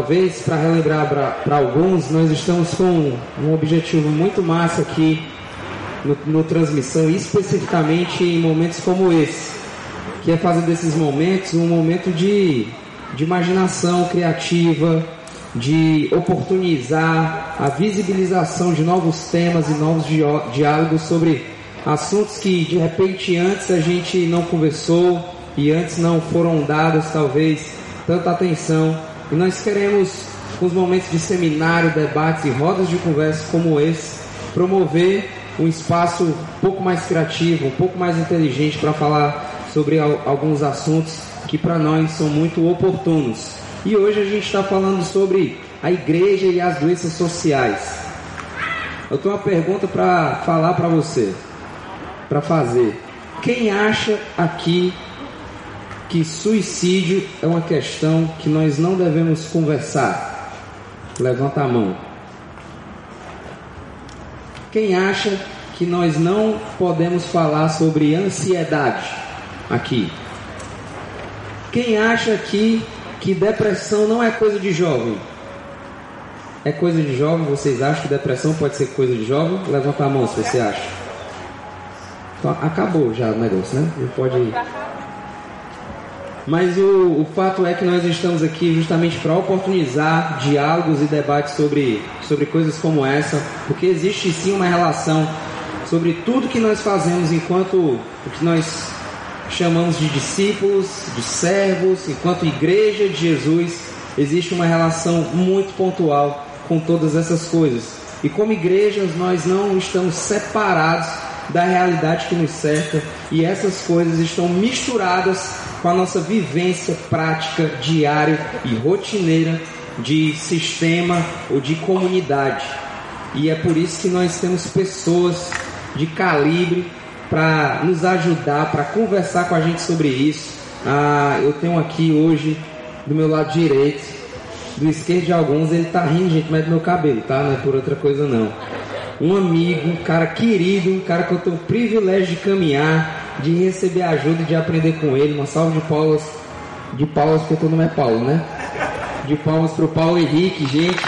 Talvez para relembrar para alguns, nós estamos com um objetivo muito massa aqui no, no transmissão, especificamente em momentos como esse, que é fazer desses momentos um momento de, de imaginação criativa, de oportunizar a visibilização de novos temas e novos diálogos sobre assuntos que de repente antes a gente não conversou e antes não foram dados talvez tanta atenção. E nós queremos, com os momentos de seminário, debates e rodas de conversa como esse, promover um espaço um pouco mais criativo, um pouco mais inteligente para falar sobre alguns assuntos que para nós são muito oportunos. E hoje a gente está falando sobre a igreja e as doenças sociais. Eu tenho uma pergunta para falar para você, para fazer. Quem acha aqui que suicídio é uma questão que nós não devemos conversar? Levanta a mão. Quem acha que nós não podemos falar sobre ansiedade aqui? Quem acha que que depressão não é coisa de jovem. É coisa de jovem? Vocês acham que depressão pode ser coisa de jovem? Levanta a mão se você acha. Então, acabou já o negócio, né? Não pode ir. Mas o, o fato é que nós estamos aqui justamente para oportunizar diálogos e debates sobre, sobre coisas como essa, porque existe sim uma relação sobre tudo que nós fazemos enquanto o que nós chamamos de discípulos, de servos, enquanto igreja de Jesus, existe uma relação muito pontual com todas essas coisas. E como igrejas, nós não estamos separados da realidade que nos cerca e essas coisas estão misturadas com a nossa vivência prática, diária e rotineira de sistema ou de comunidade. E é por isso que nós temos pessoas de calibre para nos ajudar, para conversar com a gente sobre isso. Ah, eu tenho aqui hoje, do meu lado direito, do esquerdo de alguns, ele tá rindo, gente, mas é do meu cabelo, tá? Não é por outra coisa não. Um amigo, um cara querido, um cara que eu tenho o privilégio de caminhar, de receber ajuda, de aprender com ele. Uma salva de palmas, de palmas porque teu nome é Paulo, né? De palmas pro Paulo Henrique, gente.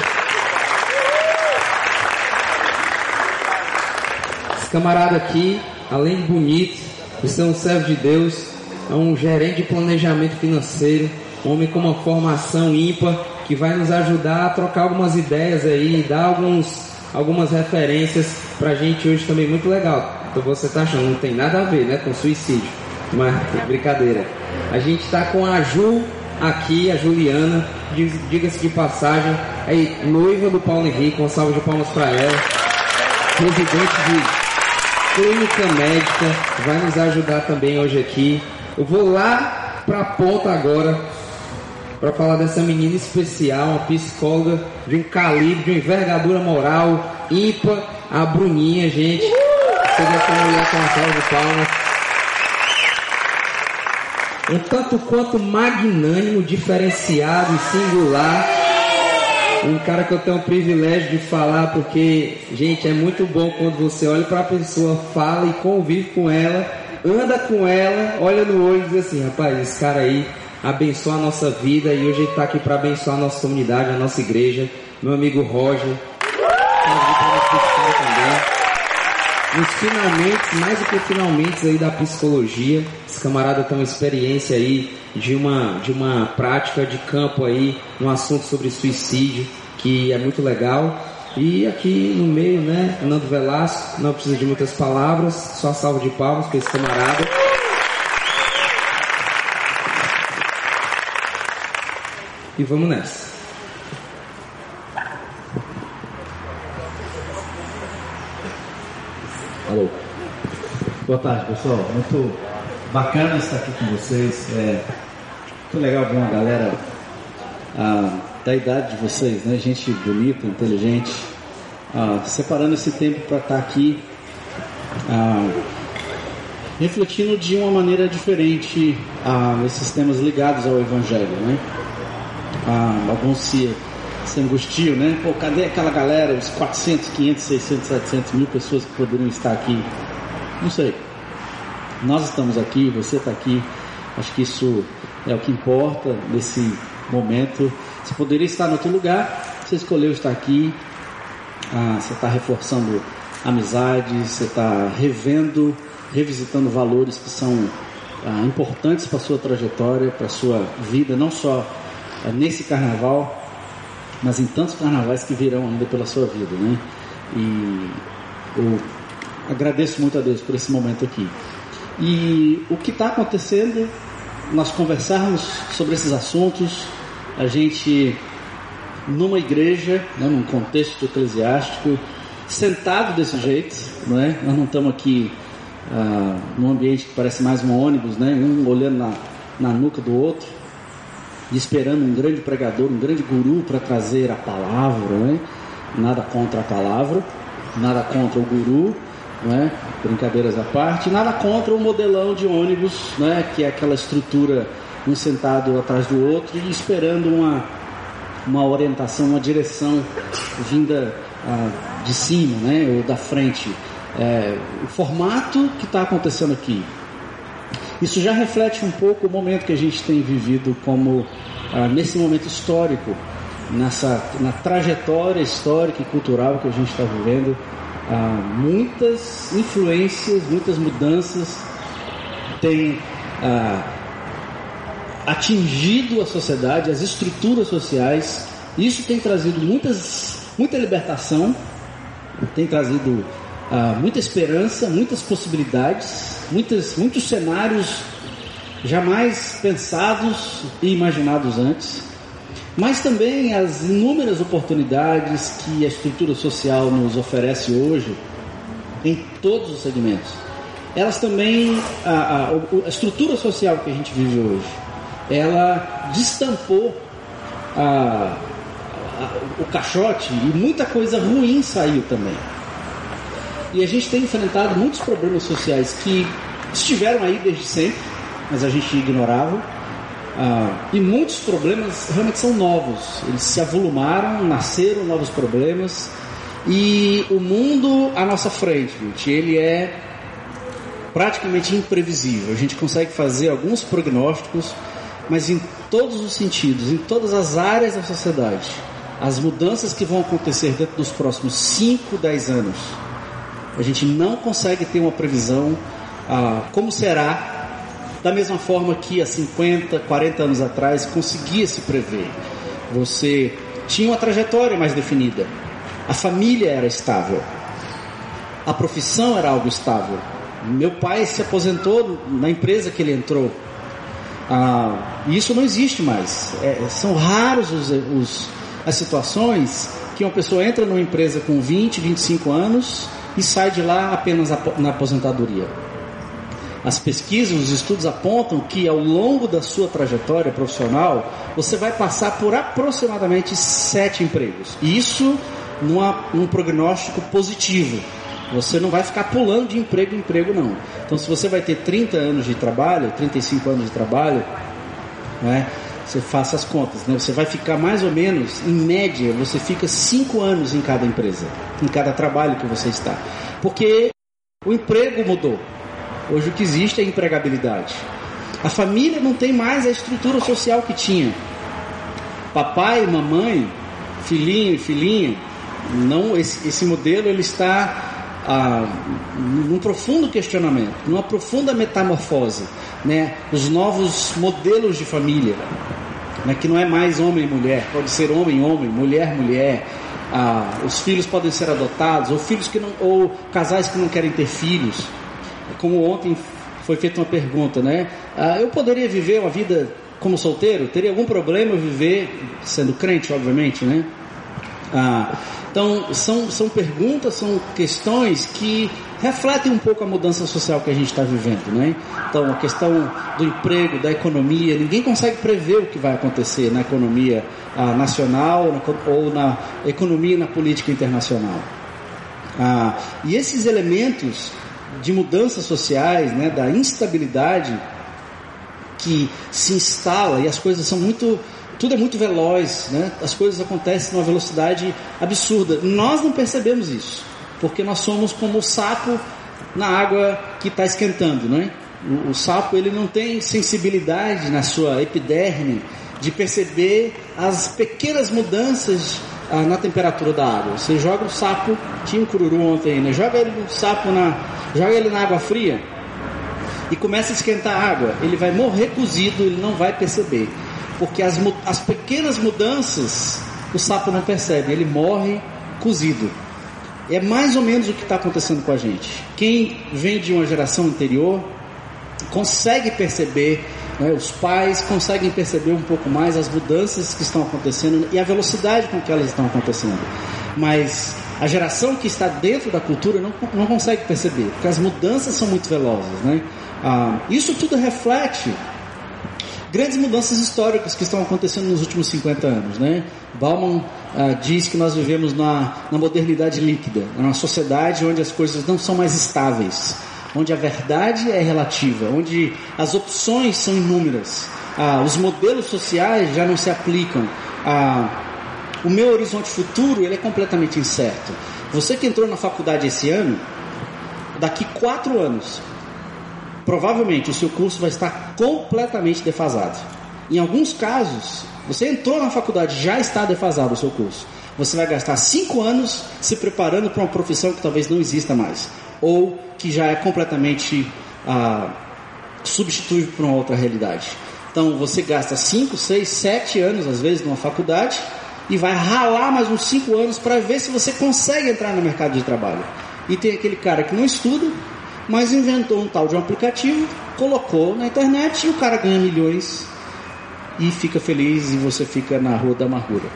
Esse camarada aqui, além de bonito, de ser um servo de Deus, é um gerente de planejamento financeiro, um homem com uma formação ímpar que vai nos ajudar a trocar algumas ideias aí, dar alguns, algumas referências pra gente hoje também muito legal. Então você tá achando, não tem nada a ver, né, com suicídio. Mas brincadeira. A gente está com a Ju aqui, a Juliana, diga-se de passagem, aí, noiva do Paulo Henrique, uma salva de palmas para ela. Presidente de clínica médica vai nos ajudar também hoje aqui. Eu vou lá para a ponta agora para falar dessa menina especial, uma psicóloga de um calibre, de uma envergadura moral ímpar, a Bruninha, gente. Essa mulher com de palmas. Um tanto quanto magnânimo, diferenciado e singular um cara que eu tenho o privilégio de falar, porque, gente, é muito bom quando você olha para a pessoa, fala e convive com ela, anda com ela, olha no olho e diz assim: rapaz, esse cara aí abençoa a nossa vida e hoje ele está aqui para abençoar a nossa comunidade, a nossa igreja. Meu amigo Roger, nos finalmente, mais do que finalmente aí da psicologia, esse camarada tem uma experiência aí de uma, de uma prática de campo aí, um assunto sobre suicídio, que é muito legal. E aqui no meio, né, Nando Velasco, não precisa de muitas palavras, só salva de palmas para esse camarada. E vamos nessa. Boa tarde, pessoal. Muito bacana estar aqui com vocês. É muito legal ver uma galera ah, da idade de vocês, né? Gente bonita, inteligente, ah, separando esse tempo para estar aqui, ah, refletindo de uma maneira diferente ah, esses temas ligados ao Evangelho, né? Ah, alguns se se angustiam, né? Pô, cadê aquela galera, os 400, 500, 600, 700 mil pessoas que poderiam estar aqui? Não sei. Nós estamos aqui, você está aqui. Acho que isso é o que importa nesse momento. Você poderia estar em outro lugar, você escolheu estar aqui, ah, você está reforçando amizades, você está revendo, revisitando valores que são ah, importantes para a sua trajetória, para a sua vida, não só ah, nesse carnaval, mas em tantos carnavais que virão ainda pela sua vida, né? E eu agradeço muito a Deus por esse momento aqui. E o que está acontecendo, nós conversarmos sobre esses assuntos, a gente numa igreja, né, num contexto eclesiástico, sentado desse jeito, não é? Nós não estamos aqui ah, num ambiente que parece mais um ônibus, né? Um olhando na, na nuca do outro, e esperando um grande pregador, um grande guru para trazer a palavra, né? Nada contra a palavra, nada contra o guru, né? Brincadeiras à parte, nada contra o modelão de ônibus, né? Que é aquela estrutura um sentado atrás do outro e esperando uma uma orientação, uma direção vinda ah, de cima, né, ou da frente. É, o formato que está acontecendo aqui. Isso já reflete um pouco o momento que a gente tem vivido como ah, nesse momento histórico, nessa na trajetória histórica e cultural que a gente está vivendo. Ah, muitas influências, muitas mudanças têm ah, atingido a sociedade, as estruturas sociais. Isso tem trazido muitas, muita libertação, tem trazido uh, muita esperança, muitas possibilidades, muitas, muitos cenários jamais pensados e imaginados antes, mas também as inúmeras oportunidades que a estrutura social nos oferece hoje em todos os segmentos. Elas também, a, a, a estrutura social que a gente vive hoje, ela destampou a, o caixote e muita coisa ruim saiu também. E a gente tem enfrentado muitos problemas sociais que estiveram aí desde sempre, mas a gente ignorava. Ah, e muitos problemas realmente são novos. Eles se avolumaram, nasceram novos problemas. E o mundo à nossa frente, gente, ele é praticamente imprevisível. A gente consegue fazer alguns prognósticos, mas em todos os sentidos, em todas as áreas da sociedade. As mudanças que vão acontecer dentro dos próximos 5, 10 anos. A gente não consegue ter uma previsão ah, como será da mesma forma que há 50, 40 anos atrás conseguia se prever. Você tinha uma trajetória mais definida. A família era estável. A profissão era algo estável. Meu pai se aposentou na empresa que ele entrou. Ah, isso não existe mais. É, são raros os, os, as situações que uma pessoa entra numa empresa com 20, 25 anos e sai de lá apenas na aposentadoria. As pesquisas, os estudos apontam que ao longo da sua trajetória profissional você vai passar por aproximadamente sete empregos. Isso numa, num prognóstico positivo. Você não vai ficar pulando de emprego em emprego, não. Então, se você vai ter 30 anos de trabalho, 35 anos de trabalho, né, você faça as contas. Né? Você vai ficar mais ou menos, em média, você fica 5 anos em cada empresa, em cada trabalho que você está. Porque o emprego mudou. Hoje o que existe é empregabilidade. A família não tem mais a estrutura social que tinha. Papai, mamãe, filhinho filhinha, não esse, esse modelo ele está ah, num profundo questionamento, numa profunda metamorfose, né? Os novos modelos de família, né? que não é mais homem e mulher, pode ser homem homem, mulher mulher. Ah, os filhos podem ser adotados, ou filhos que não, ou casais que não querem ter filhos. Como ontem foi feita uma pergunta, né? Ah, eu poderia viver uma vida como solteiro? Teria algum problema viver sendo crente, obviamente, né? Ah, então, são, são perguntas, são questões que refletem um pouco a mudança social que a gente está vivendo, né? Então, a questão do emprego, da economia, ninguém consegue prever o que vai acontecer na economia ah, nacional ou na economia e na política internacional. Ah, e esses elementos de mudanças sociais, né, da instabilidade que se instala e as coisas são muito tudo é muito veloz, né? as coisas acontecem numa velocidade absurda. Nós não percebemos isso, porque nós somos como o sapo na água que está esquentando. Né? O, o, sapo ele não tem sensibilidade na sua epiderme de perceber as pequenas mudanças ah, na temperatura da água. Você joga o sapo, tinha um cururu ontem, né? Joga ele, o sapo na, joga ele na água fria e começa a esquentar a água. Ele vai morrer cozido, ele não vai perceber, porque as, as pequenas mudanças o sapo não percebe, ele morre cozido. É mais ou menos o que está acontecendo com a gente. Quem vem de uma geração anterior consegue perceber, né, os pais conseguem perceber um pouco mais as mudanças que estão acontecendo e a velocidade com que elas estão acontecendo. Mas a geração que está dentro da cultura não, não consegue perceber, porque as mudanças são muito velozes. Né? Ah, isso tudo reflete grandes mudanças históricas que estão acontecendo nos últimos 50 anos. Né? Bauman ah, diz que nós vivemos na, na modernidade líquida, numa sociedade onde as coisas não são mais estáveis, onde a verdade é relativa, onde as opções são inúmeras, ah, os modelos sociais já não se aplicam. Ah, o meu horizonte futuro ele é completamente incerto. Você que entrou na faculdade esse ano, daqui quatro anos, provavelmente o seu curso vai estar completamente defasado. Em alguns casos, você entrou na faculdade, já está defasado o seu curso. Você vai gastar cinco anos se preparando para uma profissão que talvez não exista mais, ou que já é completamente ah, substituível por uma outra realidade. Então você gasta cinco, seis, sete anos às vezes numa faculdade e vai ralar mais uns cinco anos para ver se você consegue entrar no mercado de trabalho. E tem aquele cara que não estuda, mas inventou um tal de um aplicativo, colocou na internet e o cara ganha milhões e fica feliz e você fica na rua da amargura.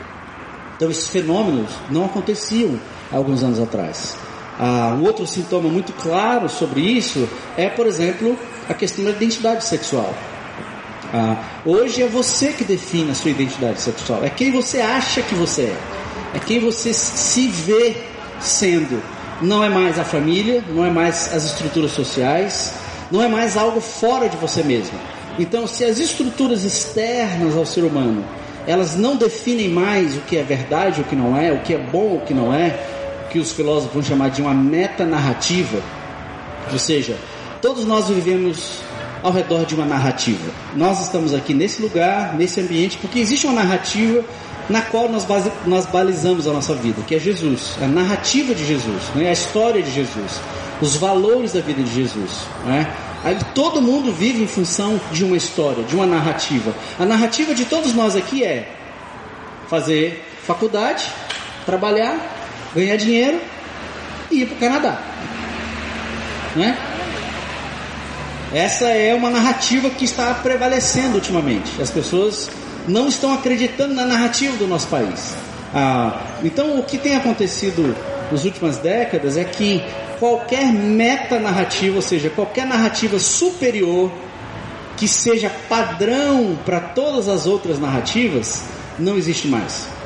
Então esses fenômenos não aconteciam alguns anos atrás. Ah, um outro sintoma muito claro sobre isso é, por exemplo, a questão da identidade sexual. Ah, hoje é você que define a sua identidade sexual. É quem você acha que você é. É quem você se vê sendo. Não é mais a família, não é mais as estruturas sociais, não é mais algo fora de você mesmo. Então, se as estruturas externas ao ser humano, elas não definem mais o que é verdade, o que não é, o que é bom, o que não é, que os filósofos vão chamar de uma metanarrativa, ou seja, todos nós vivemos ao redor de uma narrativa. Nós estamos aqui nesse lugar, nesse ambiente, porque existe uma narrativa na qual nós, base, nós balizamos a nossa vida, que é Jesus, a narrativa de Jesus, né? a história de Jesus, os valores da vida de Jesus. Né? Aí todo mundo vive em função de uma história, de uma narrativa. A narrativa de todos nós aqui é fazer faculdade, trabalhar, ganhar dinheiro e ir para o Canadá. Né? Essa é uma narrativa que está prevalecendo ultimamente. As pessoas não estão acreditando na narrativa do nosso país. Ah, então, o que tem acontecido nas últimas décadas é que qualquer meta narrativa, ou seja, qualquer narrativa superior que seja padrão para todas as outras narrativas, não existe mais.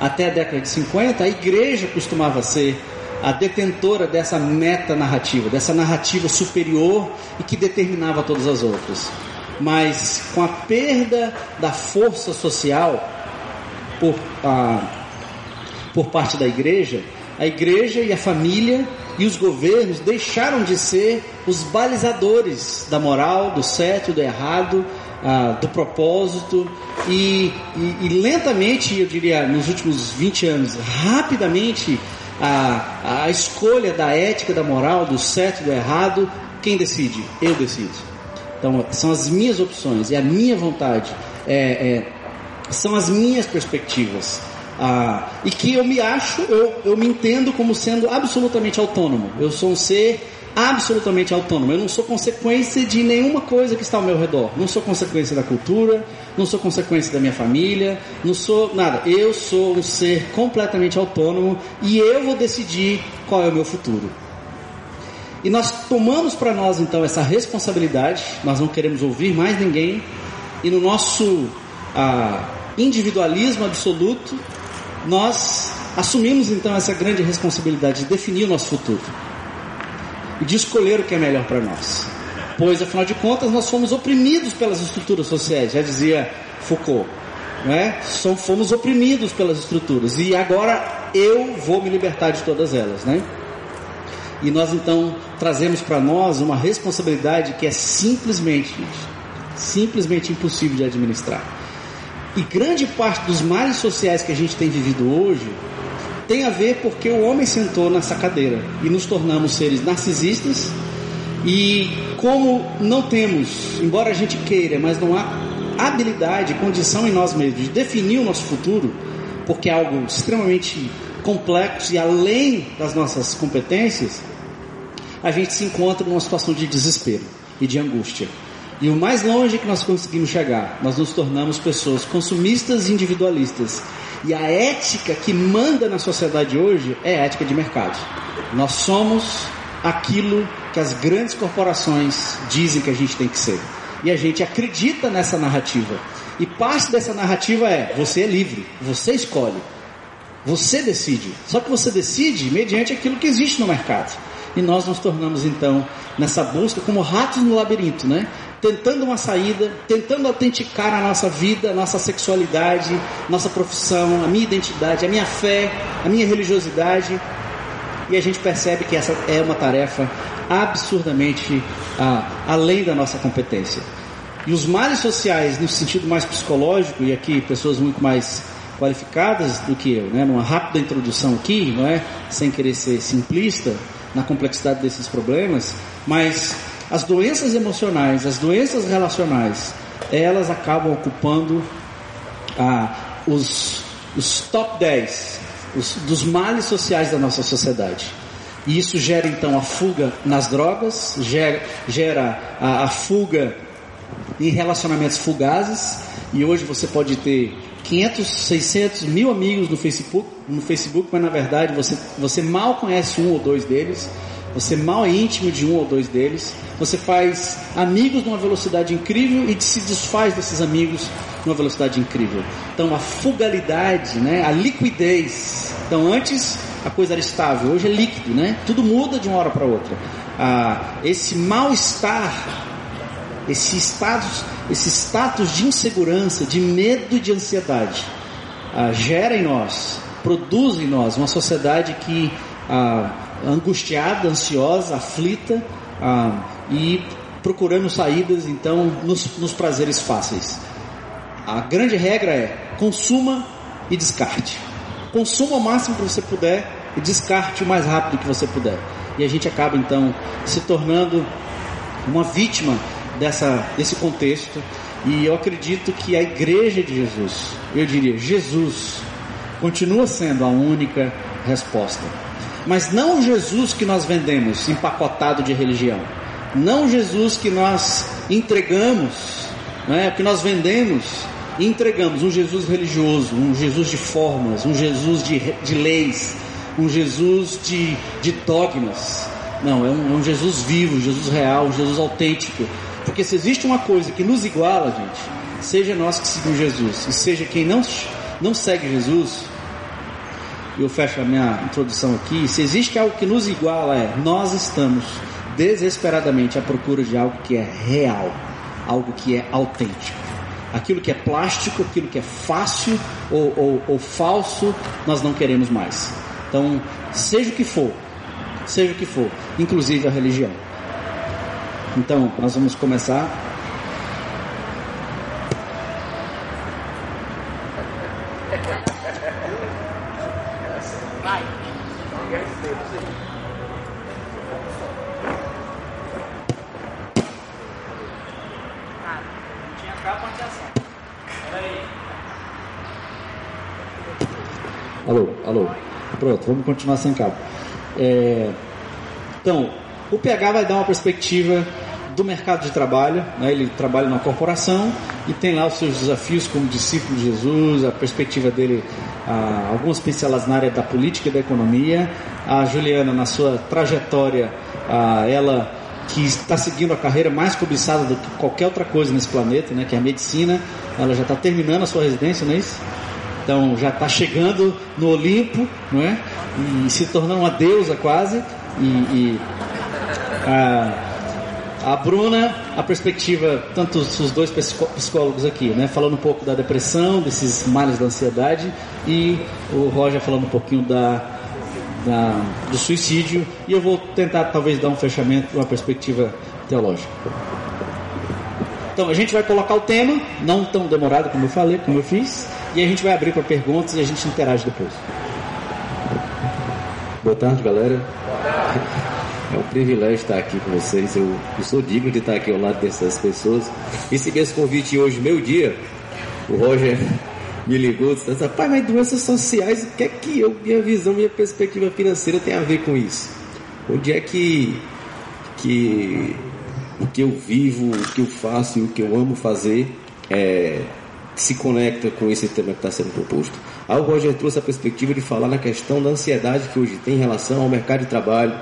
Até a década de 50, a igreja costumava ser a detentora dessa meta narrativa, dessa narrativa superior e que determinava todas as outras. Mas com a perda da força social por, por parte da igreja, a igreja e a família e os governos deixaram de ser os balizadores da moral, do certo, do errado, ah, do propósito e, e, e, lentamente, eu diria, nos últimos 20 anos, rapidamente a, a escolha da ética, da moral, do certo e do errado, quem decide? Eu decido. Então, são as minhas opções, é a minha vontade, é, é, são as minhas perspectivas. Ah, e que eu me acho, eu, eu me entendo como sendo absolutamente autônomo. Eu sou um ser absolutamente autônomo. Eu não sou consequência de nenhuma coisa que está ao meu redor. Não sou consequência da cultura, não sou consequência da minha família, não sou nada. Eu sou um ser completamente autônomo e eu vou decidir qual é o meu futuro. E nós tomamos para nós então essa responsabilidade, nós não queremos ouvir mais ninguém, e no nosso ah, individualismo absoluto, nós assumimos então essa grande responsabilidade de definir o nosso futuro e de escolher o que é melhor para nós. Pois, afinal de contas, nós fomos oprimidos pelas estruturas sociais, já dizia Foucault. Não é? Fomos oprimidos pelas estruturas e agora eu vou me libertar de todas elas. Né? E nós então trazemos para nós uma responsabilidade que é simplesmente, simplesmente impossível de administrar. E grande parte dos males sociais que a gente tem vivido hoje tem a ver porque o homem sentou nessa cadeira e nos tornamos seres narcisistas e como não temos, embora a gente queira, mas não há habilidade, condição em nós mesmos de definir o nosso futuro, porque é algo extremamente complexo e além das nossas competências, a gente se encontra numa situação de desespero e de angústia. E o mais longe que nós conseguimos chegar, nós nos tornamos pessoas consumistas e individualistas. E a ética que manda na sociedade hoje é a ética de mercado. Nós somos aquilo que as grandes corporações dizem que a gente tem que ser. E a gente acredita nessa narrativa. E parte dessa narrativa é: você é livre, você escolhe, você decide. Só que você decide mediante aquilo que existe no mercado. E nós nos tornamos então nessa busca como ratos no labirinto, né? Tentando uma saída, tentando autenticar a nossa vida, a nossa sexualidade, nossa profissão, a minha identidade, a minha fé, a minha religiosidade. E a gente percebe que essa é uma tarefa absurdamente ah, além da nossa competência. E os males sociais, no sentido mais psicológico, e aqui pessoas muito mais qualificadas do que eu, né? numa rápida introdução aqui, não é? sem querer ser simplista na complexidade desses problemas, mas as doenças emocionais, as doenças relacionais, elas acabam ocupando ah, os, os top 10 os, dos males sociais da nossa sociedade. E isso gera então a fuga nas drogas, gera, gera a, a fuga em relacionamentos fugazes. E hoje você pode ter 500, 600 mil amigos no Facebook, no Facebook, mas na verdade você, você mal conhece um ou dois deles. Você mal é íntimo de um ou dois deles. Você faz amigos numa velocidade incrível e se desfaz desses amigos numa velocidade incrível. Então a fugalidade, né, a liquidez. Então antes a coisa era estável, hoje é líquido, né? Tudo muda de uma hora para outra. Ah, esse mal-estar, esse status, esse status de insegurança, de medo e de ansiedade, ah, gera em nós, produz em nós uma sociedade que ah, angustiada, ansiosa, aflita ah, e procurando saídas então nos, nos prazeres fáceis. A grande regra é consuma e descarte. Consuma o máximo que você puder e descarte o mais rápido que você puder. E a gente acaba então se tornando uma vítima dessa, desse contexto. E eu acredito que a igreja de Jesus, eu diria, Jesus, continua sendo a única resposta. Mas não o Jesus que nós vendemos empacotado de religião. Não o Jesus que nós entregamos, né, que nós vendemos e entregamos. Um Jesus religioso, um Jesus de formas, um Jesus de, de leis, um Jesus de, de dogmas. Não, é um, é um Jesus vivo, um Jesus real, um Jesus autêntico. Porque se existe uma coisa que nos iguala, gente, seja nós que seguimos Jesus, e seja quem não, não segue Jesus, eu fecho a minha introdução aqui, se existe algo que nos iguala é nós estamos desesperadamente à procura de algo que é real, algo que é autêntico. Aquilo que é plástico, aquilo que é fácil ou, ou, ou falso, nós não queremos mais. Então, seja o que for, seja o que for, inclusive a religião. Então, nós vamos começar Pronto, vamos continuar sem cabo. É, então, o PH vai dar uma perspectiva do mercado de trabalho. Né? Ele trabalha numa corporação e tem lá os seus desafios como discípulo de Jesus, a perspectiva dele, algumas pinceladas na área da política e da economia. A Juliana, na sua trajetória, ela que está seguindo a carreira mais cobiçada do que qualquer outra coisa nesse planeta, né? que é a medicina. Ela já está terminando a sua residência, não é isso? Então já está chegando no Olimpo, não é? E se tornando uma deusa quase. E, e a, a Bruna, a perspectiva, tanto os dois psicólogos aqui, né? Falando um pouco da depressão, desses males da ansiedade, e o Roger falando um pouquinho da, da, do suicídio. E eu vou tentar talvez dar um fechamento, uma perspectiva teológica. Então a gente vai colocar o tema, não tão demorado como eu falei, como eu fiz, e a gente vai abrir para perguntas e a gente interage depois. Boa tarde, galera. É um privilégio estar aqui com vocês. Eu, eu sou digno de estar aqui ao lado dessas pessoas. Recebi esse convite hoje, meu dia. O Roger me ligou e disse: Pai, mas doenças sociais, o que é que eu, minha visão, minha perspectiva financeira tem a ver com isso? Onde é que, que o que eu vivo, o que eu faço e o que eu amo fazer é, se conecta com esse tema que está sendo proposto? Aí o Roger trouxe a perspectiva de falar na questão da ansiedade que hoje tem em relação ao mercado de trabalho,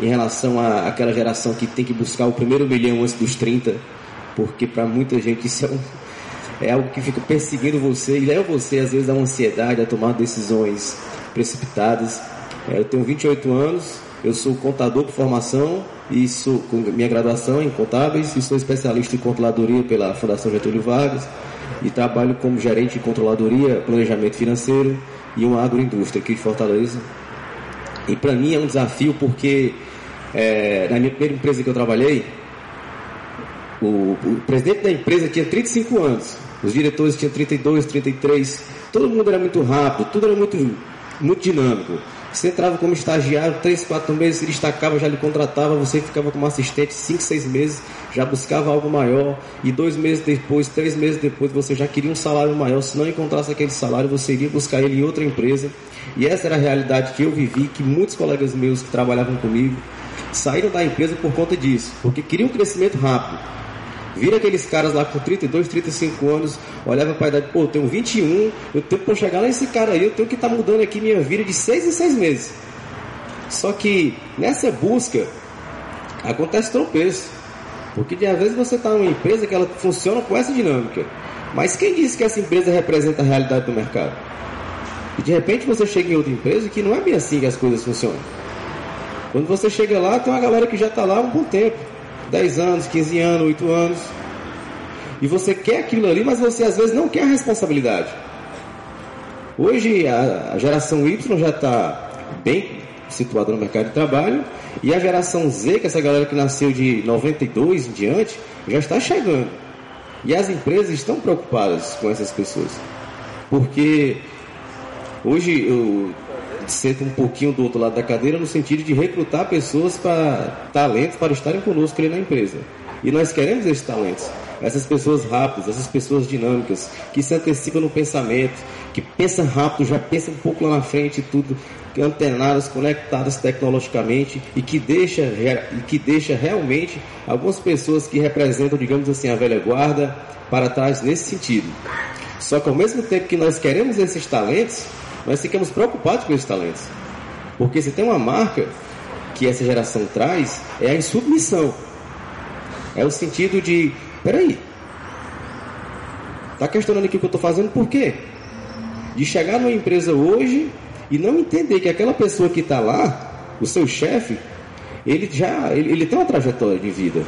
em relação àquela geração que tem que buscar o primeiro milhão antes dos 30, porque para muita gente isso é, um, é algo que fica perseguindo você e leva você às vezes a uma ansiedade, a tomar decisões precipitadas. É, eu tenho 28 anos, eu sou contador por formação e sou com minha graduação em contábeis e sou especialista em controladoria pela Fundação Getúlio Vargas e trabalho como gerente de controladoria, planejamento financeiro e uma agroindústria aqui de Fortaleza. E para mim é um desafio porque é, na minha primeira empresa que eu trabalhei, o, o, presidente da empresa tinha 35 anos, os diretores tinham 32, 33, todo mundo era muito rápido, tudo era muito, muito dinâmico. Você entrava como estagiário, três, quatro meses, se destacava, já lhe contratava, você ficava como assistente cinco, seis meses, já buscava algo maior, e dois meses depois, três meses depois, você já queria um salário maior. Se não encontrasse aquele salário, você iria buscar ele em outra empresa. E essa era a realidade que eu vivi, que muitos colegas meus que trabalhavam comigo saíram da empresa por conta disso, porque queriam um crescimento rápido. Vira aqueles caras lá com 32, 35 anos, olhava para a idade, pô, eu tenho 21, eu tenho que chegar lá esse cara aí, eu tenho que estar tá mudando aqui minha vida de 6 em 6 meses. Só que nessa busca acontece tropeço. Porque de vezes você está numa empresa que ela funciona com essa dinâmica. Mas quem disse que essa empresa representa a realidade do mercado? E de repente você chega em outra empresa que não é bem assim que as coisas funcionam. Quando você chega lá, tem uma galera que já está lá há um bom tempo. 10 anos, 15 anos, 8 anos. E você quer aquilo ali, mas você às vezes não quer a responsabilidade. Hoje a, geração Y já está bem situada no mercado de trabalho e a geração Z, que é essa galera que nasceu de 92 em diante, já está chegando. E as empresas estão preocupadas com essas pessoas. Porque hoje eu sento um pouquinho do outro lado da cadeira no sentido de recrutar pessoas para talentos para estarem conosco ali na empresa. E nós queremos esses talentos, essas pessoas rápidas, essas pessoas dinâmicas, que se antecipam no pensamento, que pensam rápido, já pensam um pouco lá na frente, tudo antenadas, conectadas tecnologicamente e que deixa, e que deixa realmente algumas pessoas que representam, digamos assim, a velha guarda para trás nesse sentido. Só que ao mesmo tempo que nós queremos esses talentos, nós ficamos preocupados com esses talentos. Porque se tem uma marca que essa geração traz, é a insubmissão. É o sentido de, peraí, está questionando aqui o que eu estou fazendo por quê? De chegar numa empresa hoje e não entender que aquela pessoa que está lá, o seu chefe, ele já ele, ele, tem uma trajetória de vida.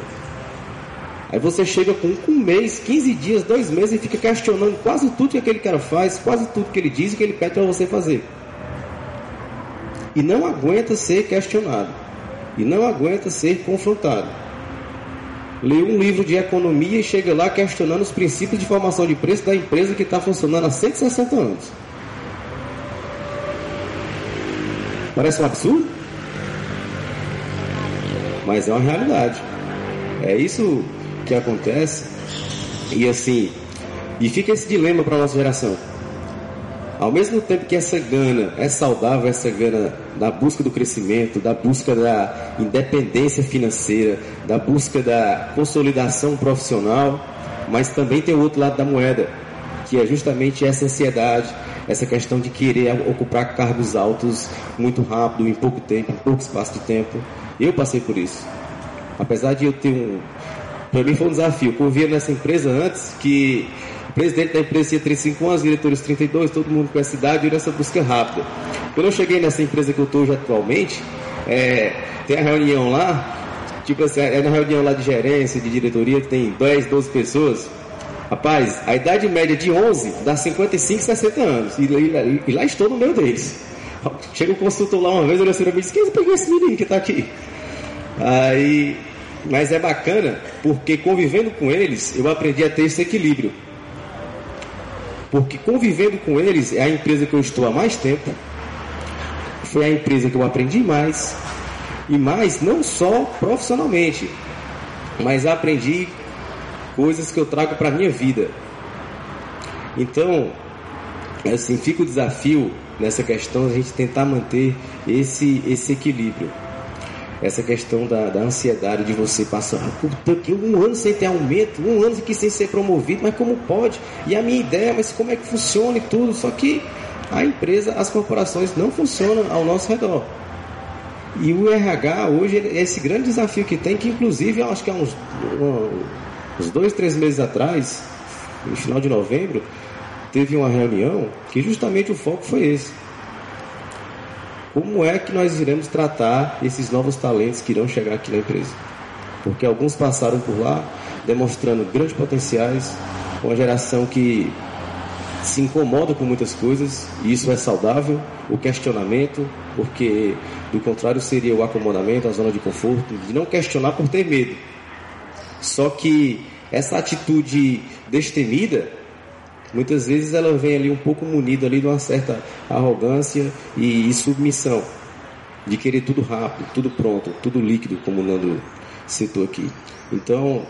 Aí você chega com um mês, 15 dias, dois meses e fica questionando quase tudo que aquele cara faz, quase tudo que ele diz e que ele pede para você fazer. E não aguenta ser questionado. E não aguenta ser confrontado. Lê um livro de economia e chega lá questionando os princípios de formação de preço da empresa que está funcionando há 160 anos. Parece um absurdo? Mas é uma realidade. É isso que acontece. E assim, e fica esse dilema para a nossa geração. Ao mesmo tempo que essa gana é saudável, essa gana da busca do crescimento, da busca da independência financeira, da busca da consolidação profissional, mas também tem o outro lado da moeda, que é justamente essa ansiedade, essa questão de querer ocupar cargos altos muito rápido, em pouco tempo, em pouco espaço de tempo. Eu passei por isso. Apesar de eu ter um. Para mim foi um desafio. Eu via nessa empresa antes que o presidente da empresa tinha 35 anos, diretores 32, todo mundo com essa idade e nessa busca rápida. Quando eu cheguei nessa empresa que eu estou hoje atualmente, é, tem a reunião lá, tipo assim, é na reunião lá de gerência, de diretoria, que tem 10, 12 pessoas. Rapaz, a idade média de 11 dá 55, 60 anos. E, e, e lá estou no meio deles. Chega o consultor lá uma vez, olha assim e disse, quem pegou esse menino que está aqui? Aí, Mas é bacana porque convivendo com eles eu aprendi a ter esse equilíbrio. Porque convivendo com eles é a empresa que eu estou há mais tempo, foi a empresa que eu aprendi mais, e mais não só profissionalmente, mas aprendi coisas que eu trago para a minha vida. Então, assim, fica o desafio nessa questão a gente tentar manter esse, esse equilíbrio. Essa questão da, da ansiedade de você passar um ano sem ter aumento, um ano aqui sem ser promovido, mas como pode? E a minha ideia, mas como é que funciona e tudo? Só que a empresa, as corporações não funcionam ao nosso redor. E o RH hoje é esse grande desafio que tem, que inclusive eu acho que há uns, uns dois, três meses atrás, no final de novembro, teve uma reunião que justamente o foco foi esse. Como é que nós iremos tratar esses novos talentos que irão chegar aqui na empresa? Porque alguns passaram por lá demonstrando grandes potenciais, uma geração que se incomoda com muitas coisas, e isso é saudável, o questionamento, porque do contrário seria o acomodamento, a zona de conforto, de não questionar por ter medo. Só que essa atitude destemida, muitas vezes ela vem ali um pouco munida ali de uma certa arrogância e, e submissão, de querer tudo rápido, tudo pronto, tudo líquido, como o Nando citou aqui. Então,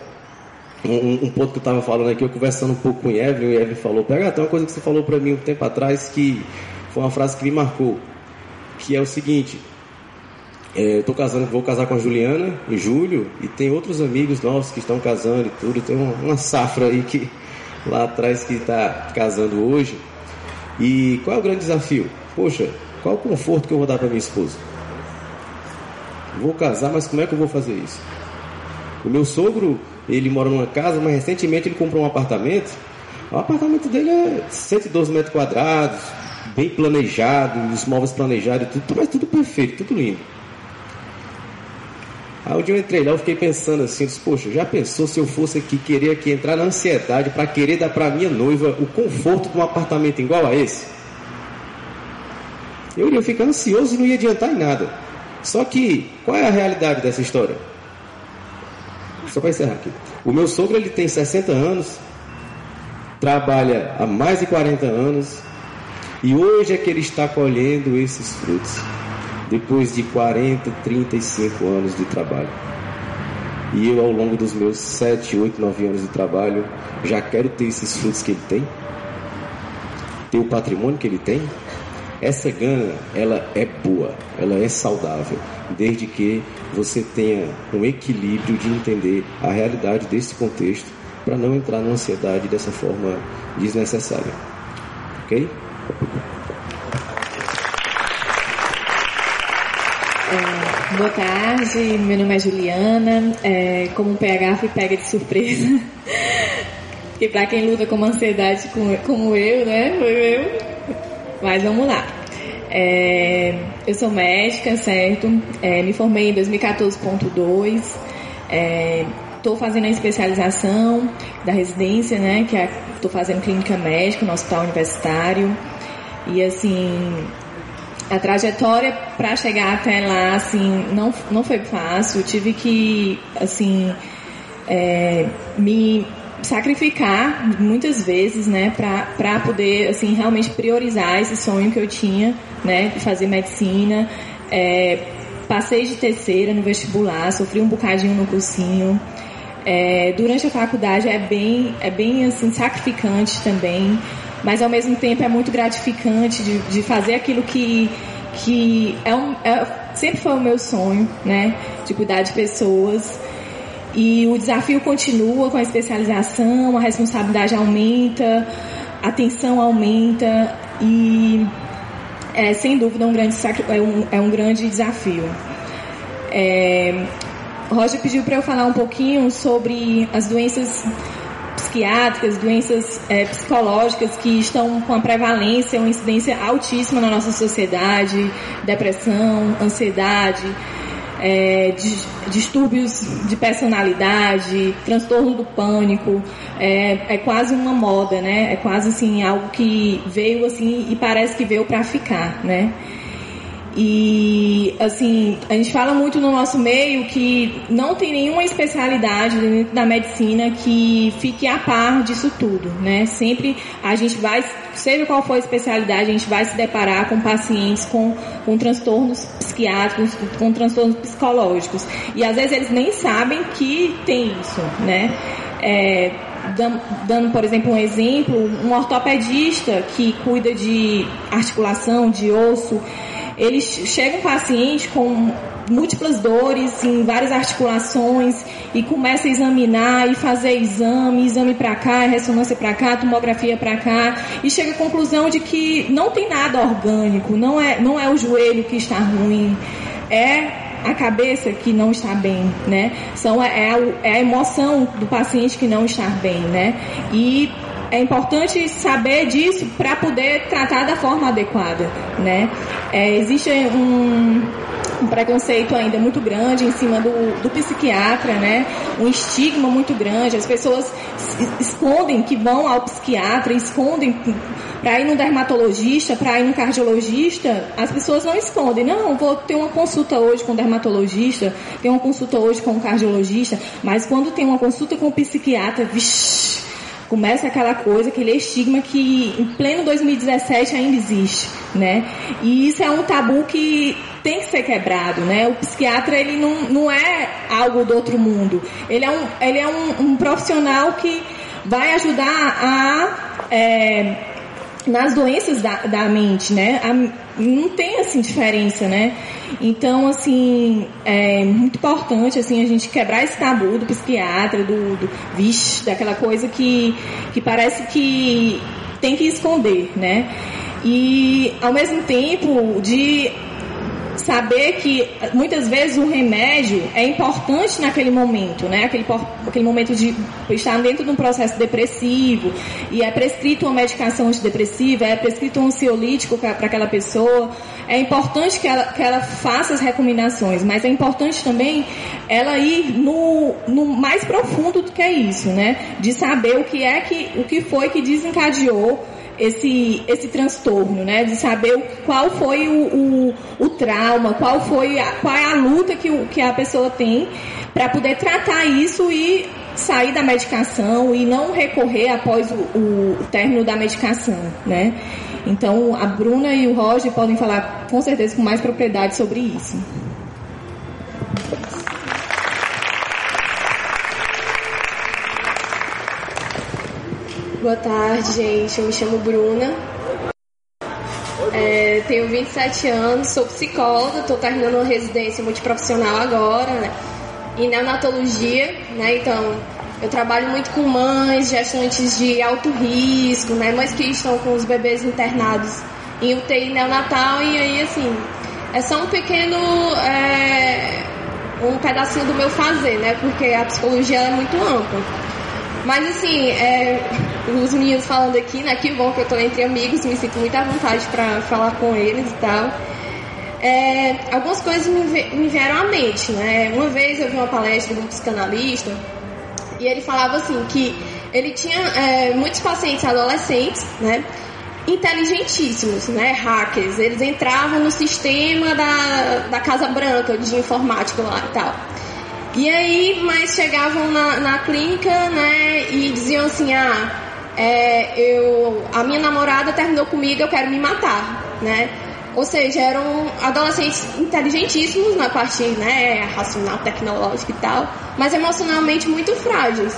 um, um, ponto que eu estava falando aqui, eu conversando um pouco com o Evelyn, o Evelyn falou, pega até uma coisa que você falou para mim um tempo atrás que foi uma frase que me marcou, que é o seguinte, é, eu tô casando, vou casar com a Juliana em julho e tem outros amigos nossos que estão casando e tudo, tem uma, uma safra aí que lá atrás que está casando hoje. E qual é o grande desafio? Poxa, qual o conforto que eu vou dar para minha esposa? Vou casar, mas como é que eu vou fazer isso? O meu sogro ele mora numa casa, mas recentemente ele comprou um apartamento. O apartamento dele é 112 metros quadrados, bem planejado, os móveis planejados, tudo, mas tudo perfeito, tudo lindo. Aí dia eu entrei lá, eu fiquei pensando assim, disse, poxa, já pensou se eu fosse aqui querer aqui entrar na ansiedade para querer dar para minha noiva o conforto de um apartamento igual a esse? Eu iria ficar ansioso e não ia adiantar em nada. Só que, qual é a realidade dessa história? Só para encerrar aqui. O meu sogro ele tem 60 anos, trabalha há mais de 40 anos e hoje é que ele está colhendo esses frutos. Depois de 40, 35 anos de trabalho. E eu, ao longo dos meus 7, 8, 9 anos de trabalho, já quero ter esses frutos que ele tem, ter o patrimônio que ele tem, essa gana, ela é boa, ela é saudável, desde que você tenha um equilíbrio de entender a realidade desse contexto para não entrar na ansiedade dessa forma desnecessária. Ok? É, boa tarde, meu nome é Juliana. É, como PH fui pega de surpresa. e para quem luta com ansiedade como, como eu, né? Foi eu mas vamos lá. É, eu sou médica, certo? É, me formei em 2014.2. Estou é, fazendo a especialização da residência, né? Que estou é, fazendo clínica médica no hospital universitário. E assim, a trajetória para chegar até lá, assim, não, não foi fácil. Tive que, assim, é, me sacrificar muitas vezes, né, para poder, assim, realmente priorizar esse sonho que eu tinha, né, de fazer medicina. É, passei de terceira no vestibular, sofri um bocadinho no cursinho. É, durante a faculdade é bem, é bem assim, sacrificante também, mas ao mesmo tempo é muito gratificante de, de fazer aquilo que, que é um, é, sempre foi o meu sonho, né, de cuidar de pessoas. E o desafio continua com a especialização, a responsabilidade aumenta, a tensão aumenta e é sem dúvida um grande, é, um, é um grande desafio. É, Roger pediu para eu falar um pouquinho sobre as doenças psiquiátricas, doenças é, psicológicas que estão com a prevalência, uma incidência altíssima na nossa sociedade, depressão, ansiedade, é, distúrbios de personalidade, transtorno do pânico, é, é, quase uma moda, né? É quase assim algo que veio assim e parece que veio para ficar, né? E, assim, a gente fala muito no nosso meio que não tem nenhuma especialidade dentro da medicina que fique a par disso tudo, né? Sempre a gente vai, seja qual for a especialidade, a gente vai se deparar com pacientes com, com transtornos psiquiátricos, com transtornos psicológicos. E às vezes eles nem sabem que tem isso, né? É, dando, por exemplo, um exemplo, um ortopedista que cuida de articulação, de osso, ele chega um paciente com múltiplas dores em várias articulações e começa a examinar e fazer exame, exame para cá, ressonância para cá, tomografia para cá e chega à conclusão de que não tem nada orgânico, não é, não é o joelho que está ruim, é a cabeça que não está bem, né? São, é, é a emoção do paciente que não está bem, né? E é importante saber disso para poder tratar da forma adequada, né? É, existe um, um, preconceito ainda muito grande em cima do, do psiquiatra, né? Um estigma muito grande. As pessoas escondem que vão ao psiquiatra, escondem para ir no dermatologista, para ir no cardiologista. As pessoas não escondem. Não, vou ter uma consulta hoje com o dermatologista, ter uma consulta hoje com o cardiologista. Mas quando tem uma consulta com o psiquiatra, vixi, começa aquela coisa, aquele estigma que em pleno 2017 ainda existe, né? E isso é um tabu que tem que ser quebrado, né? O psiquiatra ele não, não é algo do outro mundo, ele é um, ele é um, um profissional que vai ajudar a é, nas doenças da, da mente, né? A, não tem assim diferença, né? Então, assim, é muito importante assim a gente quebrar esse tabu do psiquiatra, do, do vixe, daquela coisa que, que parece que tem que esconder, né? E ao mesmo tempo de saber que muitas vezes o remédio é importante naquele momento, né? Aquele, aquele momento de estar dentro de um processo depressivo e é prescrito uma medicação antidepressiva, é prescrito um ansiolítico para aquela pessoa. É importante que ela, que ela faça as recomendações, mas é importante também ela ir no, no mais profundo do que é isso, né? De saber o que é que, o que foi que desencadeou esse, esse transtorno, né? De saber qual foi o, o, o trauma, qual foi a, qual é a luta que, o, que a pessoa tem para poder tratar isso e sair da medicação e não recorrer após o, o, término da medicação, né? Então a Bruna e o Roger podem falar com certeza com mais propriedade sobre isso. Boa tarde, gente. Eu me chamo Bruna. É, tenho 27 anos, sou psicóloga, estou terminando uma residência multiprofissional agora, né? Em neonatologia, né? Então, eu trabalho muito com mães, gestantes de alto risco, né? Mães que estão com os bebês internados em UTI neonatal e aí, assim, é só um pequeno... É, um pedacinho do meu fazer, né? Porque a psicologia é muito ampla. Mas, assim, é, os meninos falando aqui, né? Que bom que eu tô entre amigos, me sinto muito à vontade para falar com eles e tal. É, algumas coisas me, me vieram à mente, né? Uma vez eu vi uma palestra de um psicanalista e ele falava assim que ele tinha é, muitos pacientes adolescentes, né? Inteligentíssimos, né? Hackers. Eles entravam no sistema da, da Casa Branca de informática lá e tal. E aí, mas chegavam na, na clínica, né? E diziam assim, ah, é, eu, a minha namorada terminou comigo, eu quero me matar, né? Ou seja, eram adolescentes inteligentíssimos na parte né, racional, tecnológica e tal, mas emocionalmente muito frágeis.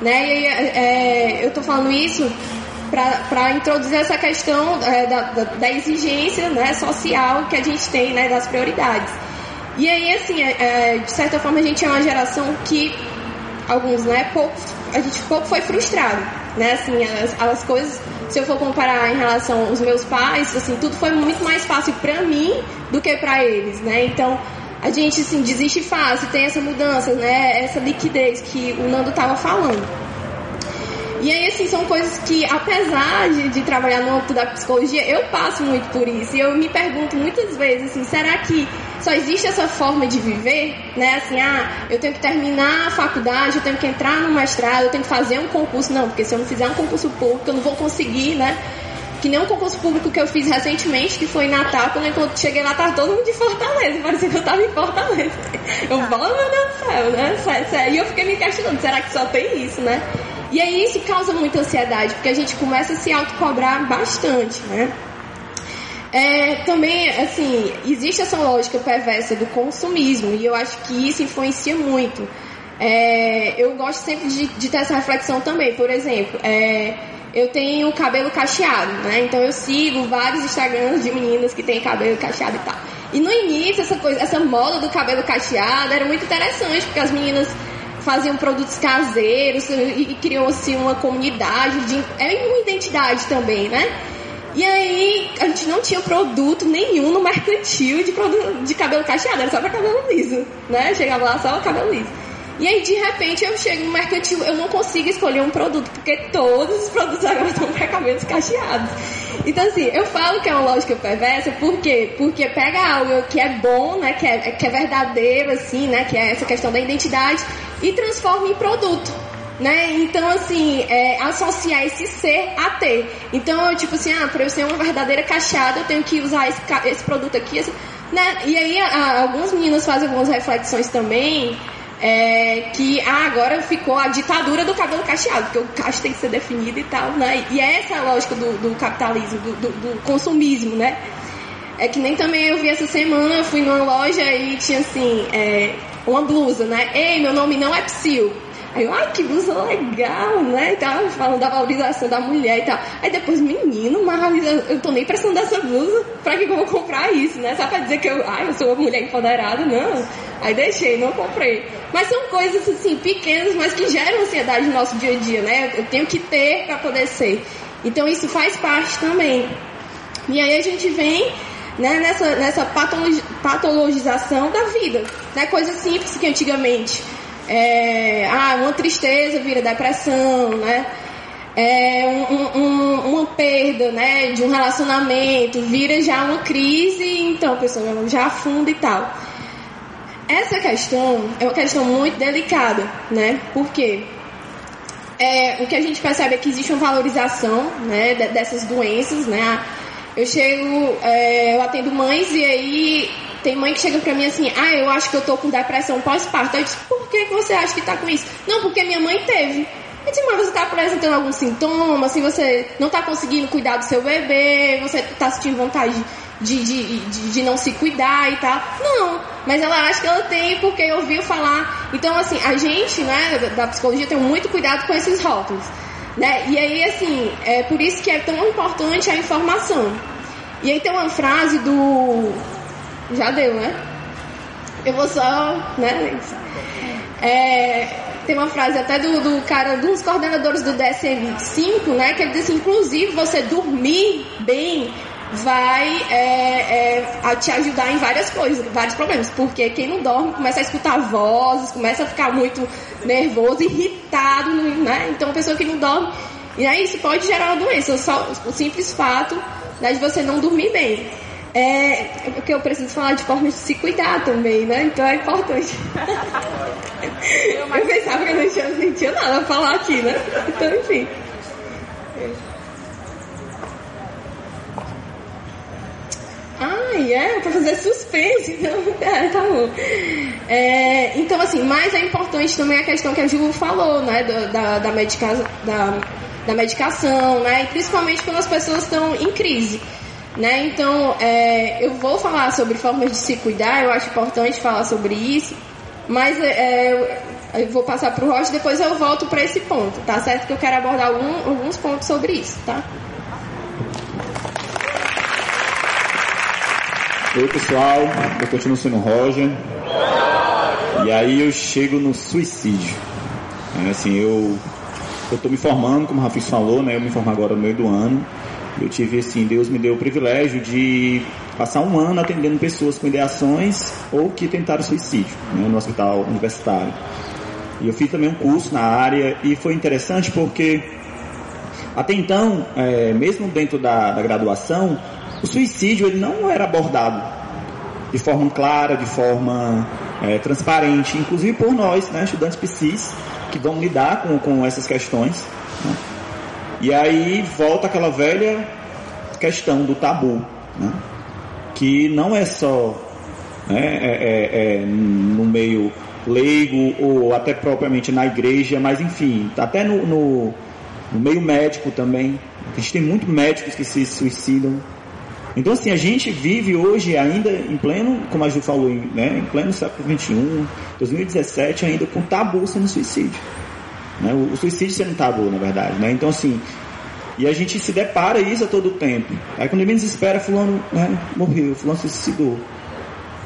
Né? E é, eu estou falando isso para introduzir essa questão é, da, da, da, exigência né, social que a gente tem né, das prioridades. E aí, assim, é, é de certa forma, a gente é uma geração que alguns, né, pouco, a gente pouco foi frustrado né? Assim, as, as coisas, se eu for comparar em relação aos meus pais, assim, tudo foi muito mais fácil para mim do que para eles, né? Então, a gente assim desiste fácil, tem essa mudança, né? Essa liquidez que o Nando tava falando. E aí, assim, são coisas que, apesar de, de, trabalhar no âmbito da psicologia, eu passo muito por isso. E eu me pergunto muitas vezes, assim, será que só existe essa forma de viver, né? Assim, ah, eu tenho que terminar a faculdade, eu tenho que entrar no mestrado, eu tenho que fazer um concurso. Não, porque se eu não fizer um concurso público, eu não vou conseguir, né? Que nem um concurso público que eu fiz recentemente, que foi em Natal, quando eu cheguei lá, tava todo mundo de Fortaleza, parecia que eu tava em Fortaleza. Eu falo, meu Deus do céu, né? E eu fiquei me questionando, será que só tem isso, né? E aí isso causa muita ansiedade, porque a gente começa a se autocobrar bastante, né? É, também, assim, existe essa lógica perversa do consumismo e eu acho que isso influencia muito. É, eu gosto sempre de, de, ter essa reflexão também. Por exemplo, é, eu tenho cabelo cacheado, né? Então eu sigo vários Instagrams de meninas que têm cabelo cacheado e tal. E no início, essa coisa, essa moda do cabelo cacheado era muito interessante, porque as meninas faziam produtos caseiros e, e assim uma comunidade, de, é uma identidade também, né? E aí a gente não tinha produto nenhum no mercantil de, produto, de cabelo cacheado, era só para cabelo liso, né? Chegava lá só cabelo liso. E aí, de repente, eu chego no mercantil, eu não consigo escolher um produto, porque todos os produtos agora estão para cabelos cacheados. Então, assim, eu falo que é uma lógica perversa, por quê? Porque pega algo que é bom, né, que é, que é verdadeiro, assim, né, que é essa questão da identidade, e transforma em produto. Né? Então, assim, é, associar esse ser a ter. Então, tipo assim, ah, para eu ser uma verdadeira cacheada, eu tenho que usar esse, esse produto aqui. Né? E aí, a, algumas meninas fazem algumas reflexões também é, que ah, agora ficou a ditadura do cabelo cacheado, porque o cacho tem que ser definido e tal, né? E é essa a lógica do, do capitalismo, do, do, do, consumismo, né? É que nem também eu vi essa semana, fui numa loja e tinha assim, é, uma blusa, né? Ei, meu nome não é Psyu. Aí eu, ai, que blusa legal, né? E tal, falando da valorização da mulher e tal. Aí depois, menino, mas eu tô nem precisando dessa blusa, pra que eu vou comprar isso, né? Só pra dizer que eu, ai, eu sou uma mulher empoderada, não. Aí deixei, não comprei. Mas são coisas assim, pequenas, mas que geram ansiedade no nosso dia a dia, né? Eu tenho que ter para poder ser. Então isso faz parte também. E aí a gente vem né, nessa, nessa patologização da vida. Né? Coisas simples que antigamente. É, ah, uma tristeza vira depressão, né? É, um, um, uma perda né, de um relacionamento vira já uma crise, então a pessoa já afunda e tal. Essa questão é uma questão muito delicada, né? Porque é, o que a gente percebe é que existe uma valorização né, dessas doenças, né? Eu chego, é, eu atendo mães e aí tem mãe que chega pra mim assim, ah, eu acho que eu tô com depressão pós-parto. Eu disse, por que você acha que tá com isso? Não, porque minha mãe teve. Eu disse, mas você tá apresentando algum sintoma, assim, você não tá conseguindo cuidar do seu bebê, você tá sentindo vontade de, de, de, de, não se cuidar e tal. Não, mas ela acha que ela tem porque ouviu falar. Então, assim, a gente, né, da psicologia tem muito cuidado com esses rótulos. Né? E aí, assim, é por isso que é tão importante a informação. E aí tem uma frase do. Já deu, né? Eu vou só, né? É, tem uma frase até do, do cara, dos coordenadores do DSM-5, né? Que ele diz inclusive você dormir bem vai é, é, te ajudar em várias coisas, vários problemas. Porque quem não dorme começa a escutar vozes, começa a ficar muito nervoso, irritado, né? Então, a pessoa que não dorme. E aí isso pode gerar uma doença, só o simples fato né, de você não dormir bem. É, porque eu preciso falar de formas de se cuidar também, né? Então é importante. eu pensava que eu não tinha, não tinha nada a falar aqui, né? Então, enfim. Ai, é, pra fazer suspense, então, é, tá bom. É, então, assim, mas é importante também a questão que a Ju falou, né, da, da, medica, da, da medicação, né, e principalmente quando as pessoas estão em crise. Né? Então, é, eu vou falar sobre formas de se cuidar, eu acho importante falar sobre isso, mas é, eu vou passar para o Rocha depois eu volto para esse ponto, tá certo? Que eu quero abordar algum, alguns pontos sobre isso, tá? Oi pessoal, eu continuo sendo Roger. E aí eu chego no suicídio. É, assim, eu estou me formando, como o Rafis falou, né? Eu me formo agora no meio do ano. Eu tive assim, Deus me deu o privilégio de passar um ano atendendo pessoas com ideações ou que tentaram suicídio né, no hospital universitário. E eu fiz também um curso na área e foi interessante porque até então, é, mesmo dentro da, da graduação, o suicídio ele não era abordado de forma clara, de forma é, transparente, inclusive por nós, né, estudantes PSIS, que vão lidar com, com essas questões. Né? E aí volta aquela velha questão do tabu, né? que não é só né, é, é, é, no meio leigo ou até propriamente na igreja, mas enfim, até no, no, no meio médico também. A gente tem muitos médicos que se suicidam. Então assim, a gente vive hoje ainda em pleno, como a Ju falou, né, em pleno século XXI, 2017, ainda com tabu sendo suicídio. Né? O, o, suicídio sendo tabu, na verdade. Né? Então assim, e a gente se depara isso a todo tempo. Aí quando menos espera, fulano né, morreu, fulano se suicidou.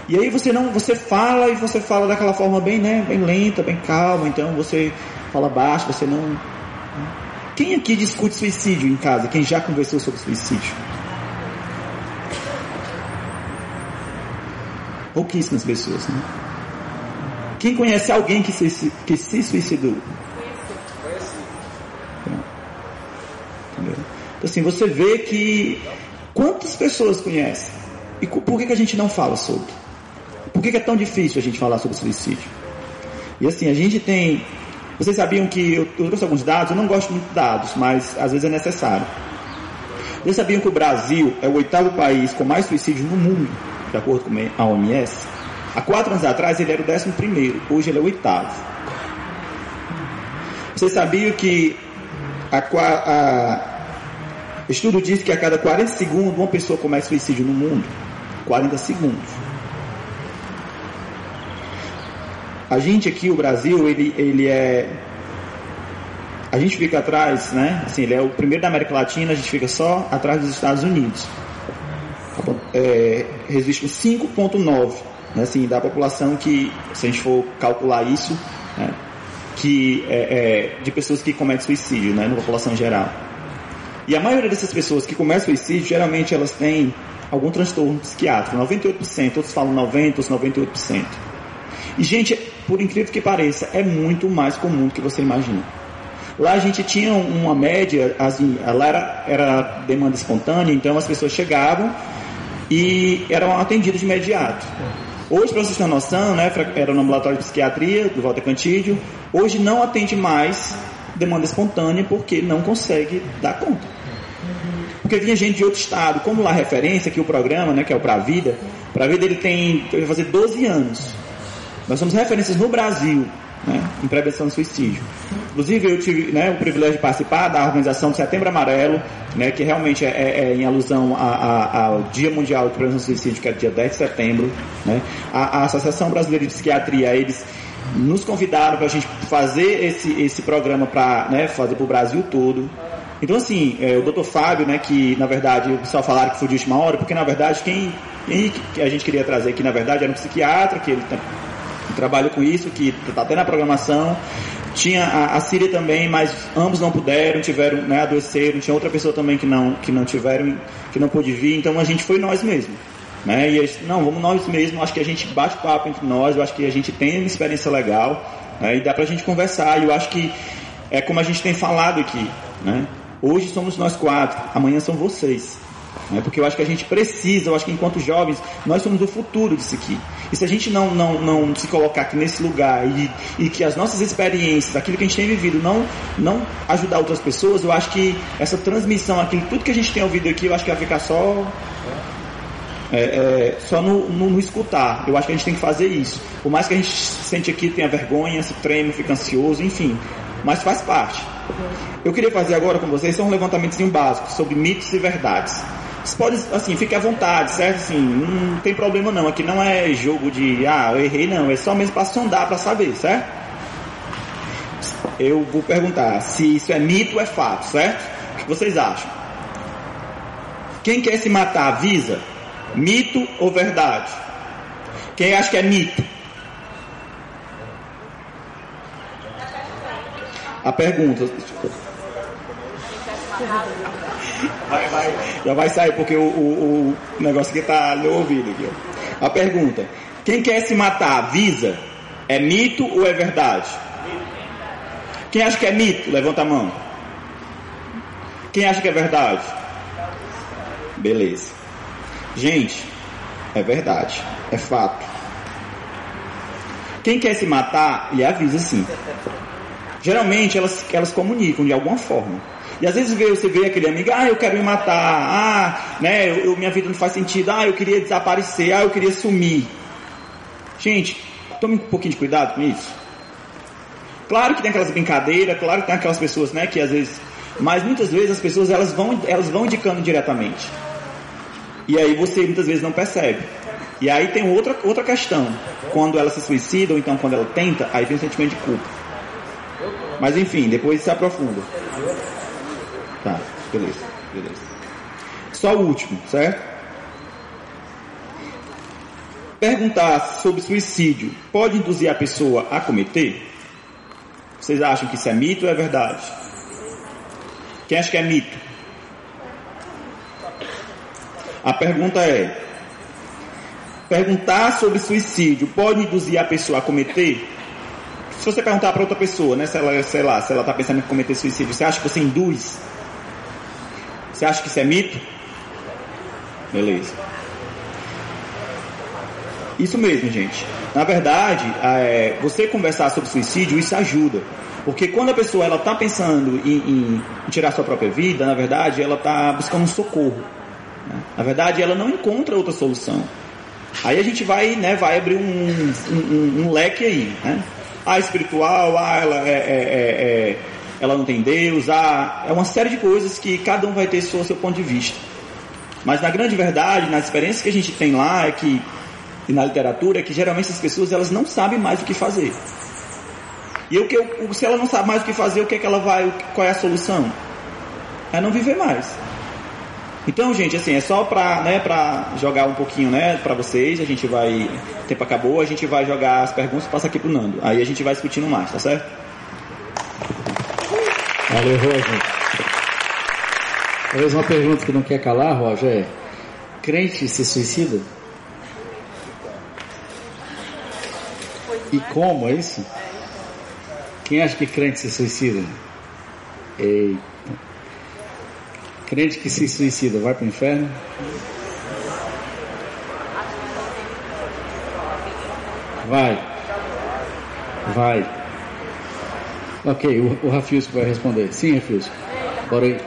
E aí você não, você fala e você fala daquela forma bem, né, bem lenta, bem calma. Então você fala baixo, você não. Né? Quem aqui discute suicídio em casa? Quem já conversou sobre suicídio? Pouquíssimas pessoas, né? Quem conhece alguém que se, que se suicidou? Entendeu? Então, assim, você vê que quantas pessoas conhecem? E por que, que a gente não fala sobre? Por que, que é tão difícil a gente falar sobre suicídio? E assim, a gente tem. Vocês sabiam que eu, eu trouxe alguns dados, eu não gosto muito de dados, mas às vezes é necessário. Vocês sabiam que o Brasil é o oitavo país com mais suicídios no mundo, de acordo com a OMS? Há quatro anos atrás ele era o décimo primeiro, hoje ele é o oitavo. Vocês sabiam que a, estudo diz que a cada 40 segundos uma pessoa comete suicídio no mundo? 40 segundos. A gente aqui, o Brasil, ele, ele é. A gente fica atrás, né? Assim, ele é o primeiro da América Latina, a gente fica só atrás dos Estados Unidos. É, resiste 5,9 né, assim, da população que, se a gente for calcular isso, né, que é, é, de pessoas que cometem suicídio, né, na população geral. E a maioria dessas pessoas que cometem suicídio, geralmente elas têm algum transtorno psiquiátrico, 98%, outros falam 90%, outros 98%. E, gente, por incrível que pareça, é muito mais comum do que você imagina. Lá a gente tinha uma média, assim, lá era, era demanda espontânea, então as pessoas chegavam e eram atendidas de imediato. Hoje, para vocês terem noção, né, era no ambulatório de psiquiatria do Walter Cantídio, hoje não atende mais demanda espontânea porque não consegue dar conta. Porque vinha gente de outro estado, como lá referência, que o programa, né, que é o Pra Vida, Pra Vida ele tem, vai fazer 12 anos. Nós somos referências no Brasil né, em prevenção do suicídio. Inclusive, eu tive né, o privilégio de participar da organização Setembro Amarelo, né, que realmente é, é, é em alusão a, a, ao Dia Mundial de Prevenção do Suicídio, que é dia 10 de setembro. Né. A, a Associação Brasileira de Psiquiatria, eles nos convidaram para a gente fazer esse, esse programa para né, fazer para o Brasil todo. Então, assim, é, o doutor Fábio, né, que na verdade o pessoal falaram que foi de última hora, porque na verdade quem, quem a gente queria trazer aqui, na verdade, era um psiquiatra, que ele trabalho com isso, que está até na programação. Tinha a, a Síria também, mas ambos não puderam, tiveram, né, adoeceram. Tinha outra pessoa também que não, que não tiveram, que não pôde vir. Então a gente foi nós mesmos. Né? E eles, não, vamos nós mesmos. Acho que a gente bate papo entre nós. Eu acho que a gente tem uma experiência legal né? e dá para a gente conversar. E eu acho que é como a gente tem falado aqui. Né? Hoje somos nós quatro, amanhã são vocês. Né? Porque eu acho que a gente precisa, eu acho que enquanto jovens, nós somos o futuro disso aqui. E se a gente não, não, não se colocar aqui nesse lugar e, e que as nossas experiências, aquilo que a gente tem vivido, não, não ajudar outras pessoas, eu acho que essa transmissão, aquilo, tudo que a gente tem ouvido aqui, eu acho que vai ficar só é, é, só no, no, no, escutar. Eu acho que a gente tem que fazer isso. Por mais que a gente sente aqui, tenha vergonha, se treme, fica ansioso, enfim. Mas faz parte. Eu queria fazer agora com vocês um levantamentozinho básico sobre mitos e verdades. Você pode, assim, fique à vontade, certo? Assim, não tem problema não. Aqui não é jogo de, ah, eu errei, não. É só mesmo para sondar, para saber, certo? Eu vou perguntar se isso é mito ou é fato, certo? O que vocês acham? Quem quer se matar, avisa? Mito ou verdade? Quem acha que é mito? A pergunta. Vai, vai, já vai sair porque o, o, o negócio aqui está no ouvido. Aqui, A pergunta: quem quer se matar, avisa? É mito ou é verdade? Quem acha que é mito? Levanta a mão. Quem acha que é verdade? Beleza. Gente, é verdade. É fato. Quem quer se matar, e avisa sim. Geralmente elas, elas comunicam de alguma forma. E às vezes você vê aquele amigo, ah, eu quero me matar, ah, né, eu, eu- minha vida não faz sentido, ah, eu queria desaparecer, ah, eu queria sumir. Gente, tome um pouquinho de cuidado com isso. Claro que tem aquelas brincadeiras, claro que tem aquelas pessoas, né, que às vezes, mas muitas vezes as pessoas elas vão, elas vão indicando diretamente. E aí você muitas vezes não percebe. E aí tem outra, outra questão. Quando ela se suicida, ou então quando ela tenta, aí vem o sentimento de culpa. Mas enfim, depois se aprofunda. Tá, beleza, beleza. Só o último, certo? Perguntar sobre suicídio pode induzir a pessoa a cometer? Vocês acham que isso é mito ou é verdade? Quem acha que é mito? A pergunta é: perguntar sobre suicídio pode induzir a pessoa a cometer? Se você perguntar para outra pessoa, né, se ela, sei lá, se ela está pensando em cometer suicídio, você acha que você induz? Você acha que isso é mito? Beleza. Isso mesmo, gente. Na verdade, é, você conversar sobre suicídio, isso ajuda. Porque quando a pessoa ela está pensando em, em tirar sua própria vida, na verdade, ela está buscando um socorro. né? Na verdade, ela não encontra outra solução. Aí a gente vai, né, vai abrir um, um- um leque aí, né? Ah, espiritual, ah, ela, é, é- é- é- ela não tem Deus, ah, é uma série de coisas que cada um vai ter seu, seu ponto de vista. Mas na grande verdade, nas experiências que a gente tem lá, é que, e na literatura, é que geralmente essas pessoas elas não sabem mais o que fazer. E o que eu- se ela não sabe mais o que fazer, o que é que ela vai, qual é a solução? É não viver mais. Então, gente, assim, é só pra, né, pra jogar um pouquinho, né, pra vocês, a gente vai, o tempo acabou, a gente vai jogar as perguntas, passa aqui pro Nando. Aí a gente vai discutindo mais, tá certo? Valeu, Roger. Talvez uma pergunta que não quer calar, Roger, é: crente se suicida? E como é isso? Quem acha que crente se suicida? Eita. Crente que se suicida vai para o inferno? Vai. Vai. Ok, o, o vai responder. Sim, Rafilsco. Bora aí.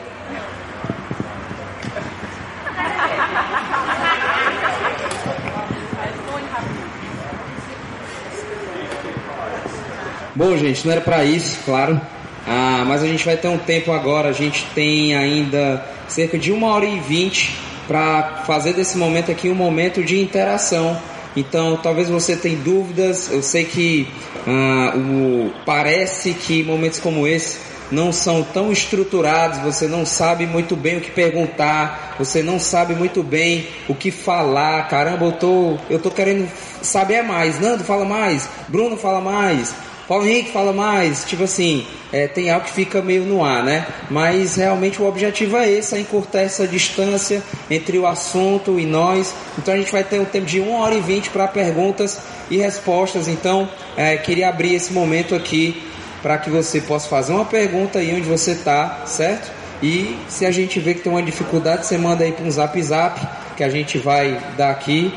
Bom, gente, não era para isso, claro. Ah, mas a gente vai ter um tempo agora. A gente tem ainda cerca de uma hora e vinte para fazer desse momento aqui um momento de interação. Então, talvez você tenha dúvidas. Eu sei que ah, o, parece que momentos como esse não são tão estruturados, você não sabe muito bem o que perguntar, você não sabe muito bem o que falar. Caramba, eu tô, eu tô querendo saber mais. Nando, fala mais. Bruno, fala mais. Paulo Henrique fala mais, tipo assim, é, tem algo que fica meio no ar, né? Mas realmente o objetivo é esse, é encurtar essa distância entre o assunto e nós. Então a gente vai ter um tempo de 1 hora e 20 para perguntas e respostas. Então, é, queria abrir esse momento aqui para que você possa fazer uma pergunta aí onde você está, certo? E se a gente vê que tem uma dificuldade, você manda aí para um zap zap que a gente vai dar aqui.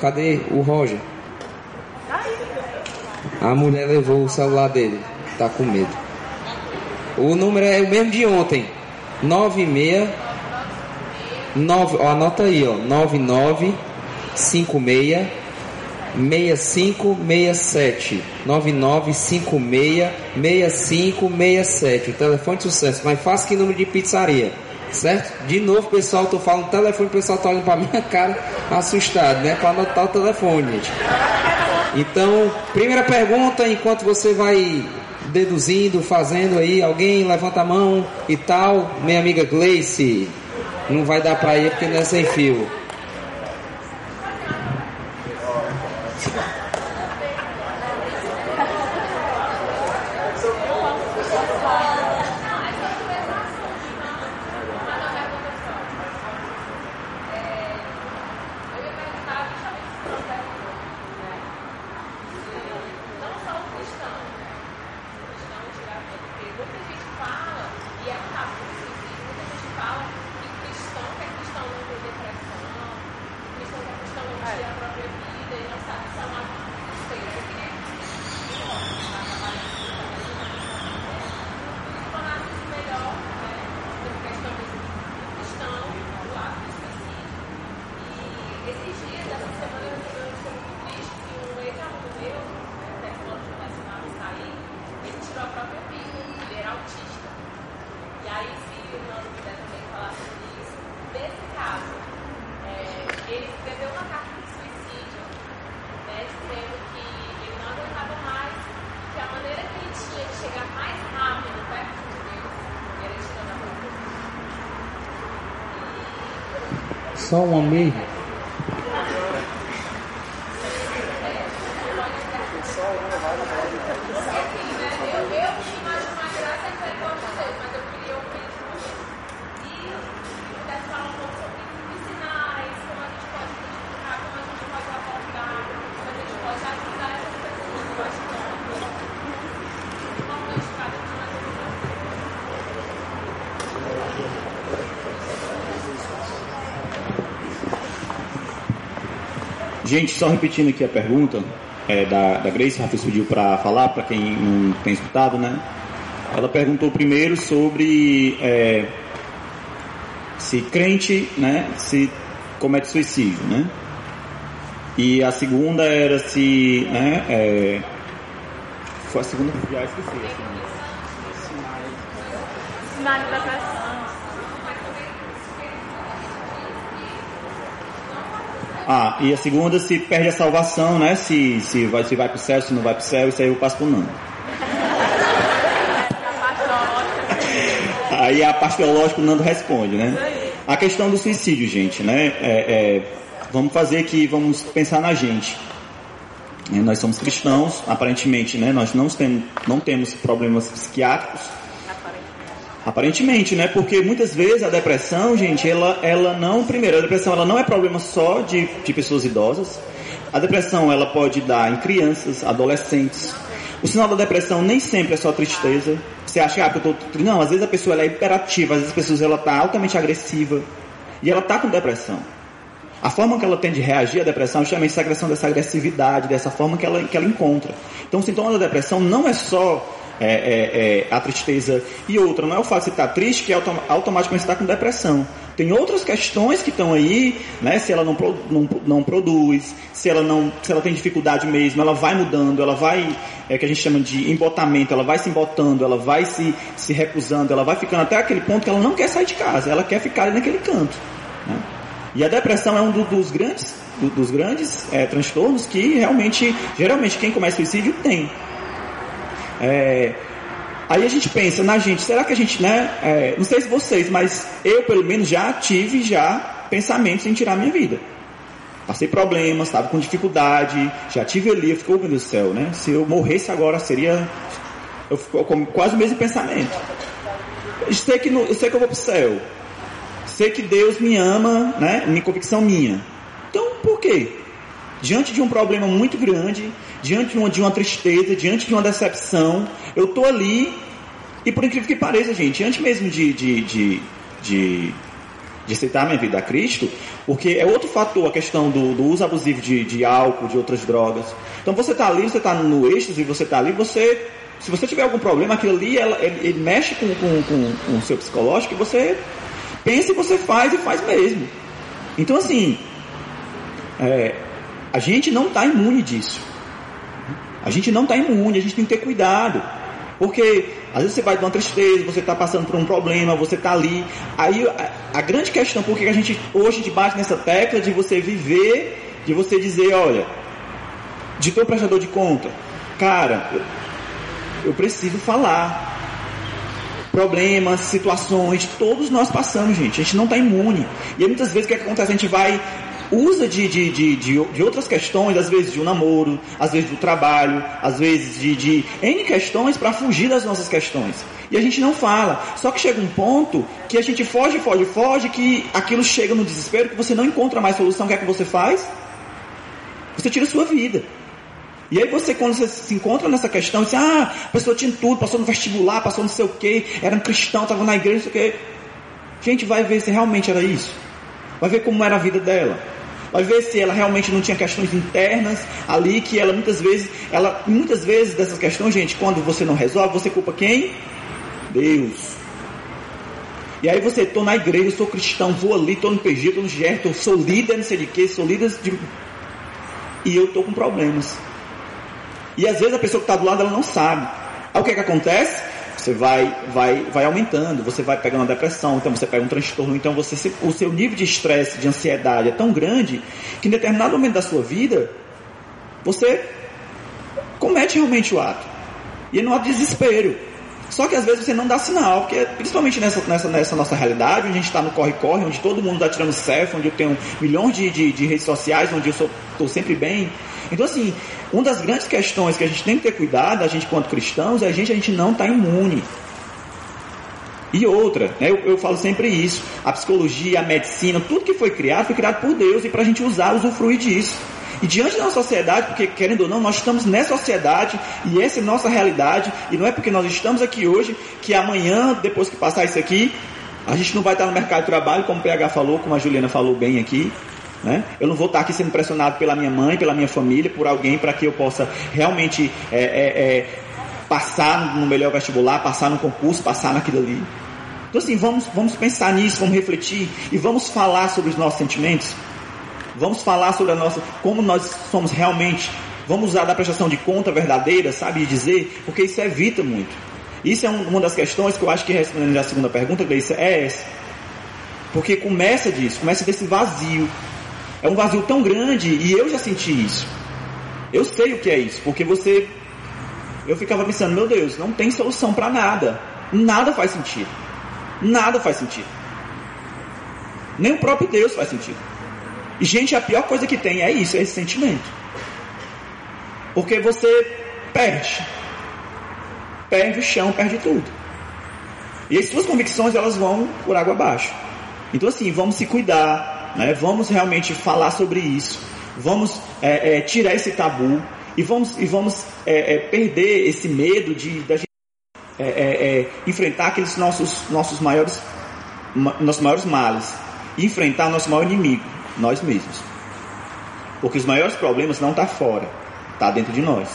Cadê o Roger? A mulher levou o celular dele, tá com medo. O número é o mesmo de ontem. 96 9, ó, anota aí, ó, 99 56 6567 9956 6567 o telefone de sucesso. Mais fácil que número de pizzaria certo? de novo pessoal tô falando telefone o pessoal tá olhando pra minha cara assustado né? Para anotar o telefone gente então primeira pergunta enquanto você vai deduzindo fazendo aí alguém levanta a mão e tal minha amiga Gleice não vai dar pra ir porque não é sem fio fala que cristão que é cristão não tem depressão, autista. E aí, se o Nando quiser também falar sobre isso, nesse caso, é, ele escreveu uma carta de suicídio, né, dizendo que ele não aguentava mais, que a maneira que ele tinha de chegar mais rápido perto de Deus era tirando a roupa. Só um amém. Eu, eu imagino uma graça e misericórdia de Deus, mas eu queria ouvir de vocês. E se pudesse falar um pouco sobre os sinais, como a gente pode identificar, como a gente pode abordar, como a gente pode ajudar essas pessoas. Eu acho que é muito importante para a gente ajudar. Gente, só repetindo aqui a pergunta é, da, da Grace, Rafa pediu para falar, para quem não tem escutado, né? Ela perguntou primeiro sobre é, se crente né, se comete suicídio, né? E a segunda era se. Né, é, foi a segunda já esqueci. Assim, Sinais da Ah, e a segunda se perde a salvação, né? Se, se vai, se vai pro céu, se não vai pro céu, isso aí eu passo pro Nando. Aí a parte teológica o Nando responde, né? A questão do suicídio, gente, né? É, é, vamos fazer aqui, vamos pensar na gente. É, nós somos cristãos, aparentemente, né? Nós não temos, não temos problemas psiquiátricos. Aparentemente, né? Porque muitas vezes a depressão, gente, ela, ela não, primeiro, a depressão ela não é problema só de, de pessoas idosas. A depressão ela pode dar em crianças, adolescentes. O sinal da depressão nem sempre é só tristeza. Você acha ah, que eu tô não, às vezes a pessoa ela é hiperativa, às vezes a pessoa ela tá altamente agressiva e ela tá com depressão. A forma que ela tem de reagir à depressão é justamente essa questão dessa agressividade, dessa forma que ela, que ela encontra. Então, o sintoma da depressão não é só é, é, é, a tristeza e outra, não é o fato de você estar triste que autom automaticamente está com depressão. Tem outras questões que estão aí, né? Se ela não, não, não produz, se ela não, se ela tem dificuldade mesmo, ela vai mudando, ela vai, é que a gente chama de embotamento, ela vai se embotando, ela vai se, se recusando, ela vai ficando até aquele ponto que ela não quer sair de casa, ela quer ficar ali naquele canto. Né? E a depressão é um do, dos grandes, do, dos grandes é, transtornos que realmente, geralmente quem comete suicídio tem. É, aí a gente pensa na gente, será que a gente, né? É, não sei se vocês, mas eu pelo menos já tive já pensamentos em tirar minha vida. Passei problemas, estava com dificuldade, já tive ali, fiquei, oh, meu Deus do céu, né? Se eu morresse agora seria. Eu fico com quase o mesmo pensamento. Eu sei que, eu sei que eu vou pro céu. Sei que Deus me ama, né? Minha convicção minha. Então, por quê? Diante de um problema muito grande, diante de uma, de uma tristeza, diante de uma decepção, eu estou ali, e por incrível que pareça, gente, antes mesmo de, de, de, de, de aceitar minha vida a Cristo, porque é outro fator a questão do, do uso abusivo de, de álcool, de outras drogas. Então você está ali, você está no êxtase, você está ali, você, se você tiver algum problema, aquilo ali, ela, ele, ele mexe com, com, com, com o seu psicológico e você pensa e você faz e faz mesmo. Então assim, é, a gente não está imune disso. A gente não está imune, a gente tem que ter cuidado. Porque às vezes você vai de uma tristeza, você está passando por um problema, você está ali. Aí a, a, grande questão, por que a gente hoje debate nessa tecla de você viver, de você dizer, olha, de teu prestador de conta, cara, eu, eu preciso falar. Problemas, situações, todos nós passamos, gente. A gente não está imune. E aí, muitas vezes o que, é que acontece? A gente vai usa de, de, de, de, de outras questões, às vezes de um namoro, às vezes do trabalho, às vezes de, de N questões para fugir das nossas questões. E a gente não fala. Só que chega um ponto que a gente foge, foge, foge, que aquilo chega no desespero, que você não encontra mais solução. O que é que você faz? Você tira a sua vida. E aí você, quando você se encontra nessa questão, diz, ah, a pessoa tinha tudo, passou no vestibular, passou não sei o que, era um cristão, estava na igreja, não sei o que. Gente, vai ver se realmente era isso. Vai ver como era a vida dela. Vai ver se ela realmente não tinha questões internas ali que ela muitas vezes, ela muitas vezes dessas questões, gente, quando você não resolve, você culpa quem? Deus. E aí você, estou na igreja, sou cristão, vou ali, estou no PG, estou no GR, sou líder, não sei de que, sou líder de... E eu estou com problemas. E às vezes a pessoa que está do lado, ela não sabe. Aí o que, é que acontece? Você vai, vai, vai aumentando, você vai pegando uma depressão, então você pega um transtorno, então você, se- o seu nível de estresse, de ansiedade é tão grande que em determinado momento da sua vida você comete realmente o ato. E é ato de desespero. Só que às vezes você não dá sinal, porque principalmente nessa, nessa, nessa nossa realidade, onde a gente está no corre-corre, onde todo mundo está tirando selfie, onde eu tenho milhões de, de, de redes sociais, onde eu estou sempre bem. Então, assim, uma das grandes questões que a gente tem que ter cuidado, a gente quanto cristãos, é a gente, a gente não está imune. E outra, né, eu, eu falo sempre isso, a psicologia, a medicina, tudo que foi criado, foi criado por Deus e para a gente usar, usufruir disso. E diante da nossa sociedade, porque querendo ou não, nós estamos nessa sociedade e essa é nossa realidade, e não é porque nós estamos aqui hoje que amanhã, depois que passar isso aqui, a gente não vai estar no mercado de trabalho, como o PH falou, como a Juliana falou bem aqui. Né? Eu não vou estar aqui sendo pressionado pela minha mãe, pela minha família, por alguém para que eu possa realmente é, é, é, passar no melhor vestibular, passar no concurso, passar naquilo ali. Então assim, vamos, vamos pensar nisso, vamos refletir e vamos falar sobre os nossos sentimentos. Vamos falar sobre a nossa, como nós somos realmente. Vamos usar da prestação de conta verdadeira, sabe, de dizer, porque isso evita muito. Isso é um- uma das questões que eu acho que respondendo a segunda pergunta, Gleice, é essa. Porque começa disso, começa desse vazio. É um vazio tão grande e eu já senti isso. Eu sei o que é isso, porque você. Eu ficava pensando, meu Deus, não tem solução para nada. Nada faz sentido. Nada faz sentido. Nem o próprio Deus faz sentido. E, gente, a pior coisa que tem é isso, é esse sentimento. Porque você perde. Perde o chão, perde tudo. E as suas convicções, elas vão por água abaixo. Então, assim, vamos se cuidar, né? vamos realmente falar sobre isso. Vamos é, é, tirar esse tabu e vamos, e vamos é, é, perder esse medo de da gente é, é, enfrentar aqueles nossos, nossos maiores ma- nossos maiores males enfrentar nosso maior inimigo, nós mesmos. Porque os maiores problemas não estão fora, está dentro de nós.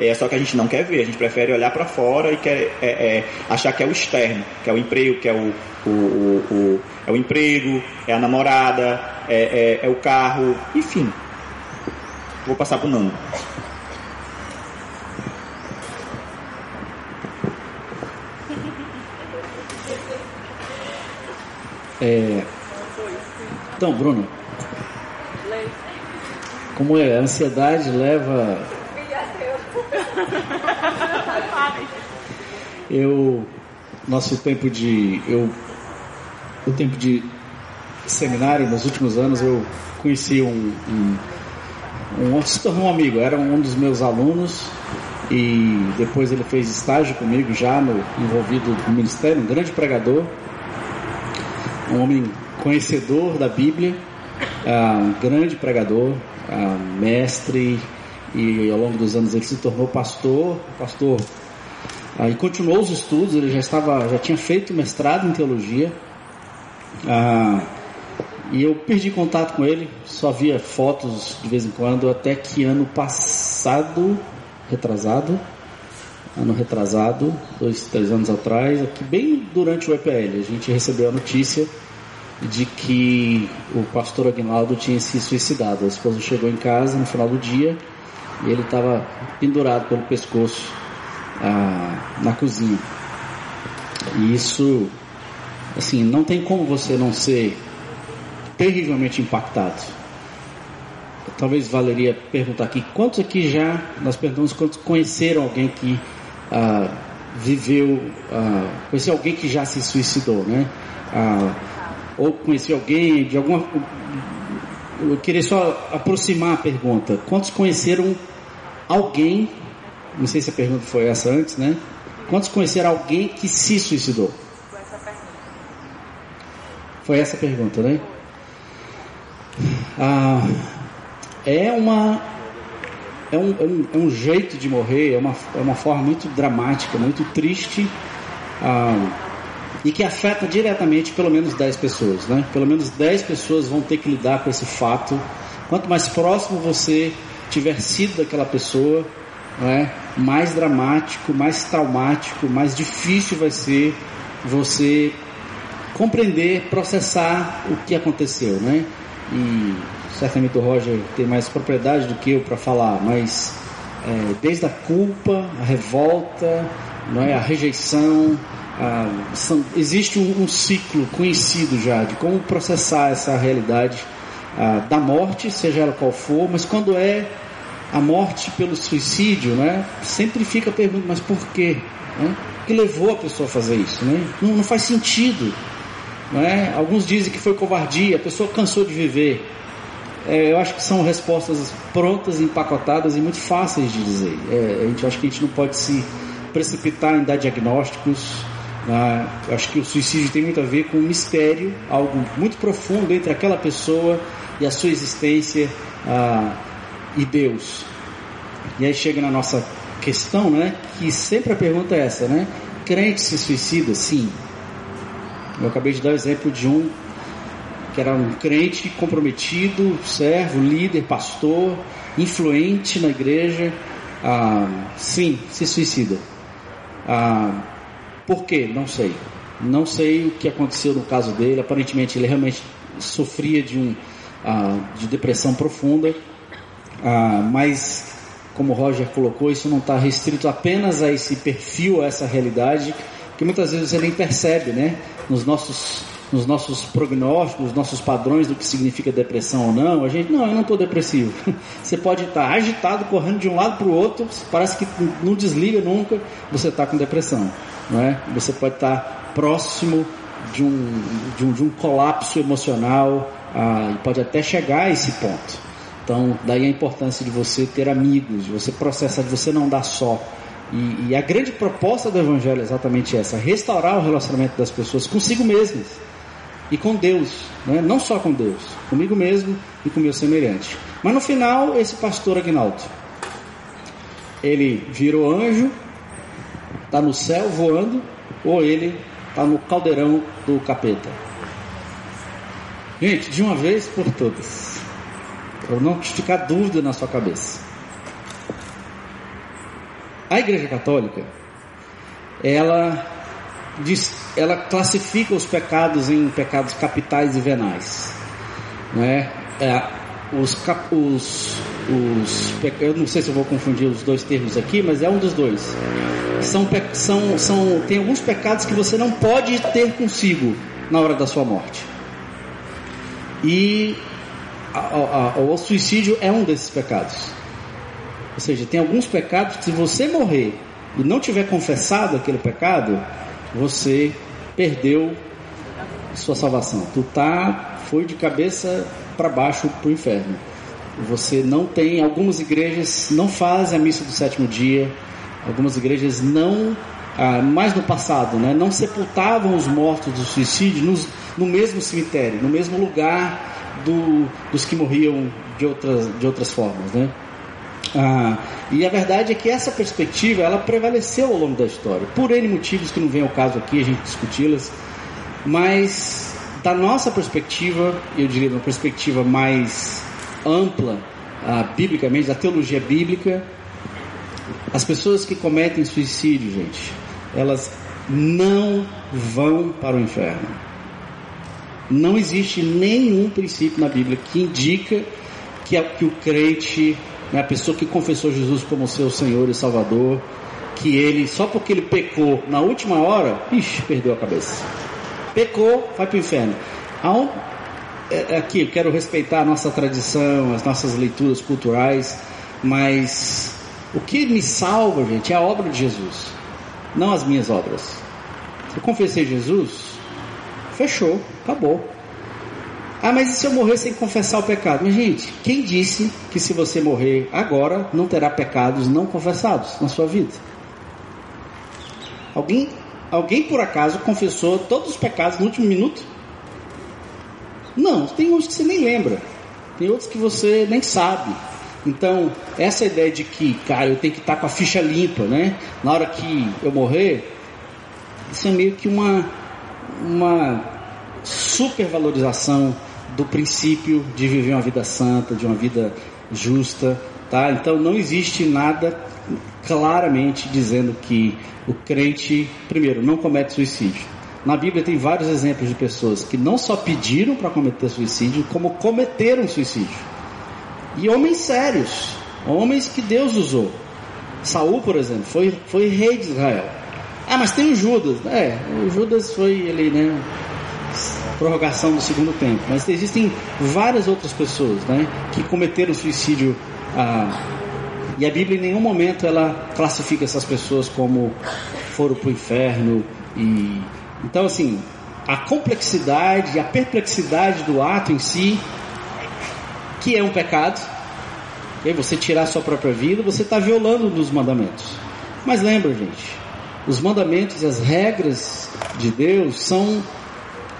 É só que a gente não quer ver, a gente prefere olhar para fora e quer é, é, achar que é o externo, que é o emprego, que é o, o, o, o- é o emprego, é a namorada, é, é, é o carro, enfim. Vou passar para o Nando. É, Então, Bruno, como é? A ansiedade leva. Eu, nosso tempo de, eu, o tempo de seminário nos últimos anos eu conheci um, um, um se tornou um amigo. Era um dos meus alunos e depois ele fez estágio comigo já no envolvido no ministério, um grande pregador um homem conhecedor da Bíblia, ah, um grande pregador, ah, mestre, e ao longo dos anos ele se tornou pastor, pastor, e continuou os estudos, ele já estava, já tinha feito mestrado em teologia, ah, e eu perdi contato com ele, só via fotos de vez em quando, até que ano passado, retrasado, ano retrasado, dois, três anos atrás, aqui bem durante o EPL, a gente recebeu a notícia de que o pastor Aguinaldo tinha se suicidado. A esposa chegou em casa no final do dia e ele estava pendurado pelo pescoço ah, na cozinha. E isso, assim, não tem como você não ser terrivelmente impactado. Talvez valeria perguntar aqui, quantos aqui já, nós perguntamos quantos conheceram alguém que ah, viveu, ah, conheceu alguém que já se suicidou, né? Ah, ou conheceu alguém de alguma. Eu queria só aproximar a pergunta. Quantos conheceram alguém? Não sei se a pergunta foi essa antes, né? Quantos conheceram alguém que se suicidou? Foi essa a pergunta, né? Ah, é uma é um, é, um, é um jeito de morrer, é uma, é uma forma muito dramática, muito triste ah, e que afeta diretamente pelo menos 10 pessoas, né? Pelo menos 10 pessoas vão ter que lidar com esse fato. Quanto mais próximo você tiver sido daquela pessoa, né? mais dramático, mais traumático, mais difícil vai ser você compreender, processar o que aconteceu, né? E certamente o Roger tem mais propriedade do que eu para falar, mas é, desde a culpa, a revolta, não é? a rejeição. são- existe um, um ciclo conhecido já de como processar essa realidade ah, da morte, seja ela qual for, mas quando é a morte pelo suicídio, né? sempre fica a pergunta, mas por quê? Né? O que levou a pessoa a fazer isso? Né? Não, não faz sentido. Não é? Alguns dizem que foi covardia, a pessoa cansou de viver. É, eu acho que são respostas prontas, empacotadas e muito fáceis de dizer. É, a gente acho que a gente não pode se precipitar em dar diagnósticos. né? Acho que o suicídio tem muito a ver com um mistério, algo muito profundo entre aquela pessoa e a sua existência ah, e Deus. E aí chega na nossa questão, né? Que sempre a pergunta é essa, né? Crente se suicida? Sim. Eu acabei de dar o exemplo de um que era um crente comprometido, servo, líder, pastor, influente na igreja. Ah, sim, se suicida. Ah, por quê? Não sei. Não sei o que aconteceu no caso dele. Aparentemente ele realmente sofria de um ah, de depressão profunda. Ah, mas como o Roger colocou, isso não está restrito apenas a esse perfil, a essa realidade, que muitas vezes você nem percebe, né? Nos nossos, nos nossos prognósticos, nos nossos padrões do que significa depressão ou não, a gente, não, eu não estou depressivo. Você pode estar agitado, correndo de um lado para o outro, parece que não desliga nunca, você está com depressão, não é? Você pode estar próximo de um, de um, de um colapso emocional, ah, pode até chegar a esse ponto. Então, daí a importância de você ter amigos, de você processar, de você não dar só. E, e a grande proposta do Evangelho é exatamente essa: restaurar o relacionamento das pessoas consigo mesmas e com Deus, né? não só com Deus, comigo mesmo e com meu semelhante. Mas no final, esse pastor Agnaldo, ele virou anjo, está no céu voando, ou ele está no caldeirão do capeta. Gente, de uma vez por todas, para não ficar dúvida na sua cabeça. A Igreja Católica, ela diz, ela classifica os pecados em pecados capitais e venais, né? É, os, os, os, eu não sei se eu vou confundir os dois termos aqui, mas é um dos dois. São, são, são, tem alguns pecados que você não pode ter consigo na hora da sua morte. E a- a- o suicídio é um desses pecados. Ou seja, tem alguns pecados que se você morrer e não tiver confessado aquele pecado, você perdeu sua salvação. Tu tá foi de cabeça para baixo para o inferno. Você não tem, algumas igrejas não fazem a missa do sétimo dia, algumas igrejas não, ah, mais no passado, né, não sepultavam os mortos do suicídio nos- no mesmo cemitério, no mesmo lugar do- dos que morriam de outras, de outras formas, né? Ah, e a verdade é que essa perspectiva ela prevaleceu ao longo da história, por N motivos que não vem ao caso aqui a gente discuti-las, mas da nossa perspectiva, eu diria uma perspectiva mais ampla, ah, biblicamente, da teologia bíblica, as pessoas que cometem suicídio, gente, elas não vão para o inferno. Não existe nenhum princípio na Bíblia que indica que, a- que o crente, né, a pessoa que confessou Jesus como seu Senhor e Salvador, que ele, só porque ele pecou na última hora, ixi, perdeu a cabeça. Pecou, vai para o inferno. É, é aqui, eu quero respeitar a nossa tradição, as nossas leituras culturais, mas o que me salva, gente, é a obra de Jesus, não as minhas obras. Eu confessei Jesus, fechou, acabou. Ah, mas e se eu morrer sem confessar o pecado? Mas, gente, quem disse que se você morrer agora, não terá pecados não confessados na sua vida? Alguém, alguém por acaso confessou todos os pecados no último minuto? Não, tem uns que você nem lembra, tem outros que você nem sabe. Então, essa ideia de que, cara, eu tenho que estar com a ficha limpa, né? Na hora que eu morrer, isso é meio que uma, uma supervalorização do princípio de viver uma vida santa, de uma vida justa, tá? Então não existe nada claramente dizendo que o crente, primeiro, não comete suicídio. Na Bíblia tem vários exemplos de pessoas que não só pediram para cometer suicídio, como cometeram suicídio. E homens sérios, homens que Deus usou. Saul, por exemplo, foi, foi rei de Israel. Ah, mas tem o Judas. É, o Judas foi ele, né? Prorrogação do segundo tempo. Mas existem várias outras pessoas, né? Que cometeram suicídio. Ah, e a Bíblia em nenhum momento ela classifica essas pessoas como foram para o inferno. E então assim, a complexidade, a perplexidade do ato em si, que é um pecado. E você tirar a sua própria vida, você está violando um dos mandamentos. Mas lembra, gente, os mandamentos e as regras de Deus são,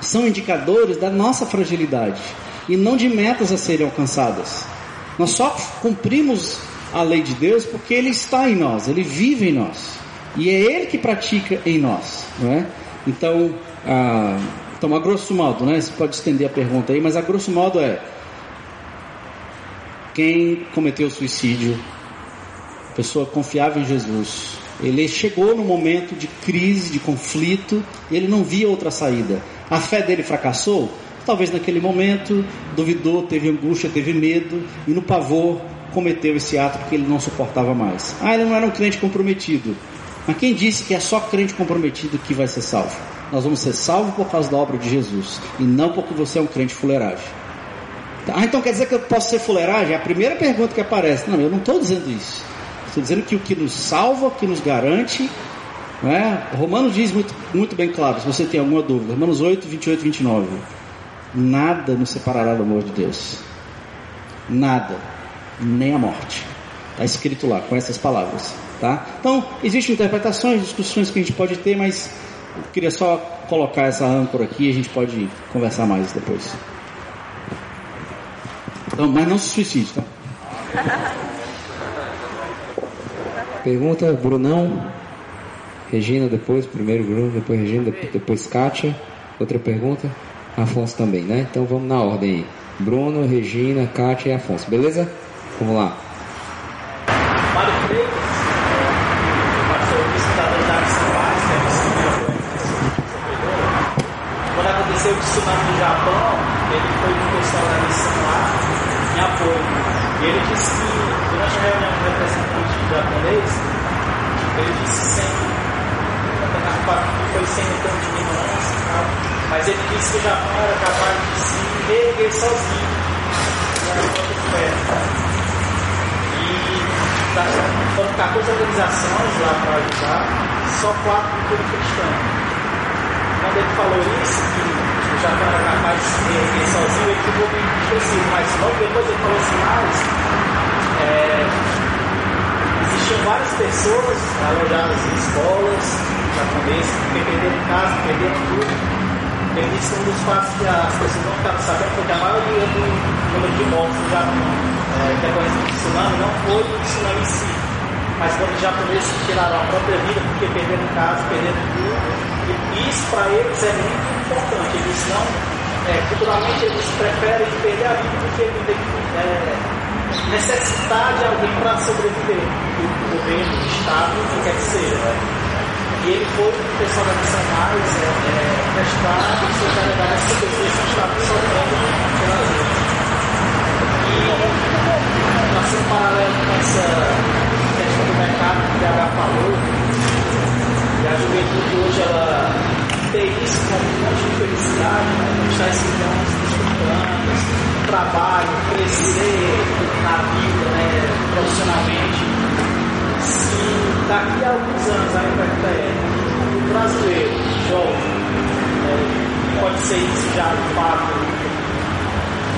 são indicadores da nossa fragilidade e não de metas a serem alcançadas. Nós só cumprimos a lei de Deus porque Ele está em nós, Ele vive em nós e é Ele que pratica em nós, não é? Então, ah, então a grosso modo, né? Você pode estender a pergunta aí, mas a grosso modo é quem cometeu suicídio, pessoa confiava em Jesus, ele chegou no momento de crise, de conflito, e ele não via outra saída. A fé dele fracassou? Talvez naquele momento, duvidou, teve angústia, teve medo, e no pavor cometeu esse ato porque ele não suportava mais. Ah, ele não era um crente comprometido. Mas quem disse que é só crente comprometido que vai ser salvo? Nós vamos ser salvos por causa da obra de Jesus, e não porque você é um crente fuleiragem. Ah, então quer dizer que eu posso ser fuleiragem? É a primeira pergunta que aparece. Não, eu não estou dizendo isso. Estou dizendo que o que nos salva, o que nos garante, né? Romanos diz muito, muito bem claro, se você tem alguma dúvida, Romanos 8, 28 29. Nada nos separará do amor de Deus. Nada. Nem a morte. Está escrito lá, com essas palavras. Tá? Então, existem interpretações, discussões que a gente pode ter, mas eu queria só colocar essa âncora aqui e a gente pode conversar mais depois. Então, mas não se suicide, tá? Pergunta Brunão, Regina depois, primeiro Bruno, depois Regina, depois Kátia. Outra pergunta, Afonso também, né? Então vamos na ordem aí. Bruno, Regina, Kátia e Afonso, beleza? Vamos lá. Mário Freitas, pastor pesquisador da área Paz, que é o Quando aconteceu o tsunami no Japão, ele foi com o pessoal da missão lá em apoio. E ele disse que, durante a reunião com o representante japonês, ele disse sempre, que foi sem um tom de ignorância e tal, mas ele disse que o Japão era capaz de se reerguer sozinho nas próprias pernas. E tá, foram 14 organizações lá para ajudar, só quatro do povo cristão. Quando ele falou isso, que já era capaz de se erguer sozinho, ele ficou meio esquecido, mas logo depois ele falou assim, mas é, existiam várias pessoas alojadas em escolas japonesas que perderam casa, perderam tudo. Ele disse que um dos fatos que as pessoas não ficaram sabendo foi que a maioria do número de mortos no Japão é, decorrência do tsunami não foi o tsunami em si, mas foram os que tiraram a própria vida porque perderam casa, perderam tudo. E isso para eles é muito importante. Eles não, é, culturalmente, eles preferem perder a vida do que é, necessitar de alguém para sobreviver, do governo, do Estado, o que quer que seja. Né? E ele foi o pessoal da missão mais é, é, solidariedade a essas pessoas que estavam sofrendo pelas. E passando um paralelo com essa mercado que o DH falou, e a juventude hoje ela isso como um monte de felicidade, né? estar estudando, estudando, trabalho, crescer na vida, né? profissionalmente. Se daqui a alguns anos ainda é o brasileiro, jovem, é, pode ser isso já de fato,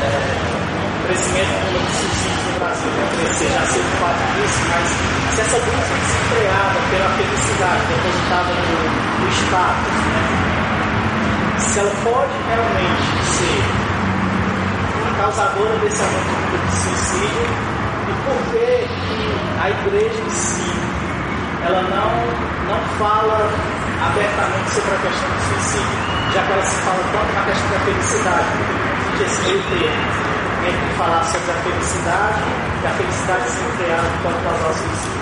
é, crescimento do número de suicídios no Brasil vai crescer, já sei de fato disso, mas se essa busca desenfreada pela felicidade depositada no, no status, né? se ela pode realmente ser causadora desse aumento de suicídio e por que a igreja em si ela não, não fala abertamente sobre a questão do suicídio, já que ela se fala tanto na questão da felicidade, existe esse meio termo entre falar sobre a felicidade e a felicidade desenfreada pode causar suicídio.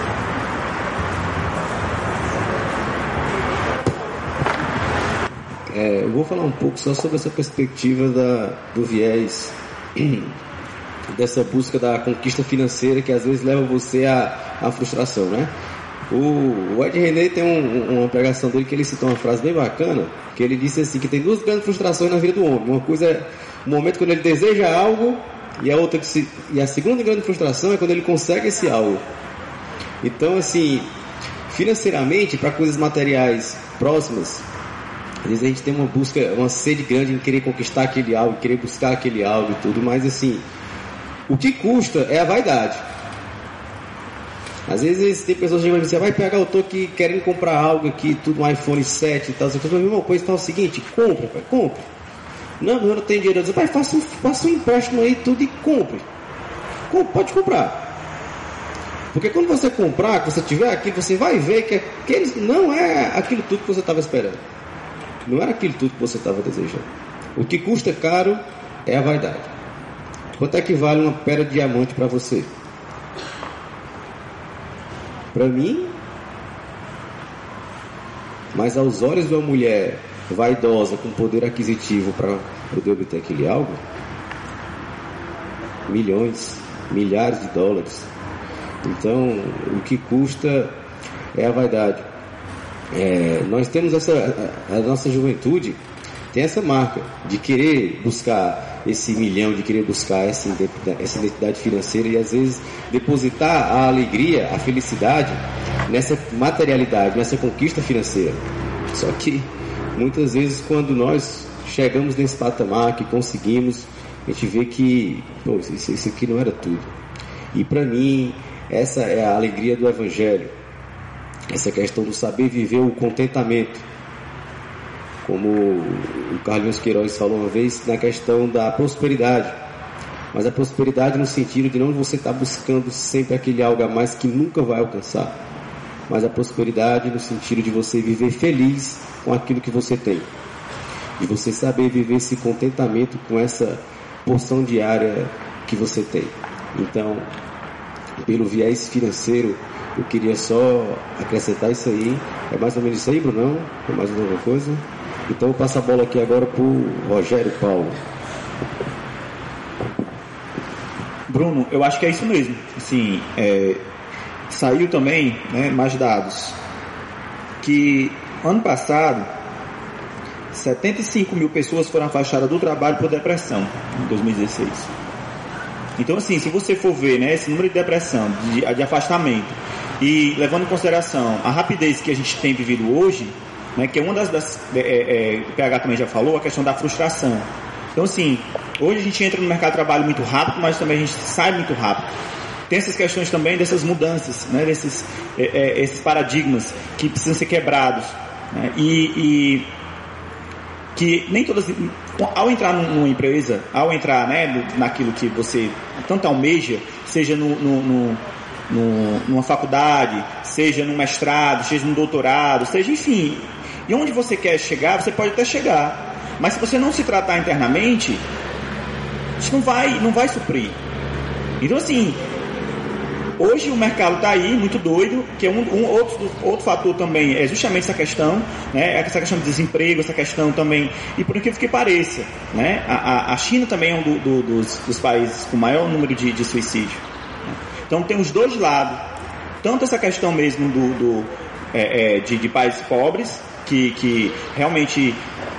É, eu vou falar um pouco só sobre essa perspectiva da, do viés dessa busca da conquista financeira que às vezes leva você à, à frustração, né? O, o Ed René tem um- uma pregação dele que ele citou uma frase bem bacana, que ele disse assim, que tem duas grandes frustrações na vida do homem. Uma coisa é o momento quando ele deseja algo, e a outra se, e a segunda grande frustração é quando ele consegue esse algo. Então, assim, financeiramente, para coisas materiais próximas, às vezes a gente tem uma busca, uma sede grande em querer conquistar aquele algo, querer buscar aquele algo e tudo, mas assim, o que custa é a vaidade. Às vezes tem pessoas que dizem, vai pegar, eu tô aqui querendo comprar algo aqui, tudo um iPhone 7 e tal. Você fala, meu irmão, pois então é o seguinte, compra, pai, compra. Não, eu não tenho dinheiro. Eu digo, pai, faça um, faça um empréstimo aí tudo e compre. Com- pode comprar. Porque quando você comprar, que você tiver aqui, você vai ver que aqueles não é aquilo tudo que você estava esperando. Não era aquilo tudo que você estava desejando. O que custa caro é a vaidade. Quanto é que vale uma pedra de diamante para você? Para mim, mas aos olhos de uma mulher vaidosa com poder aquisitivo para poder obter aquele algo, milhões, milhares de dólares. Então, o que custa é a vaidade. É, nós temos essa, a, nossa juventude tem essa marca de querer buscar esse milhão, de querer buscar essa identidade, essa identidade financeira e às vezes depositar a alegria, a felicidade nessa materialidade, nessa conquista financeira. Só que muitas vezes quando nós chegamos nesse patamar que conseguimos, a gente vê que pô, isso, isso aqui não era tudo. E para mim, essa é a alegria do Evangelho. Essa questão do saber viver o contentamento. Como o Carlinhos Queiroz falou uma vez, na questão da prosperidade. Mas a prosperidade no sentido de não você estar buscando sempre aquele algo a mais que nunca vai alcançar. Mas a prosperidade no sentido de você viver feliz com aquilo que você tem. De você saber viver esse contentamento com essa porção diária que você tem. Então, pelo viés financeiro, eu queria só acrescentar isso aí. É mais ou menos isso aí, Brunão? É mais alguma coisa? Então eu passo a bola aqui agora pro Rogério Paulo. Bruno, eu acho que é isso mesmo. Assim, é, saiu também né, mais dados que ano passado 75 mil pessoas foram afastadas do trabalho por depressão em 2016. Então, assim, se você for ver né, esse número de depressão, de, de afastamento, e levando em consideração a rapidez que a gente tem vivido hoje, né, que é uma das, das é, é, o PH também já falou, a questão da frustração. Então, assim, hoje a gente entra no mercado de trabalho muito rápido, mas também a gente sai muito rápido. Tem essas questões também dessas mudanças, né, desses é, é, esses paradigmas que precisam ser quebrados. Né, e, e que nem todas ao entrar numa empresa, ao entrar né, naquilo que você tanto almeja, seja no, no, no, no, numa faculdade, seja num mestrado, seja num doutorado, seja enfim, e onde você quer chegar, você pode até chegar, mas se você não se tratar internamente, isso não vai, não vai suprir. Então assim, Hoje o mercado está aí, muito doido, que é um, um outro, outro fator também é justamente essa questão, né? Essa questão de desemprego, essa questão também, e por incrível que pareça, né? A, a China também é um do, do, dos, dos, países com maior número de, de suicídio. Né? Então tem os dois lados, tanto essa questão mesmo do, do é, é, de, de países pobres, que, que realmente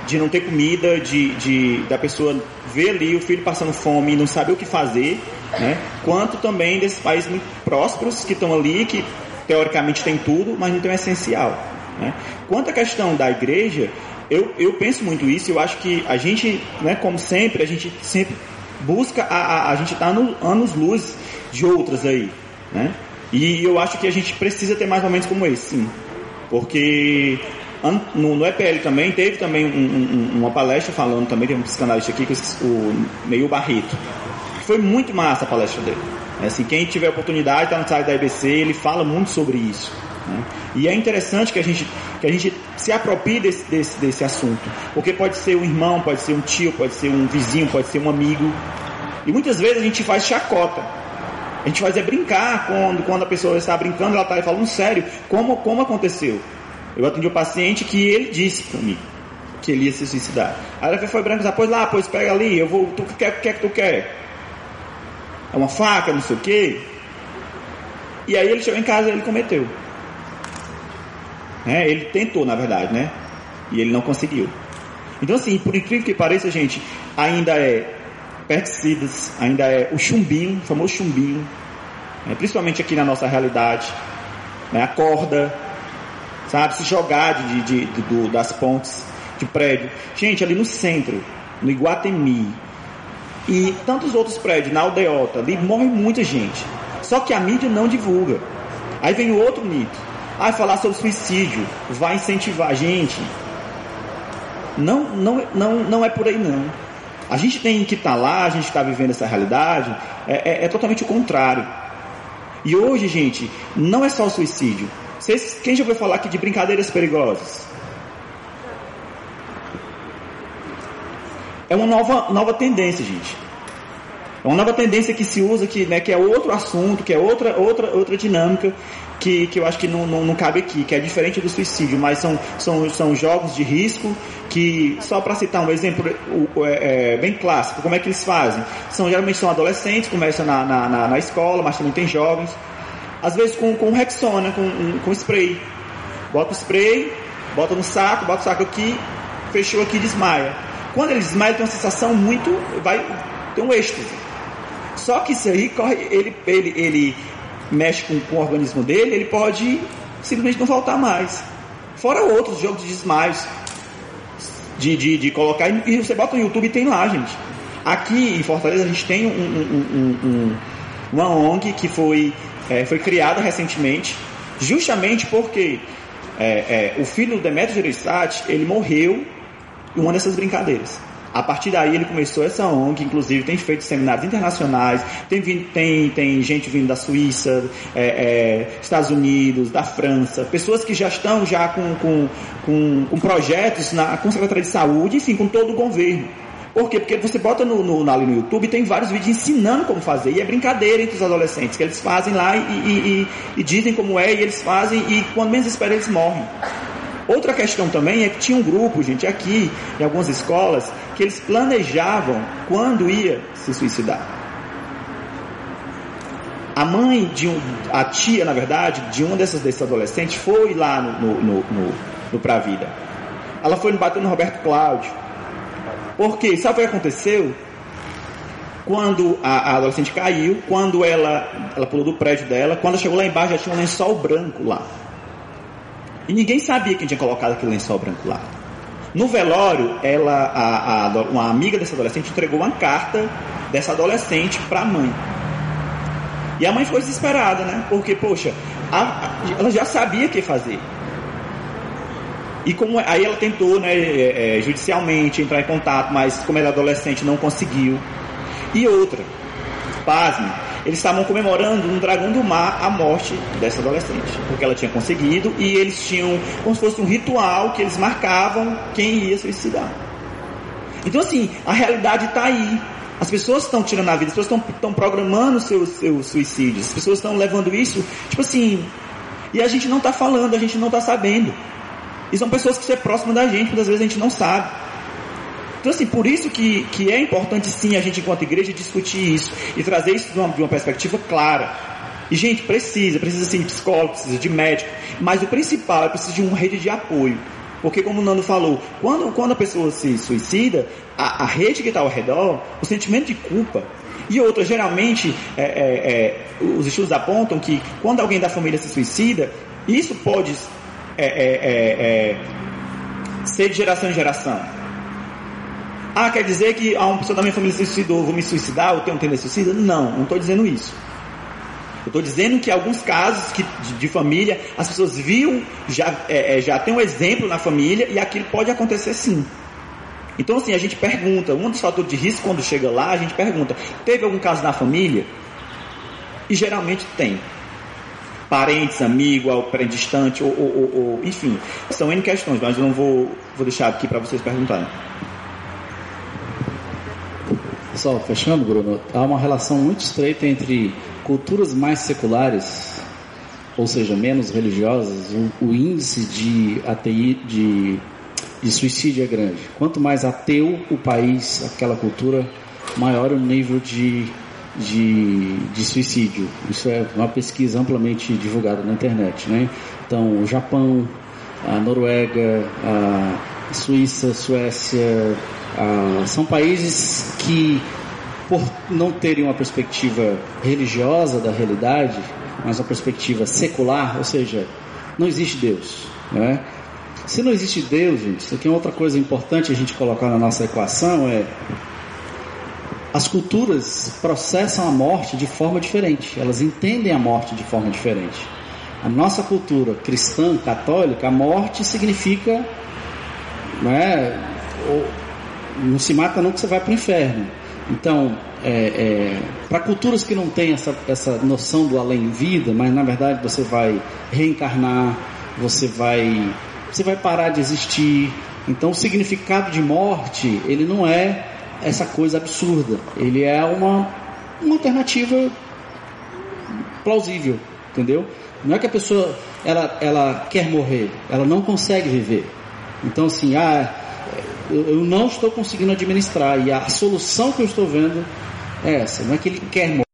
de não ter comida, de, de da pessoa ver ali o filho passando fome e não saber o que fazer, né? quanto também desses países muito prósperos que estão ali, que teoricamente tem tudo, mas não tem o essencial. Né? Quanto à questão da igreja, eu, eu penso muito isso, eu acho que a gente, né, como sempre, a gente sempre busca, a, a, a gente está no anos luz de outras aí, né? E eu acho que a gente precisa ter mais momentos como esse, sim. Porque no, no, EPL também teve também um, um, uma palestra falando também, tem um psicanalista aqui, o Meio Barreto. Foi muito massa a palestra dele. Assim, quem tiver oportunidade, está no site da IBC, ele fala muito sobre isso. Né? E é interessante que a gente, que a gente se aproprie desse, desse, desse assunto. Porque pode ser um irmão, pode ser um tio, pode ser um vizinho, pode ser um amigo. E muitas vezes a gente faz chacota. A gente faz é brincar quando, quando a pessoa está brincando, ela está falando sério. Como, como aconteceu? Eu atendi um paciente que ele disse para mim que ele ia se suicidar. Aí ela foi branca, pois lá, pois pega ali, eu vou, tu quer, o que é que tu quer? É uma faca, não sei o quê. E aí ele chegou em casa e ele cometeu. Né? Ele tentou, na verdade, né? E ele não conseguiu. Então, assim, por incrível que pareça, gente, ainda é pesticidas, ainda é o chumbinho, o famoso chumbinho, né? principalmente aqui na nossa realidade, né? a corda, sabe? Se jogar de, de, de- do- das pontes de prédio. Gente, ali no centro, no Iguatemi, e tantos outros prédios, na aldeota, ali morre muita gente. Só que a mídia não divulga. Aí vem o outro mito. Ah, falar sobre suicídio vai incentivar. Gente, não, não, não, não é por aí não. A gente tem que estar lá, a gente está vivendo essa realidade, é, é- é totalmente o contrário. E hoje, gente, não é só o suicídio. Vocês, quem já ouviu falar aqui de brincadeiras perigosas? É uma nova, nova tendência, gente. É uma nova tendência que se usa, que, né, que é outro assunto, que é outra, outra, outra dinâmica, que, que eu acho que não, não, não cabe aqui, que é diferente do suicídio, mas são, são, são jogos de risco que, só para citar um exemplo o- é, é, bem clássico, como é que eles fazem? São, geralmente são adolescentes, começam na, na, na, na escola, mas também tem jovens, às vezes com, com Rexona, com, com spray. Bota o spray, bota no saco, bota o saco aqui, fechou aqui e desmaia. Quando ele desmaia, ele tem uma sensação muito. vai ter um êxtase. Só que isso aí corre, ele, ele, ele mexe com, com o organismo dele, ele pode simplesmente não voltar mais. Fora outros jogos de desmaios. De, de, de colocar. E você bota no YouTube e tem lá, gente. Aqui em Fortaleza a gente tem um- um- um- um- uma ONG que foi, é, foi criada recentemente, justamente porque é, é, o filho do Demetrio Gereissati, ele morreu uma dessas brincadeiras. A partir daí ele começou essa ONG, inclusive tem feito seminários internacionais, tem, vindo- tem, tem gente vindo da Suíça, é, é, Estados Unidos, da França, pessoas que já estão já com, com, com, com projetos na, com Secretaria de Saúde, enfim, com todo o governo. Por quê? Porque você bota no, no, ali no YouTube tem vários vídeos ensinando como fazer. E é brincadeira entre os adolescentes, que eles fazem lá e, e- e- e dizem como é, e eles fazem, e quando menos espera eles morrem. Outra questão também é que tinha um grupo, gente, aqui, em algumas escolas, que eles planejavam quando ia se suicidar. A mãe de um, a tia, na verdade, de um desses, desses adolescentes foi lá no, no, no, no, no Pra Vida. Ela foi bater no Roberto Cláudio. Porque, sabe o que aconteceu? Quando a, a adolescente caiu, quando ela, ela pulou do prédio dela, quando chegou lá embaixo já tinha um lençol branco lá. E ninguém sabia quem tinha colocado aquele lençol branco lá. No velório, ela, a, a, uma amiga dessa adolescente entregou uma carta dessa adolescente para a mãe. E a mãe ficou desesperada, né? Porque, poxa, a- ela já sabia o que fazer. E como aí ela tentou, né, é, é, judicialmente entrar em contato, mas como ela é adolescente não conseguiu. E outra, pasme, eles estavam comemorando no Dragão do Mar a morte dessa adolescente, porque ela tinha conseguido e eles tinham como se fosse um ritual que eles marcavam quem ia suicidar. Então assim, a realidade está aí. As pessoas estão tirando a vida, as pessoas estão, estão programando seus, seus suicídios, as pessoas estão levando isso, tipo assim, e a gente não está falando, a gente não está sabendo. E são pessoas que são próximas da gente, muitas vezes a gente não sabe. Então, assim, por isso que, que é importante sim a gente, enquanto igreja, discutir isso e trazer isso de uma, de uma perspectiva clara. E, gente, precisa, precisa sim de psicólogo, precisa de médico, mas o principal é precisa de uma rede de apoio. Porque, como o Nando falou, quando, quando a pessoa se suicida, a, a rede que está ao redor, o sentimento de culpa. E outra, geralmente, é, é, é, os estudos apontam que quando alguém da família se suicida, isso pode é, é, é, ser de geração em geração. Ah, quer dizer que ah, uma pessoa da minha família se suicidou, vou me suicidar, eu tenho tendência suicida? Não, não estou dizendo isso. Eu estou dizendo que alguns casos que, de, de família, as pessoas viam, já, é, é, já tem um exemplo na família e aquilo pode acontecer sim. Então, assim, a gente pergunta, um dos fatores de risco quando chega lá, a gente pergunta, teve algum caso na família? E geralmente tem. Parentes, amigo, ou parente distante, ou, ou, ou, ou enfim. São N questões, mas eu não vou, vou deixar aqui para vocês perguntarem. Pessoal, fechando, Bruno, há uma relação muito estreita entre culturas mais seculares, ou seja, menos religiosas, o, o índice de, ATI, de, de suicídio é grande. Quanto mais ateu o país, aquela cultura, maior o nível de, de, de suicídio. Isso é uma pesquisa amplamente divulgada na internet. Né? Então, o Japão, a Noruega, a Suíça, Suécia, a- são países que, por não terem uma perspectiva religiosa da realidade, mas uma perspectiva secular, ou seja, não existe Deus. Né? Se não existe Deus, gente, isso aqui é outra coisa importante a gente colocar na nossa equação é as culturas processam a morte de forma diferente, elas entendem a morte de forma diferente. A nossa cultura cristã, católica, a morte significa é, ou- não se mata não que você vai para o inferno. Então, para culturas que não têm essa, essa noção do além-vida, mas na verdade você vai reencarnar, você vai, você vai parar de existir. Então, o significado de morte, ele não é essa coisa absurda. Ele é uma, uma alternativa plausível, entendeu? Não é que a pessoa ela, ela quer morrer, ela não consegue viver. Então assim, ah, eu, eu não estou conseguindo administrar e a solução que eu estou vendo é essa. Não é que ele quer morrer,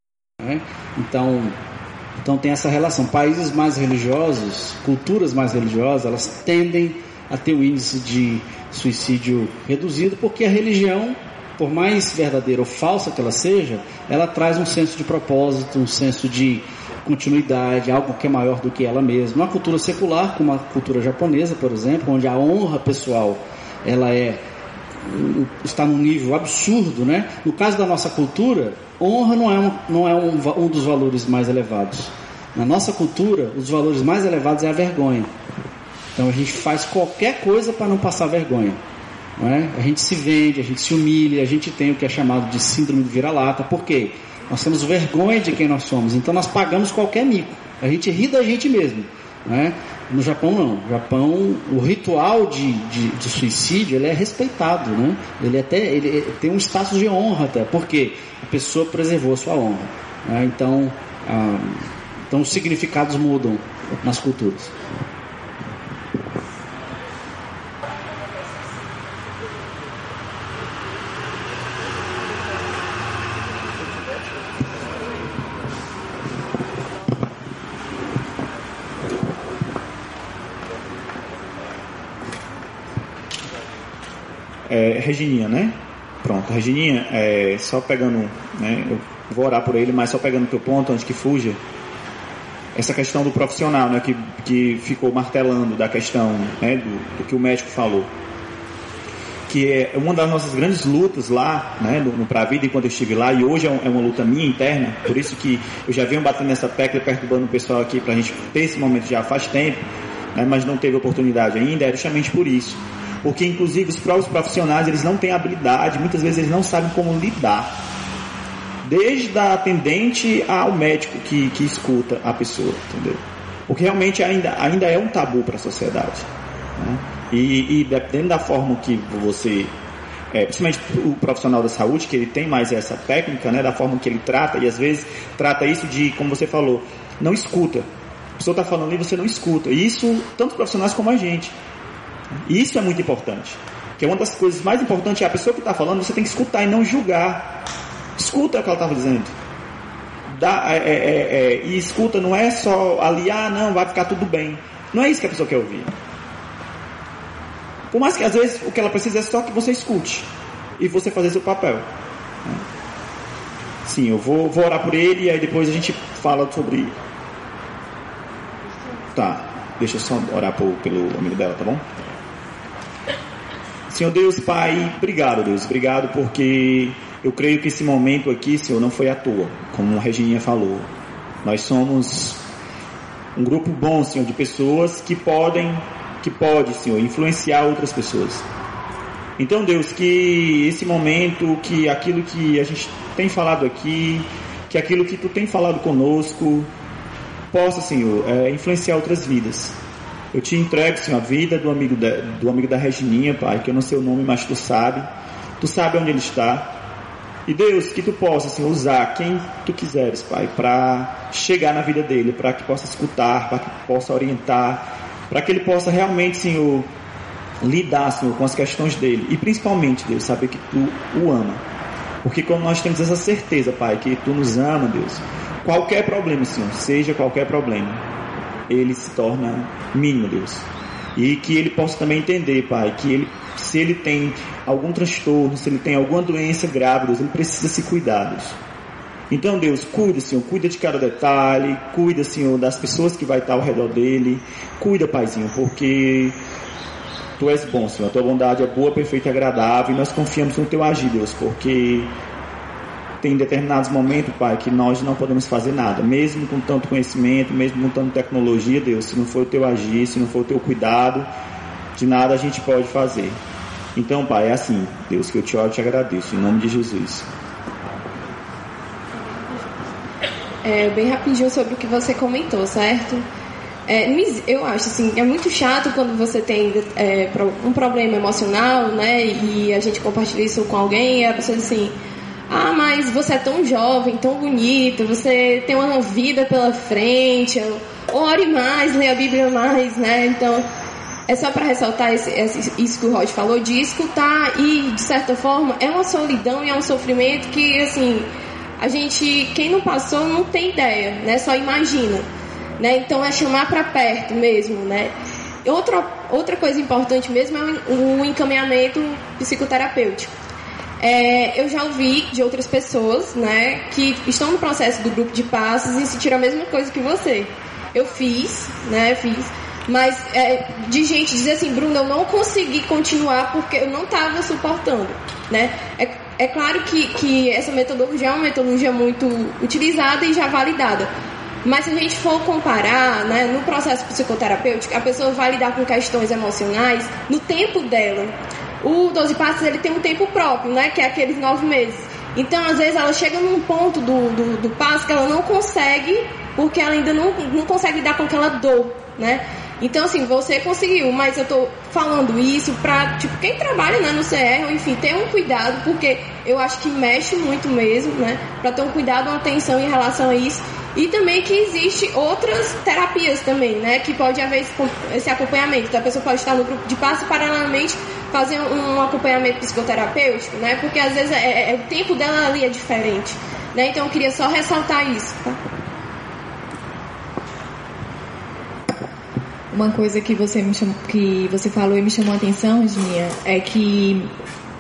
né? Então, então tem essa relação. Países mais religiosos, culturas mais religiosas, elas tendem a ter um índice de suicídio reduzido porque a religião por mais verdadeira ou falsa que ela seja, ela traz um senso de propósito, um senso de continuidade, algo que é maior do que ela mesma. Uma cultura secular, como a cultura japonesa, por exemplo, onde a honra pessoal ela é está num nível absurdo, né? No caso da nossa cultura, honra não é um, não é um, um dos valores mais elevados. Na nossa cultura, os valores mais elevados é a vergonha. Então a gente faz qualquer coisa para não passar vergonha. Não é? A gente se vende, a gente se humilha, a gente tem o que é chamado de síndrome de vira-lata. Por quê? Nós temos vergonha de quem nós somos, então nós pagamos qualquer mico. A gente ri da gente mesmo. Né? No Japão não. No Japão o ritual de, de, de suicídio ele é respeitado, né? Ele até ele tem um status de honra até, porque a pessoa preservou a sua honra. né? Então, ah, então os significados mudam nas culturas. É, Regininha, né? Pronto, Regininha, é, só pegando, né? Eu vou orar por ele, mas só pegando teu ponto antes que fuja. Essa questão do profissional, né? Que, que ficou martelando da questão né, do, do que o médico falou. Que é uma das nossas grandes lutas lá, né? No, no Pra Vida, enquanto eu estive lá, e hoje é, um- é uma luta minha interna, por isso que eu já venho batendo nessa tecla, perturbando o pessoal aqui pra gente ter esse momento já faz tempo, né, mas não teve oportunidade ainda, é justamente por isso. Porque inclusive os próprios profissionais, eles não têm habilidade, muitas vezes eles não sabem como lidar. Desde a atendente ao médico que, que escuta a pessoa, entendeu? Porque realmente ainda, ainda é um tabu para a sociedade. né? E, e dependendo da forma que você é, principalmente o profissional da saúde, que ele tem mais essa técnica, né, da forma que ele trata, e às vezes trata isso de, como você falou, não escuta. A pessoa está falando e você não escuta. E isso, tanto profissionais como a gente. E isso é muito importante. Que é uma das coisas mais importantes, é a pessoa que está falando, você tem que escutar e não julgar. Escuta o que ela estava dizendo. Dá, é, é, é, é, e escuta não é só ali, ah, não, vai ficar tudo bem. Não é isso que a pessoa quer ouvir. Por mais que às vezes o que ela precisa é só que você escute e você fazer seu papel. Sim, eu vou, vou orar por ele e aí depois a gente fala sobre. Tá, deixa eu só orar por, pelo amigo dela, tá bom? Senhor Deus, Pai, obrigado, Deus, obrigado porque eu creio que esse momento aqui, Senhor, não foi à toa, como a Regininha falou. Nós somos um grupo bom, Senhor, de pessoas que podem, que pode, Senhor, influenciar outras pessoas. Então, Deus, que esse momento, que aquilo que a gente tem falado aqui, que aquilo que tu tem falado conosco, possa, Senhor, é, influenciar outras vidas. Eu te entrego, Senhor, a vida do amigo da, do amigo da Regininha, Pai, que eu não sei o nome, mas tu sabe. Tu sabe onde ele está. E Deus, que tu possa, Senhor, usar quem tu quiseres, Pai, para chegar na vida dele, para que possa escutar, para que possa orientar, para que ele possa realmente, Senhor, lidar, Senhor, com as questões dele. E principalmente, Deus, saber que tu o ama. Porque quando nós temos essa certeza, Pai, que tu nos ama, Deus, qualquer problema, Senhor, seja qualquer problema, ele se torna mínimo, Deus. E que ele possa também entender, Pai, que ele, se ele tem algum transtorno, se ele tem alguma doença grave, Deus, ele precisa se cuidar, Deus. Então, Deus, cuida, Senhor, cuida de cada detalhe, cuida, Senhor, das pessoas que vai estar ao redor dele. Cuida, Paizinho, porque Tu és bom, Senhor. A tua bondade é boa, perfeita e agradável. E nós confiamos no teu agir, Deus, porque tem determinados momentos, Pai, que nós não podemos fazer nada, mesmo com tanto conhecimento, mesmo com tanta tecnologia, Deus. Se não for o teu agir, se não for o teu cuidado, de nada a gente pode fazer. Então, Pai, é assim, Deus, que eu te oro e te agradeço, em nome de Jesus. É, bem rapidinho sobre o que você comentou, certo? É, eu acho assim, é muito chato quando você tem é, um problema emocional, né? E a gente compartilha isso com alguém e a pessoa diz assim, ah, mas você é tão jovem, tão bonito, você tem uma vida pela frente, ore mais, leia a Bíblia mais, né? Então, é só para ressaltar esse- esse- isso que o Rod falou, de escutar e, de certa forma, é uma solidão e é um sofrimento que, assim, a gente, quem não passou não tem ideia, né? Só imagina, né? Então é chamar para perto mesmo, né? Outra, outra coisa importante mesmo é o, o encaminhamento psicoterapêutico. É, eu já ouvi de outras pessoas, né, que estão no processo do grupo de passos e sentiram a mesma coisa que você. Eu fiz, né, fiz, mas é, de gente dizer assim, Bruno, eu não consegui continuar porque eu não estava suportando, né? É, é claro que, que essa metodologia é uma metodologia muito utilizada e já validada. Mas se a gente for comparar, né, no processo psicoterapêutico, a pessoa vai lidar com questões emocionais no tempo dela. O 12 passos ele tem um tempo próprio, né, que é aqueles nove meses. Então, às vezes, ela chega num ponto do, do, do passo que ela não consegue, porque ela ainda não, não consegue lidar com aquela dor, né? Então, assim, você conseguiu, mas eu tô falando isso pra, tipo, quem trabalha né, no CR, enfim, ter um cuidado, porque eu acho que mexe muito mesmo, né? Pra ter um cuidado, uma atenção em relação a isso. E também que existe outras terapias também, né? Que pode haver esse, acompanhamento. Então, a pessoa pode estar no grupo de passo paralelamente, fazer um acompanhamento psicoterapêutico, né? Porque, às vezes, é, é- o tempo dela ali é diferente, né? Então, eu queria só ressaltar isso, tá? Uma coisa que você me chamou, que você falou e me chamou a atenção, Virginia, é que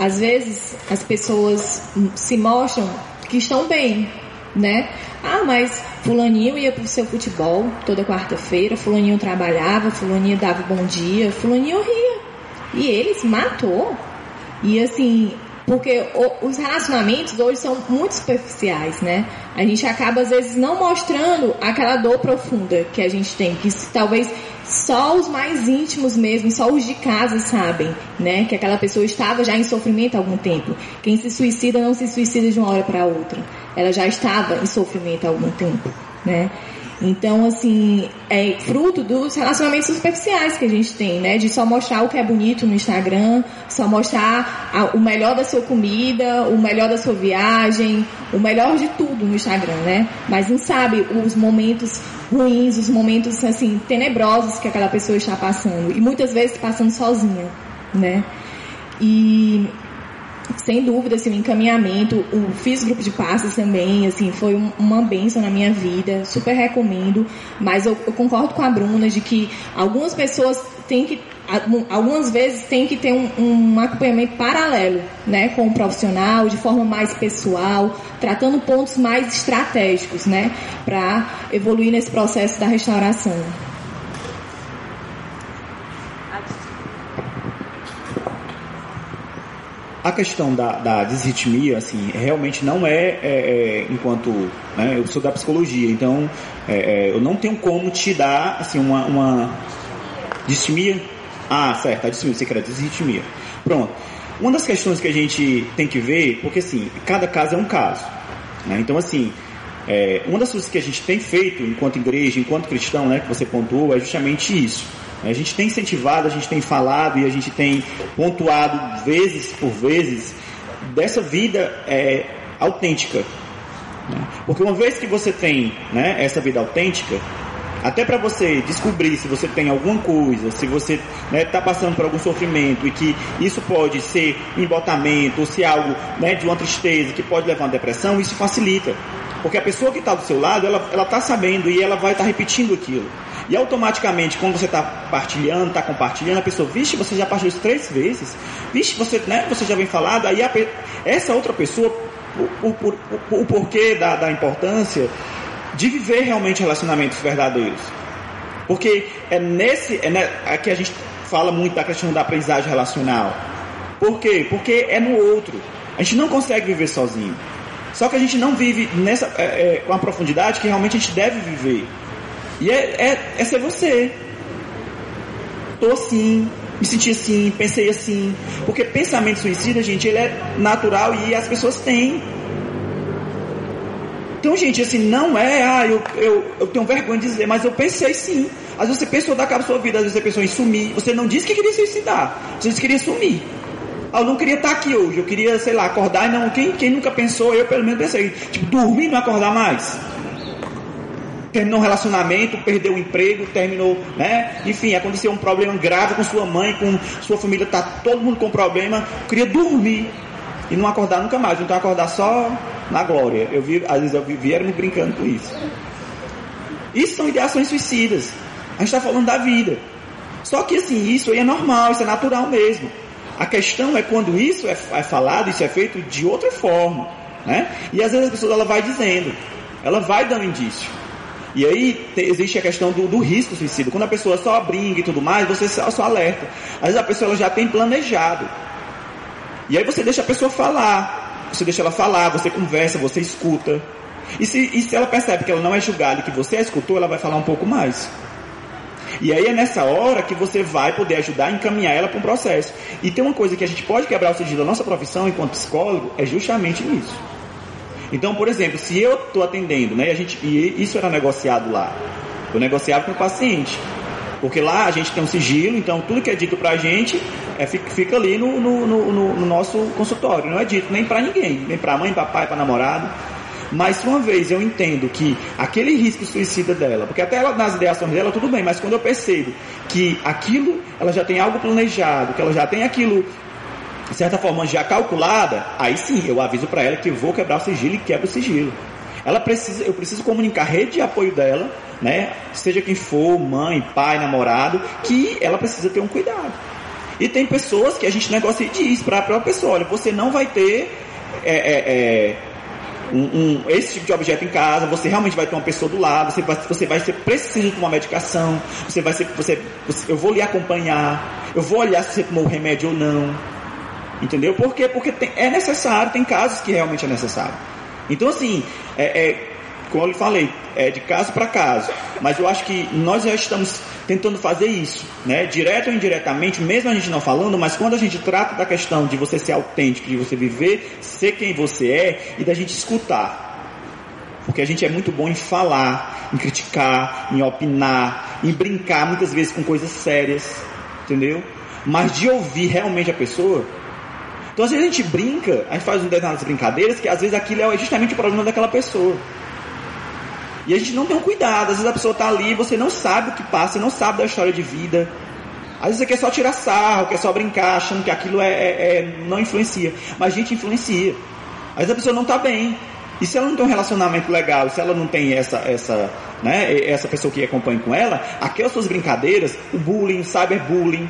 às vezes as pessoas se mostram que estão bem, né? Ah, mas fulaninho ia pro seu futebol toda quarta-feira, fulaninho trabalhava, fulaninho dava bom dia, fulaninho ria. E ele se matou. E assim, porque os relacionamentos hoje são muito superficiais, né? A gente acaba às vezes não mostrando aquela dor profunda que a gente tem, que talvez só os mais íntimos mesmo, só os de casa sabem, né? Que aquela pessoa estava já em sofrimento há algum tempo. Quem se suicida não se suicida de uma hora para outra. Ela já estava em sofrimento há algum tempo, né? Então, assim, é fruto dos relacionamentos superficiais que a gente tem, né? De só mostrar o que é bonito no Instagram, só mostrar a- o melhor da sua comida, o melhor da sua viagem, o melhor de tudo no Instagram, né? Mas não sabe os momentos ruins, os momentos, assim, tenebrosos que aquela pessoa está passando. E muitas vezes passando sozinha, né? E sem dúvida, assim, o encaminhamento, o fiz grupo de passos também, assim, foi um- uma bênção na minha vida, super recomendo, mas eu, eu concordo com a Bruna de que algumas pessoas têm que, algumas vezes tem que ter um, um acompanhamento paralelo, né, com o profissional, de forma mais pessoal, tratando pontos mais estratégicos, né, para evoluir nesse processo da restauração. A questão da, da disritmia, assim, realmente não é, é, é, enquanto, né, eu sou da psicologia, então é, é, eu não tenho como te dar, assim, uma, uma. Ah, certo, a disritmia, você quer disritmia. Pronto. Uma das questões que a gente tem que ver, porque assim, cada caso é um caso, né? Então, assim, é, uma das coisas que a gente tem feito enquanto igreja, enquanto cristão, né, que você pontuou, é justamente isso. A gente tem incentivado, a gente tem falado e a gente tem pontuado vezes por vezes dessa vida é, autêntica. né? Porque uma vez que você tem né, essa vida autêntica, até para você descobrir se você tem alguma coisa, se você está passando por algum sofrimento e que isso pode ser um embotamento ou se algo né, de uma tristeza que pode levar a uma depressão, isso facilita. Porque a pessoa que está do seu lado, ela está sabendo e ela vai estar repetindo aquilo. E automaticamente, quando você está partilhando, está compartilhando, a pessoa, vixe, você já partilhou isso três vezes, vixe, você, né, você já vem falado, aí a essa outra pessoa, o, o, o, o porquê da, da importância de viver realmente relacionamentos verdadeiros. Porque é nesse, é aqui a gente fala muito da questão da aprendizagem relacional. Por quê? Porque é no outro. A gente não consegue viver sozinho. Só que a gente não vive nessa, é, é, com a profundidade que realmente a gente deve viver. E é, é, é você. Tô assim, me senti assim, pensei assim. Porque pensamento suicida, gente, ele é natural e as pessoas têm. Então, gente, assim, não é, ah, eu, eu, eu tenho vergonha de dizer, mas eu pensei sim. Às vezes você pensou dar cabo sua vida, às vezes você pensou em sumir. Você não disse que queria suicidar, você disse que queria sumir. Ah, eu não queria estar aqui hoje, eu queria, sei lá, acordar e não. Quem, quem nunca pensou, eu pelo menos pensei, tipo, dormir e não acordar mais. Terminou um relacionamento, perdeu o emprego, terminou, né? Enfim, aconteceu um problema grave com sua mãe, com sua família, tá todo mundo com problema. Queria dormir e não acordar nunca mais, então acordar só na glória. Eu vi, às vezes eu vi, vieram me brincando com isso. Isso são ideações suicidas. A gente está falando da vida. Só que assim, isso aí é normal, isso é natural mesmo. A questão é quando isso é, é falado, isso é feito de outra forma. Né? E às vezes a pessoa ela vai dizendo, ela vai dando indício. E aí te- existe a questão do, do risco suicida. Quando a pessoa só brinca e tudo mais, você só, só alerta. Às vezes a pessoa já tem planejado. E aí você deixa a pessoa falar. Você deixa ela falar, você conversa, você escuta. E se, e se ela percebe que ela não é julgada e que você a escutou, ela vai falar um pouco mais. E aí é nessa hora que você vai poder ajudar a encaminhar ela para um processo. E tem uma coisa que a gente pode quebrar o sigilo da nossa profissão enquanto psicólogo, é justamente nisso. Então, por exemplo, se eu estou atendendo, né, e, a gente, e isso era negociado lá, eu negociava com o paciente. Porque lá a gente tem um sigilo, então tudo que é dito pra gente é, fica, ali no, no, no, no- no nosso consultório. Não é dito nem pra ninguém, nem pra mãe, pra pai, pra namorado. Mas uma vez eu entendo que aquele risco suicida dela, porque até ela, nas ideações dela tudo bem, mas quando eu percebo que aquilo, ela já tem algo planejado, que ela já tem aquilo de certa forma já calculada, aí sim eu aviso para ela que vou quebrar o sigilo e quebro o sigilo. Ela precisa, eu preciso comunicar a rede de apoio dela, né? Seja quem for, mãe, pai, namorado, que ela precisa ter um cuidado. E tem pessoas que a gente negocia e diz para a própria pessoa, olha, você não vai ter é, é, é, um, um- esse tipo de objeto em casa, você realmente vai ter uma pessoa do lado, você vai, você vai ser preciso de uma medicação, você vai ser, você- eu vou lhe acompanhar, eu vou olhar se você tomou o remédio ou não. Entendeu? Por quê? Porque tem- é necessário, tem casos que realmente é necessário. Então, assim, é, é, como eu lhe falei, é de caso para caso. Mas eu acho que nós já estamos tentando fazer isso, né? Direto ou indiretamente, mesmo a gente não falando, mas quando a gente trata da questão de você ser autêntico, de você viver, ser quem você é e da gente escutar. Porque a gente é muito bom em falar, em criticar, em opinar, em brincar muitas vezes com coisas sérias, entendeu? Mas de ouvir realmente a pessoa. Então às vezes a gente brinca, a gente faz um determinadas brincadeiras que às vezes aquilo é justamente o problema daquela pessoa. E a gente não tem um cuidado, às vezes a pessoa está ali e você não sabe o que passa, você não sabe da história de vida. Às vezes você quer só tirar sarro, quer só brincar, achando que aquilo é, é- é- não influencia. Mas a gente influencia. Às vezes a pessoa não está bem. E se ela não tem um relacionamento legal, se ela não tem essa, essa, né, essa pessoa que acompanha com ela, aquelas suas brincadeiras, o bullying, o cyberbullying,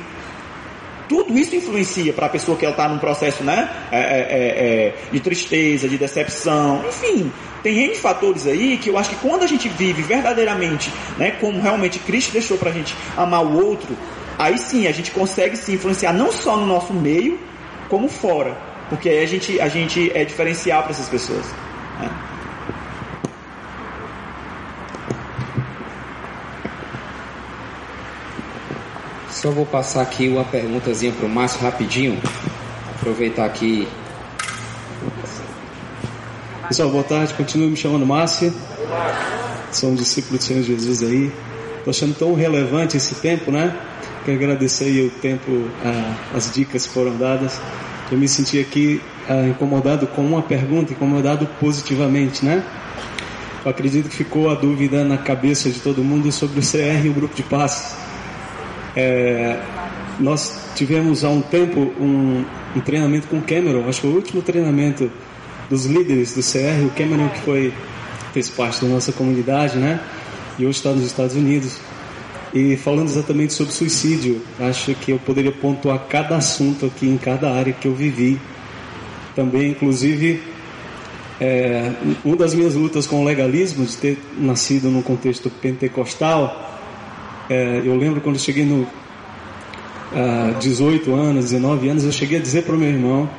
tudo isso influencia para a pessoa que ela está num processo né, é, é, é, de tristeza, de decepção, enfim. Tem N fatores aí que eu acho que quando a gente vive verdadeiramente, né, como realmente Cristo deixou para a gente amar o outro, aí sim a gente consegue se influenciar não só no nosso meio, como fora. Porque aí a gente, a gente é diferencial para essas pessoas. né? Só vou passar aqui uma perguntazinha para o Márcio rapidinho. Aproveitar aqui. Pessoal, boa tarde. Continuo me chamando Márcio. Sou um discípulo do Senhor Jesus aí. Estou achando tão relevante esse tempo, né? Quero agradecer o tempo, ah, as dicas que foram dadas. Eu me senti aqui ah, incomodado com uma pergunta, incomodado positivamente, né? Eu acredito que ficou a dúvida na cabeça de todo mundo sobre o CR e o grupo de passos. É, nós tivemos há um tempo um, um treinamento com o Cameron, acho que foi o último treinamento dos líderes do CR, o Cameron que foi fez parte da nossa comunidade, né? E hoje está nos Estados Unidos. E falando exatamente sobre suicídio, acho que eu poderia pontuar cada assunto aqui em cada área que eu vivi. Também, inclusive, é, uma das minhas lutas com o legalismo, de ter nascido num contexto pentecostal, é, eu lembro quando eu cheguei no ah, 18 anos, 19 anos, eu cheguei a dizer para o meu irmão,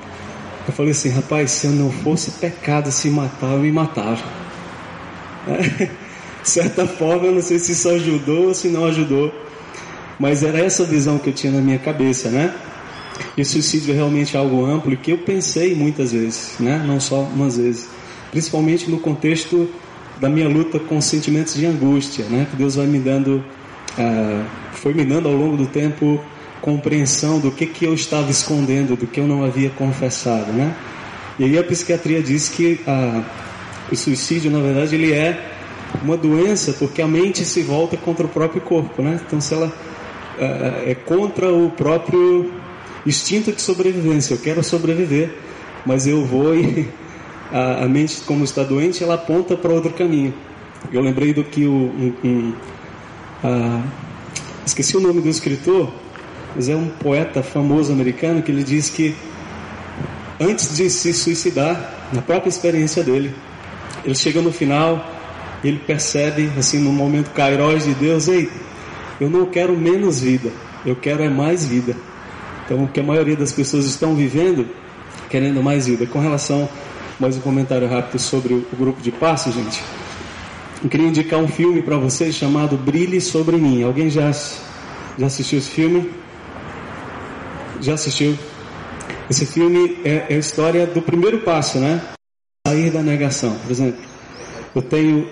eu falei assim, rapaz, se eu não fosse pecado se matar, eu me matava. É, de certa forma, eu não sei se isso ajudou ou se não ajudou, mas era essa visão que eu tinha na minha cabeça, né? E o suicídio é realmente algo amplo que eu pensei muitas vezes, né? Não só umas vezes, principalmente no contexto da minha luta com sentimentos de angústia, né? Que Deus vai me dando, foi me dando ao longo do tempo compreensão do que que eu estava escondendo, do que eu não havia confessado, né? E aí a psiquiatria diz que o suicídio, na verdade, ele é uma doença porque a mente se volta contra o próprio corpo, né? Então, se ela é contra o próprio instinto de sobrevivência, eu quero sobreviver, mas eu vou e a, a mente, como está doente, ela aponta para outro caminho. Eu lembrei do que o. Um, ah, esqueci o nome do escritor, mas é um poeta famoso americano que ele diz que antes de se suicidar, na própria experiência dele, ele chega no final, ele percebe, assim, no momento kairos de Deus, ei, eu não quero menos vida, eu quero é mais vida. Então, o que a maioria das pessoas estão vivendo, querendo mais vida. Com relação, mais um comentário rápido sobre o grupo de passos, gente. Eu queria indicar um filme para vocês chamado Brilhe Sobre Mim. Alguém já, já assistiu esse filme? Já assistiu? Esse filme é, é a história do primeiro passo, né? Sair da negação. Por exemplo, eu tenho.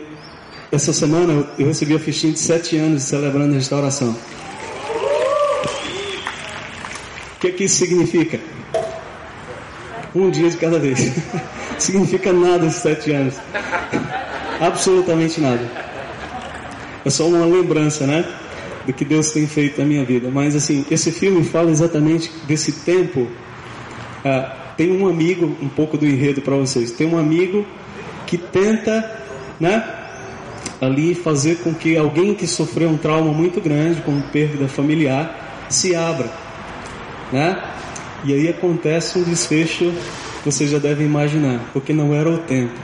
Essa semana eu recebi a fichinha de sete anos celebrando a restauração. O que, que isso significa? Um dia de cada vez. significa nada esses sete anos. Absolutamente nada. É só uma lembrança, né? Do que Deus tem feito na minha vida. Mas assim, esse filme fala exatamente desse tempo. Ah, tem um amigo, um pouco do enredo para vocês. Tem um amigo que tenta, né? Ali fazer com que alguém que sofreu um trauma muito grande, como perda familiar, se abra né? E aí acontece um desfecho que você já deve imaginar, porque não era o tempo.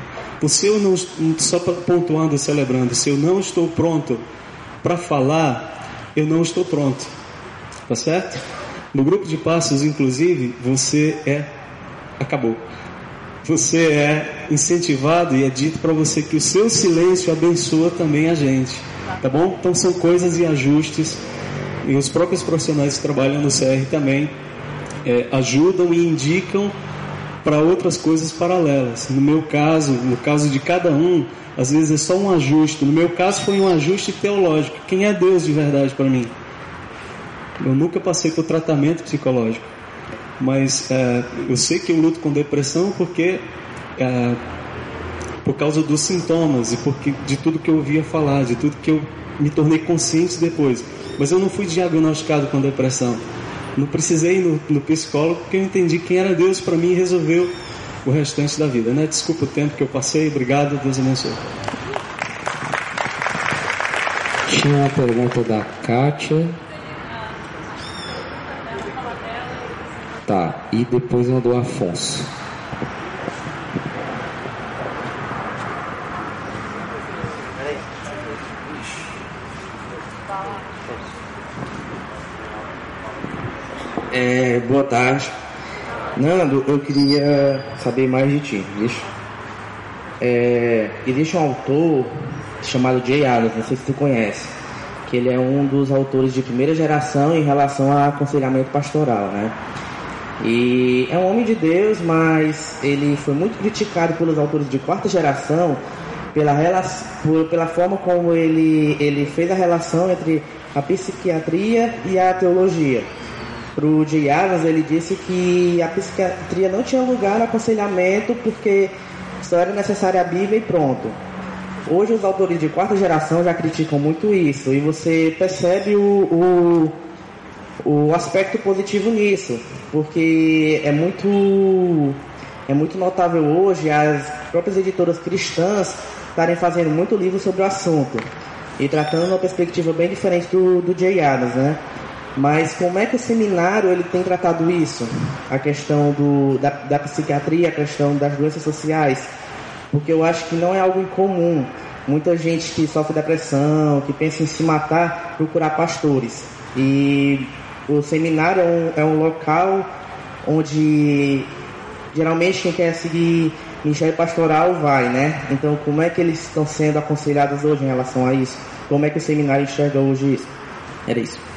Por se eu não, só pontuando celebrando, se eu não estou pronto para falar, eu não estou pronto. Tá certo? No grupo de passos, inclusive, você é acabou. Você é incentivado e é dito para você que o seu silêncio abençoa também a gente. Tá bom? Então são coisas e ajustes e os próprios profissionais que trabalham no CR também é, ajudam e indicam para outras coisas paralelas. No meu caso, no caso de cada um, às vezes é só um ajuste. No meu caso foi um ajuste teológico. Quem é Deus de verdade para mim? Eu nunca passei por tratamento psicológico, mas é, eu sei que eu luto com depressão porque é, por causa dos sintomas e porque de tudo que eu ouvia falar, de tudo que eu me tornei consciente depois. Mas eu não fui diagnosticado com depressão. Não precisei no, no psicólogo porque eu entendi quem era Deus para mim e resolveu o restante da vida. Né? Desculpa o tempo que eu passei. Obrigado. Deus abençoe. Tinha uma pergunta da Kátia. Tá, e depois uma do Afonso. É, boa tarde. Nando, eu queria saber mais de ti. Deixa. É, existe um autor chamado Jay Adams, não sei se tu conhece, que ele é um dos autores de primeira geração em relação a aconselhamento pastoral, né? E é um homem de Deus, mas ele foi muito criticado pelos autores de quarta geração pela, por, pela forma como ele, ele fez a relação entre a psiquiatria e a teologia. Para o Jay Adams, ele disse que a psiquiatria não tinha lugar no aconselhamento porque só era necessária a Bíblia e pronto. Hoje os autores de quarta geração já criticam muito isso e você percebe o, o, o aspecto positivo nisso, porque é muito, é muito notável hoje as próprias editoras cristãs estarem fazendo muito livro sobre o assunto. e tratando uma perspectiva bem diferente do, do Jay Adams, né? Mas como é que o seminário ele tem tratado isso? A questão do, da, da psiquiatria, a questão das doenças sociais? Porque eu acho que não é algo incomum. Muita gente que sofre depressão, que pensa em se matar, procurar pastores. E o seminário é um, é um local onde geralmente quem quer seguir ministério pastoral vai, né? Então, como é que eles estão sendo aconselhados hoje em relação a isso? Como é que o seminário enxerga hoje isso? Era isso.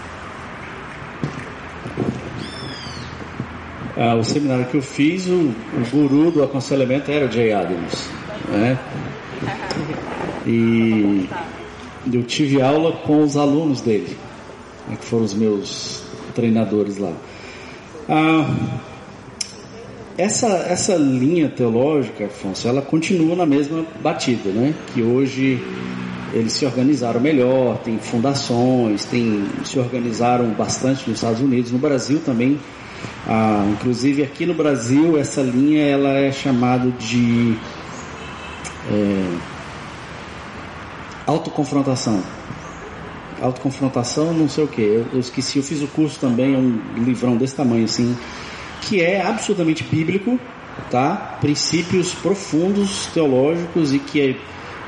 Ah, o seminário que eu fiz, o, o guru do aconselhamento era o Jay Adams, né? E eu tive aula com os alunos dele, né, que foram os meus treinadores lá. Ah, essa, essa linha teológica, Afonso, ela continua na mesma batida, né? Que hoje eles se organizaram melhor, tem fundações, tem, se organizaram bastante nos Estados Unidos, no Brasil também. Ah, inclusive aqui no Brasil essa linha ela é chamada de é, autoconfrontação. Autoconfrontação, não sei o que. Eu, eu esqueci, eu fiz o curso também, é um livrão desse tamanho assim, que é absolutamente bíblico, tá? Princípios profundos teológicos e que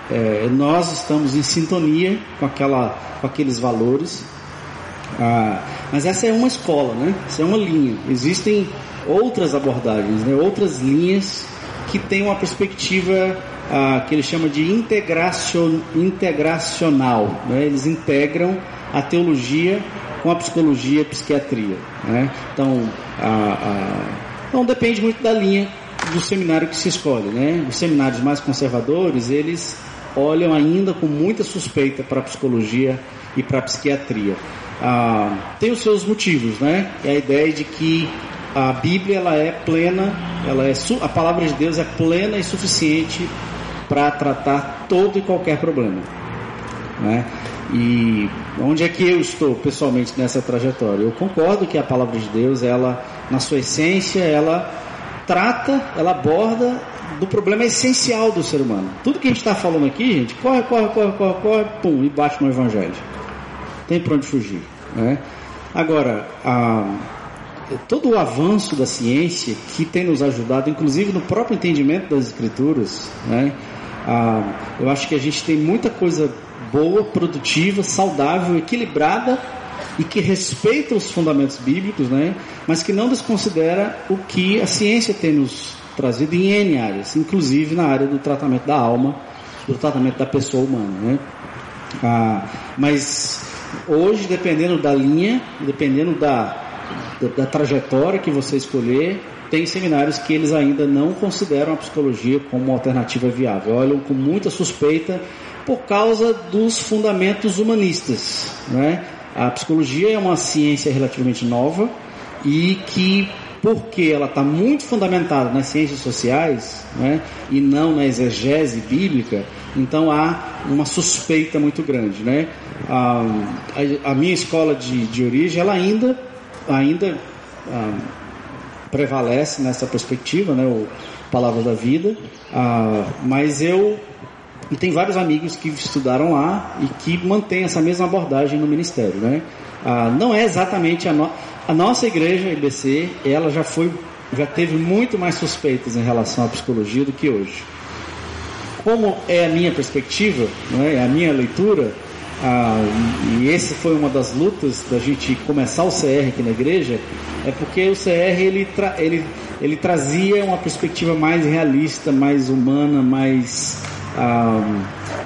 é, nós estamos em sintonia com aquela, com aqueles valores. Ah, mas essa é uma escola, né? Essa é uma linha. Existem outras abordagens, né? Outras linhas que têm uma perspectiva ah, que ele chama de integracion, integracional. Né? Eles integram a teologia com a psicologia e a psiquiatria. Né? Então, a, a, então, depende muito da linha do seminário que se escolhe. Né? Os seminários mais conservadores, eles olham ainda com muita suspeita para a psicologia e para a psiquiatria. Ah, tem os seus motivos, né? É a ideia de que a Bíblia ela é plena, ela é a palavra de Deus é plena e suficiente para tratar todo e qualquer problema. Né? E onde é que eu estou pessoalmente nessa trajetória? Eu concordo que a palavra de Deus, ela, na sua essência, ela trata, ela aborda do problema essencial do ser humano. Tudo que a gente está falando aqui, gente, corre, corre, corre, corre, corre, pum, e bate no evangelho. Tem para onde fugir. Né? Agora, a, todo o avanço da ciência que tem nos ajudado, inclusive no próprio entendimento das escrituras, né? Ah, eu acho que a gente tem muita coisa boa, produtiva, saudável, equilibrada e que respeita os fundamentos bíblicos, né? mas que não desconsidera o que a ciência tem nos trazido em N áreas, inclusive na área do tratamento da alma, do tratamento da pessoa humana. Né? Ah, mas hoje, dependendo da linha, dependendo da, da, da trajetória que você escolher, tem seminários que eles ainda não consideram a psicologia como uma alternativa viável, olham com muita suspeita por causa dos fundamentos humanistas. Né? A psicologia é uma ciência relativamente nova e que, porque ela está muito fundamentada nas ciências sociais né, e não na exegese bíblica, então há uma suspeita muito grande. Né? A, a, a minha escola de, de origem, ela ainda, ainda prevalece nessa perspectiva, né, o Palavra da Vida, ah, mas eu e tem vários amigos que estudaram lá e que mantêm essa mesma abordagem no ministério, né? Ah, não é exatamente a, no... a nossa igreja, a IBC, ela já foi, já teve muito mais suspeitas em relação à psicologia do que hoje. Como é a minha perspectiva, não é? a minha leitura, ah, e essa foi uma das lutas da gente começar o CR aqui na igreja, é porque o CR ele, tra ele, ele trazia uma perspectiva mais realista, mais humana, mais, ah,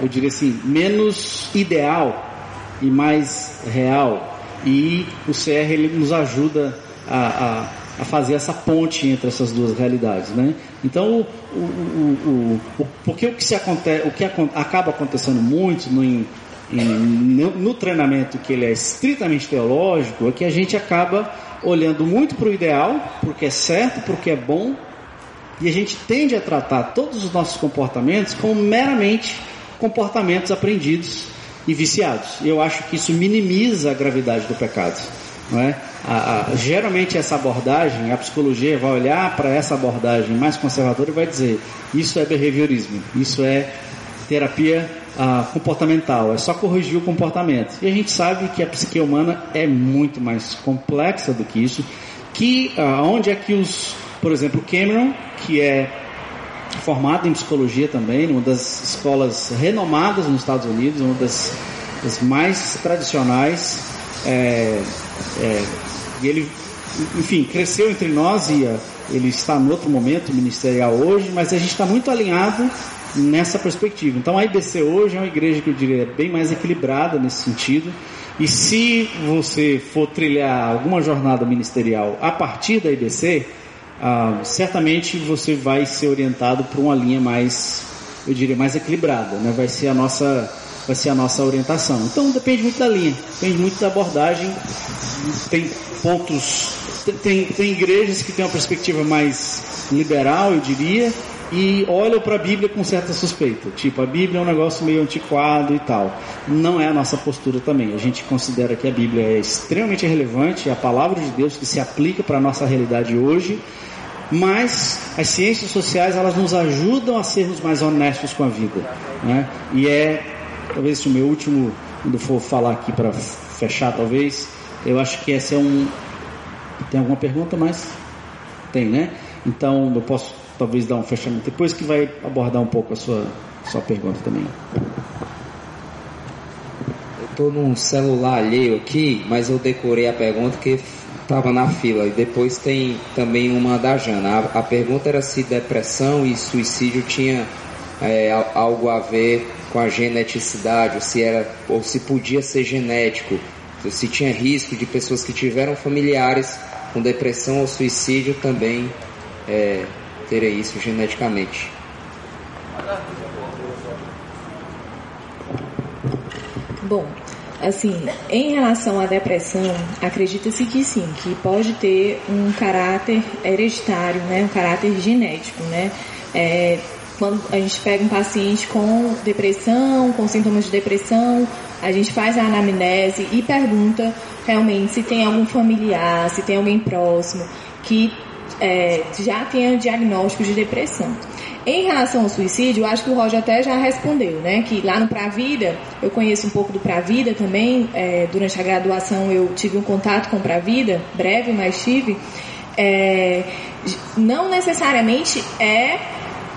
eu diria assim, menos ideal e mais real. E o CR ele nos ajuda a, a, a fazer essa ponte entre essas duas realidades, né? Então, o, o, o, o, porque o que, se acontece, o que acaba acontecendo muito no, no, no treinamento que ele é estritamente teológico é que a gente acaba olhando muito para o ideal, porque é certo, porque é bom, e a gente tende a tratar todos os nossos comportamentos como meramente comportamentos aprendidos e viciados. E eu acho que isso minimiza a gravidade do pecado. É? A, a, geralmente essa abordagem, a psicologia vai olhar para essa abordagem mais conservadora e vai dizer: isso é behaviorismo, isso é terapia ah, comportamental, é só corrigir o comportamento. E a gente sabe que a psique humana é muito mais complexa do que isso, que ah, onde é que os, por exemplo, Cameron, que é formado em psicologia também, numa das escolas renomadas nos Estados Unidos, uma das, das mais tradicionais, é, é, e ele, enfim, cresceu entre nós e ah, ele está no outro momento ministerial hoje, mas a gente está muito alinhado nessa perspectiva. Então a IBC hoje é uma igreja que eu diria bem mais equilibrada nesse sentido. E se você for trilhar alguma jornada ministerial a partir da IBC, ah, certamente você vai ser orientado por uma linha mais, eu diria, mais equilibrada, né? Vai ser a nossa, vai ser a nossa orientação. Então depende muito da linha, depende muito da abordagem. Tem pontos, tem, tem, igrejas que têm uma perspectiva mais liberal, eu diria, e olham para a Bíblia com certa suspeita. Tipo, a Bíblia é um negócio meio antiquado e tal. Não é a nossa postura também. A gente considera que a Bíblia é extremamente relevante, é a palavra de Deus que se aplica para a nossa realidade hoje. Mas as ciências sociais elas nos ajudam a sermos mais honestos com a vida, né? E é talvez o meu último, quando for falar aqui para fechar, talvez eu acho que esse é um. Tem alguma pergunta mais? Tem, né? Então eu posso talvez dar um fechamento depois que vai abordar um pouco a sua, sua pergunta também. Eu estou num celular alheio aqui, mas eu decorei a pergunta que estava na fila. E depois tem também uma da Jana. A, a pergunta era se depressão e suicídio tinha é, algo a ver com a geneticidade, ou se era ou se podia ser genético, se tinha risco de pessoas que tiveram familiares com depressão ou suicídio também é, terem isso geneticamente. Bom, assim, em relação à depressão, acredita-se que sim, que pode ter um caráter hereditário, né, um caráter genético, né. É, quando a gente pega um paciente com depressão, com sintomas de depressão, a gente faz a anamnese e pergunta realmente se tem algum familiar, se tem alguém próximo que é, já tenha diagnóstico de depressão. Em relação ao suicídio, eu acho que o Roger até já respondeu, né? Que lá no Pra Vida, eu conheço um pouco do Pra Vida também. É, durante a graduação eu tive um contato com o Pra Vida, breve, mas tive. É, não necessariamente é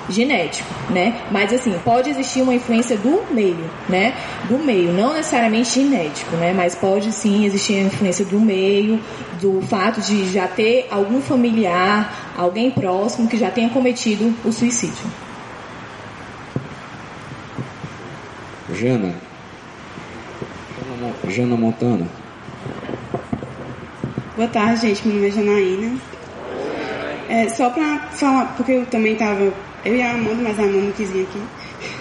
genético, né? Mas assim, pode existir uma influência do meio, né? Do meio, não necessariamente genético, né? Mas pode sim existir a influência do meio, do fato de já ter algum familiar, alguém próximo que já tenha cometido o suicídio. Jana. Jana Montana. Boa tarde, gente. Meu nome é Janaína. É, só pra falar, porque eu também tava eu e a Amanda, mas a Amanda não quis vir aqui.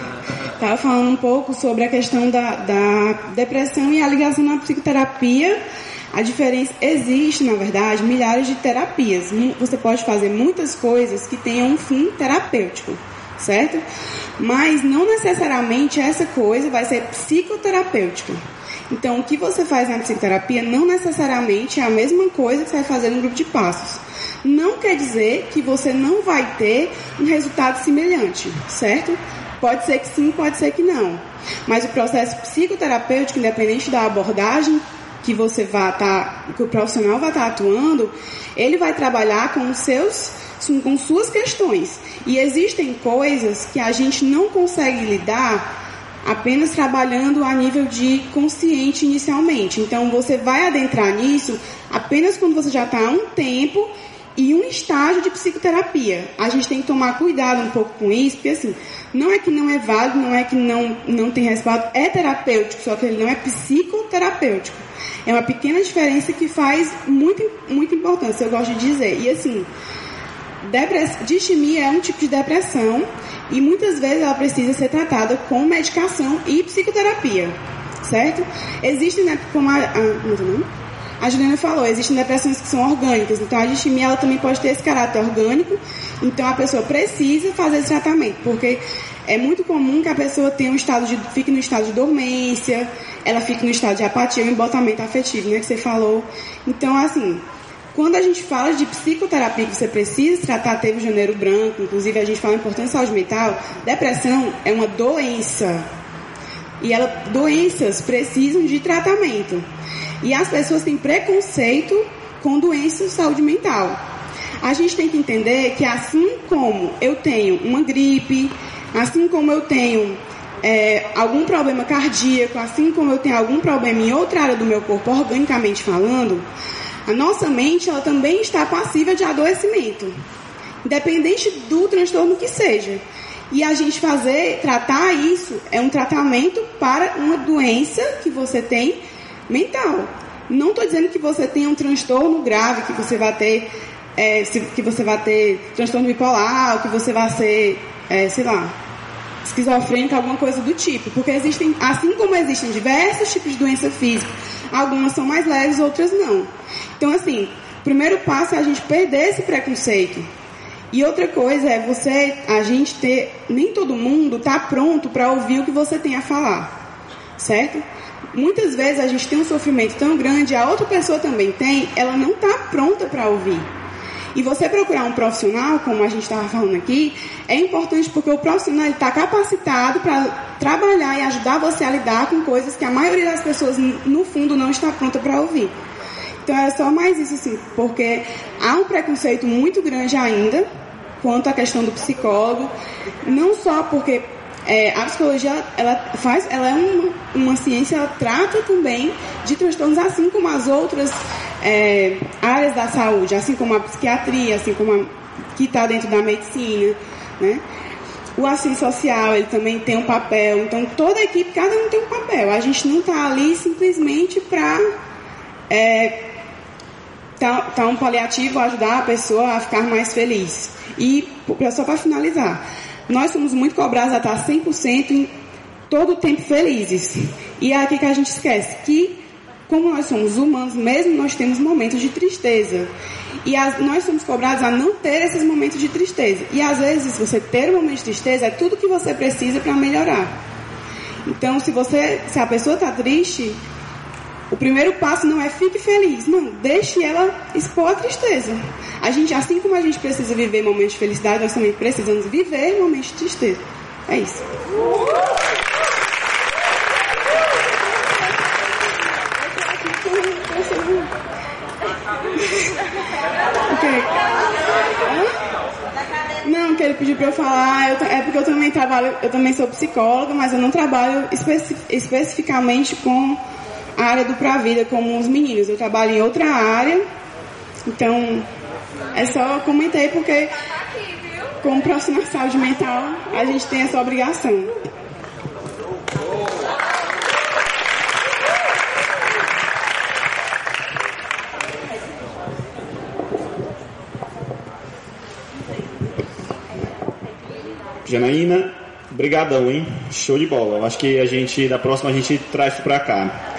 Estava falando um pouco sobre a questão da, da depressão e a ligação na psicoterapia. A diferença existe, na verdade, milhares de terapias. Você pode fazer muitas coisas que tenham um fim terapêutico, certo? Mas não necessariamente essa coisa vai ser psicoterapêutica. Então, o que você faz na psicoterapia não necessariamente é a mesma coisa que você vai fazer no grupo de passos não quer dizer que você não vai ter um resultado semelhante, certo? Pode ser que sim, pode ser que não. Mas o processo psicoterapêutico, independente da abordagem que você vai estar, tá, que o profissional vai estar tá atuando, ele vai trabalhar com os seus, com suas questões. E existem coisas que a gente não consegue lidar apenas trabalhando a nível de consciente inicialmente. Então você vai adentrar nisso apenas quando você já está há um tempo e um estágio de psicoterapia. A gente tem que tomar cuidado um pouco com isso, porque assim, não é que não é válido, não é que não, não tem respaldo, é terapêutico, só que ele não é psicoterapêutico. É uma pequena diferença que faz muito, muito importância, eu gosto de dizer. E assim, distimia é um tipo de depressão e muitas vezes ela precisa ser tratada com medicação e psicoterapia, certo? Existem, né, como a, a, não, a Juliana falou, existem depressões que são orgânicas, então a distimia ela também pode ter esse caráter orgânico, então a pessoa precisa fazer esse tratamento, porque é muito comum que a pessoa tenha um estado de, fique no estado de dormência, ela fique no estado de apatia, um embotamento afetivo, né, que você falou. Então, assim, quando a gente fala de psicoterapia que você precisa tratar, teve o janeiro branco, inclusive a gente fala importância de saúde mental, depressão é uma doença E ela, doenças precisam de tratamento. E as pessoas têm preconceito com doenças de saúde mental. A gente tem que entender que assim como eu tenho uma gripe, assim como eu tenho é, algum problema cardíaco, assim como eu tenho algum problema em outra área do meu corpo, organicamente falando, a nossa mente ela também está passível de adoecimento, independente do transtorno que seja. E a gente fazer, tratar isso é um tratamento para uma doença que você tem mental. Não estou dizendo que você tem um transtorno grave, que você vai ter, é, que você vai ter transtorno bipolar, ou que você vai ser, é, sei lá, esquizofrênica, alguma coisa do tipo. Porque existem, assim como existem diversos tipos de doença física, algumas são mais leves, outras não. Então, assim, o primeiro passo é a gente perder esse preconceito. E outra coisa é você, a gente ter, nem todo mundo está pronto para ouvir o que você tem a falar, certo? Muitas vezes a gente tem um sofrimento tão grande, a outra pessoa também tem, ela não está pronta para ouvir. E você procurar um profissional, como a gente estava falando aqui, é importante porque o profissional está capacitado para trabalhar e ajudar você a lidar com coisas que a maioria das pessoas, no fundo, não está pronta para ouvir. Então é só mais isso, assim, porque há um preconceito muito grande ainda quanto à questão do psicólogo, não só porque é, a psicologia ela faz, ela é uma, uma ciência, ela trata também de transtornos assim como as outras é, áreas da saúde, assim como a psiquiatria, assim como a, que está dentro da medicina, né? O assistente social, ele também tem um papel. Então, toda a equipe, cada um tem um papel. A gente não está ali simplesmente para é, tá, tá um paliativo ajudar a pessoa a ficar mais feliz. E, só para finalizar, nós somos muito cobrados a estar 100% em todo o tempo felizes. E é aqui que a gente esquece que como nós somos humanos, mesmo nós temos momentos de tristeza. E as, nós somos cobrados a não ter esses momentos de tristeza. E às vezes, você ter um momento de tristeza é tudo que você precisa para melhorar. Então, se você, se a pessoa está triste, o primeiro passo não é fique feliz, não, deixe ela expor a tristeza. A gente, assim como a gente precisa viver momentos de felicidade, nós também precisamos viver momentos de tristeza. É isso. Não, que ele pediu para eu falar, eu, é porque eu também trabalho, eu também sou psicóloga, mas eu não trabalho especi, especificamente com a área do Pra Vida como os meninos. Eu trabalho em outra área, então é só comentei porque como profissional de saúde mental a gente tem essa obrigação. Janaína, brigadão, hein? Show de bola. Eu acho que a gente, da próxima, a gente traz isso pra cá.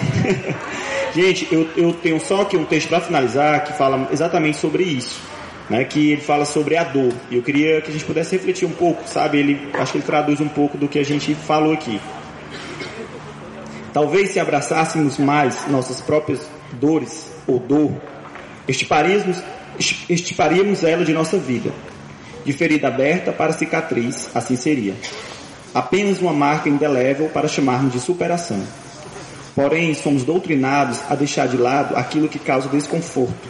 gente, eu, eu tenho só aqui um texto para finalizar que fala exatamente sobre isso. Né, que ele fala sobre a dor. E eu queria que a gente pudesse refletir um pouco, sabe? Ele, acho que ele traduz um pouco do que a gente falou aqui. Talvez se abraçássemos mais nossas próprias dores ou dor, estiparíamos, estiparíamos ela de nossa vida de ferida aberta para cicatriz, assim seria. Apenas uma marca indelével para chamarmos de superação. Porém, somos doutrinados a deixar de lado aquilo que causa desconforto,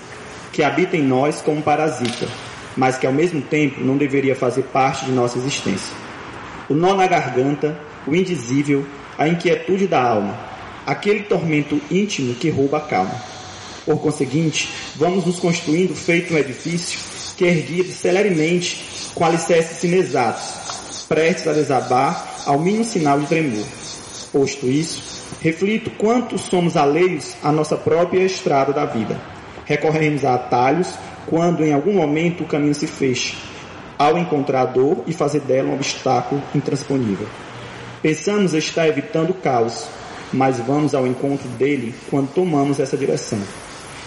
que habita em nós como parasita, mas que ao mesmo tempo não deveria fazer parte de nossa existência. O nó na garganta, o indizível, a inquietude da alma, aquele tormento íntimo que rouba a calma. Por conseguinte, vamos nos construindo feito um edifício que erguido celeremente com alicerces inexatos, prestes a desabar ao mínimo sinal de tremor. Posto isso, reflito quanto somos alheios à nossa própria estrada da vida. Recorremos a atalhos quando em algum momento o caminho se fecha, ao encontrar dor e fazer dela um obstáculo intransponível. Pensamos estar evitando o caos, mas vamos ao encontro dele quando tomamos essa direção.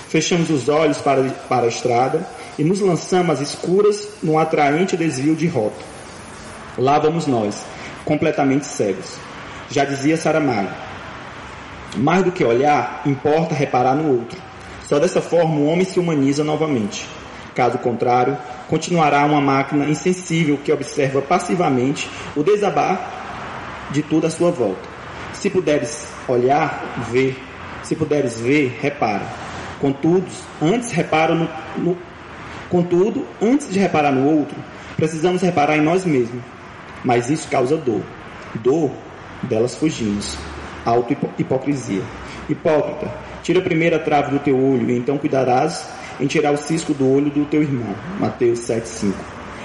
Fechamos os olhos para, para a estrada e nos lançamos às escuras num atraente desvio de rota. Lá vamos nós, completamente cegos. Já dizia Saramago. Mais do que olhar, importa reparar no outro. Só dessa forma o homem se humaniza novamente. Caso contrário, continuará uma máquina insensível que observa passivamente o desabar de tudo à sua volta. Se puderes olhar, vê. Se puderes ver, repara. Contudo, antes repara no, no contudo, antes de reparar no outro, precisamos reparar em nós mesmos. Mas isso causa dor. Dor, delas fugimos. Auto-hipocrisia. Hipócrita, tira a primeira trave do teu olho, e então cuidarás em tirar o cisco do olho do teu irmão. Mateus 7,5.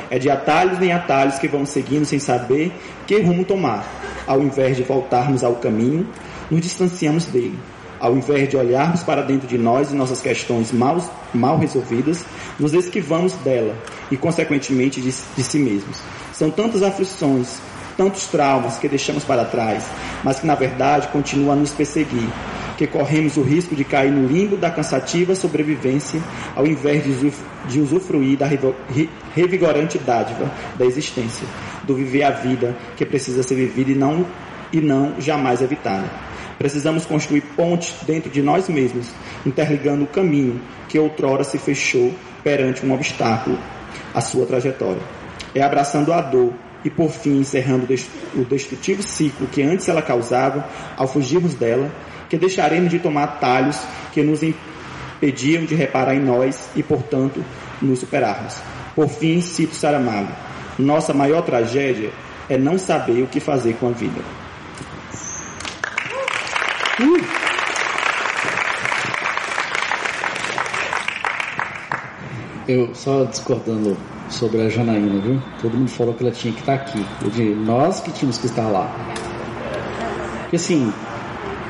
É de atalhos em atalhos que vamos seguindo sem saber que rumo tomar. Ao invés de voltarmos ao caminho, nos distanciamos dele. Ao invés de olharmos para dentro de nós e nossas questões mal, mal resolvidas, nos esquivamos dela e, consequentemente, de, de si mesmos. São tantas aflições, tantos traumas que deixamos para trás, mas que na verdade continuam a nos perseguir, que corremos o risco de cair no limbo da cansativa sobrevivência, ao invés de usufruir da revigorante dádiva da existência, do viver a vida que precisa ser vivida e não, e não jamais evitada. Precisamos construir pontes dentro de nós mesmos, interligando o caminho que outrora se fechou perante um obstáculo, a sua trajetória. É abraçando a dor e, por fim, encerrando o destrutivo ciclo que antes ela causava, ao fugirmos dela, que deixaremos de tomar atalhos que nos impediam de reparar em nós e, portanto, nos superarmos. Por fim, cito Saramago: nossa maior tragédia é não saber o que fazer com a vida. Uh! Eu só discordando sobre a Janaína, viu? Todo mundo falou que ela tinha que estar aqui. Eu digo, nós que tínhamos que estar lá. Porque assim,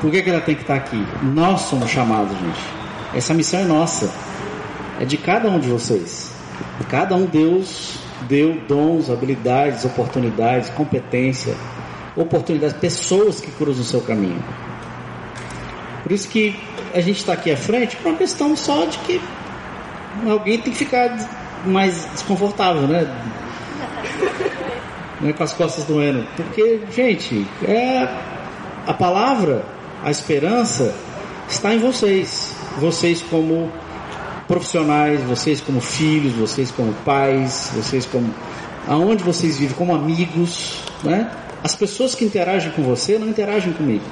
por que, que ela tem que estar aqui? Nós somos chamados, gente. Essa missão é nossa. É de cada um de vocês. Cada um Deus deu dons, habilidades, oportunidades, competência, oportunidades, pessoas que cruzam o seu caminho. Por isso que a gente está aqui à frente por uma questão só de que alguém tem que ficar mais desconfortável, né? né? Com as costas doendo. Porque, gente, é a palavra, a esperança está em vocês. Vocês como profissionais, vocês como filhos, vocês como pais, vocês como aonde vocês vivem como amigos, né? As pessoas que interagem com você não interagem comigo.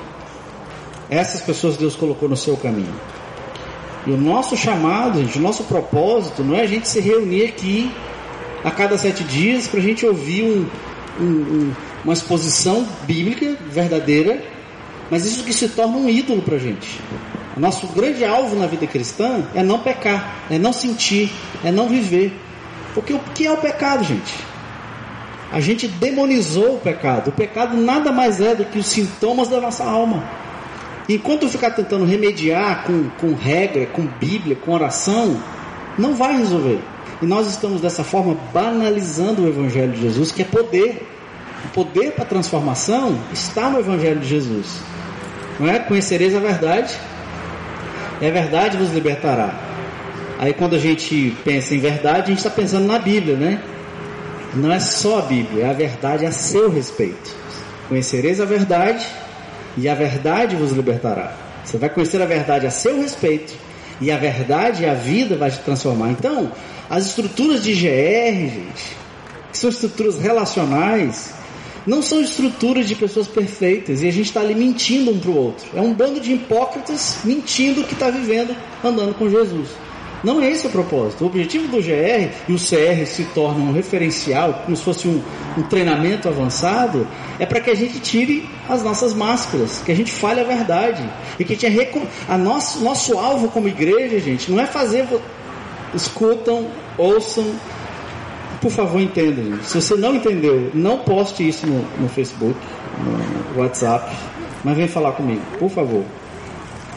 Essas pessoas Deus colocou no seu caminho. E o nosso chamado, gente, o nosso propósito não é a gente se reunir aqui a cada sete dias para a gente ouvir um, um, um, uma exposição bíblica verdadeira, mas isso que se torna um ídolo para a gente. O nosso grande alvo na vida cristã é não pecar, é não sentir, é não viver. Porque o que é o pecado, gente? A gente demonizou o pecado. O pecado nada mais é do que os sintomas da nossa alma. Enquanto eu ficar tentando remediar com, com regra, com Bíblia, com oração, não vai resolver. E nós estamos dessa forma banalizando o Evangelho de Jesus, que é poder. O poder para transformação está no Evangelho de Jesus. Não é? Conhecereis a verdade, e a verdade vos libertará. Aí quando a gente pensa em verdade, a gente está pensando na Bíblia, né? Não é só a Bíblia, é a verdade a seu respeito. Conhecereis a verdade e a verdade vos libertará. Você vai conhecer a verdade a seu respeito e a verdade e a vida vai te transformar. Então, as estruturas de GR, gente, que são estruturas relacionais, não são estruturas de pessoas perfeitas e a gente está ali mentindo um para o outro. É um bando de hipócritas mentindo que está vivendo andando com Jesus. Não é esse o propósito. O objetivo do GR e o CR se tornam um referencial, como se fosse um, um treinamento avançado, é para que a gente tire as nossas máscaras, que a gente fale a verdade. E que a, gente a nosso, nosso alvo como igreja, gente, não é fazer. Escutam, ouçam, por favor, entendam. Se você não entendeu, não poste isso no, no Facebook, no WhatsApp, mas vem falar comigo, por favor.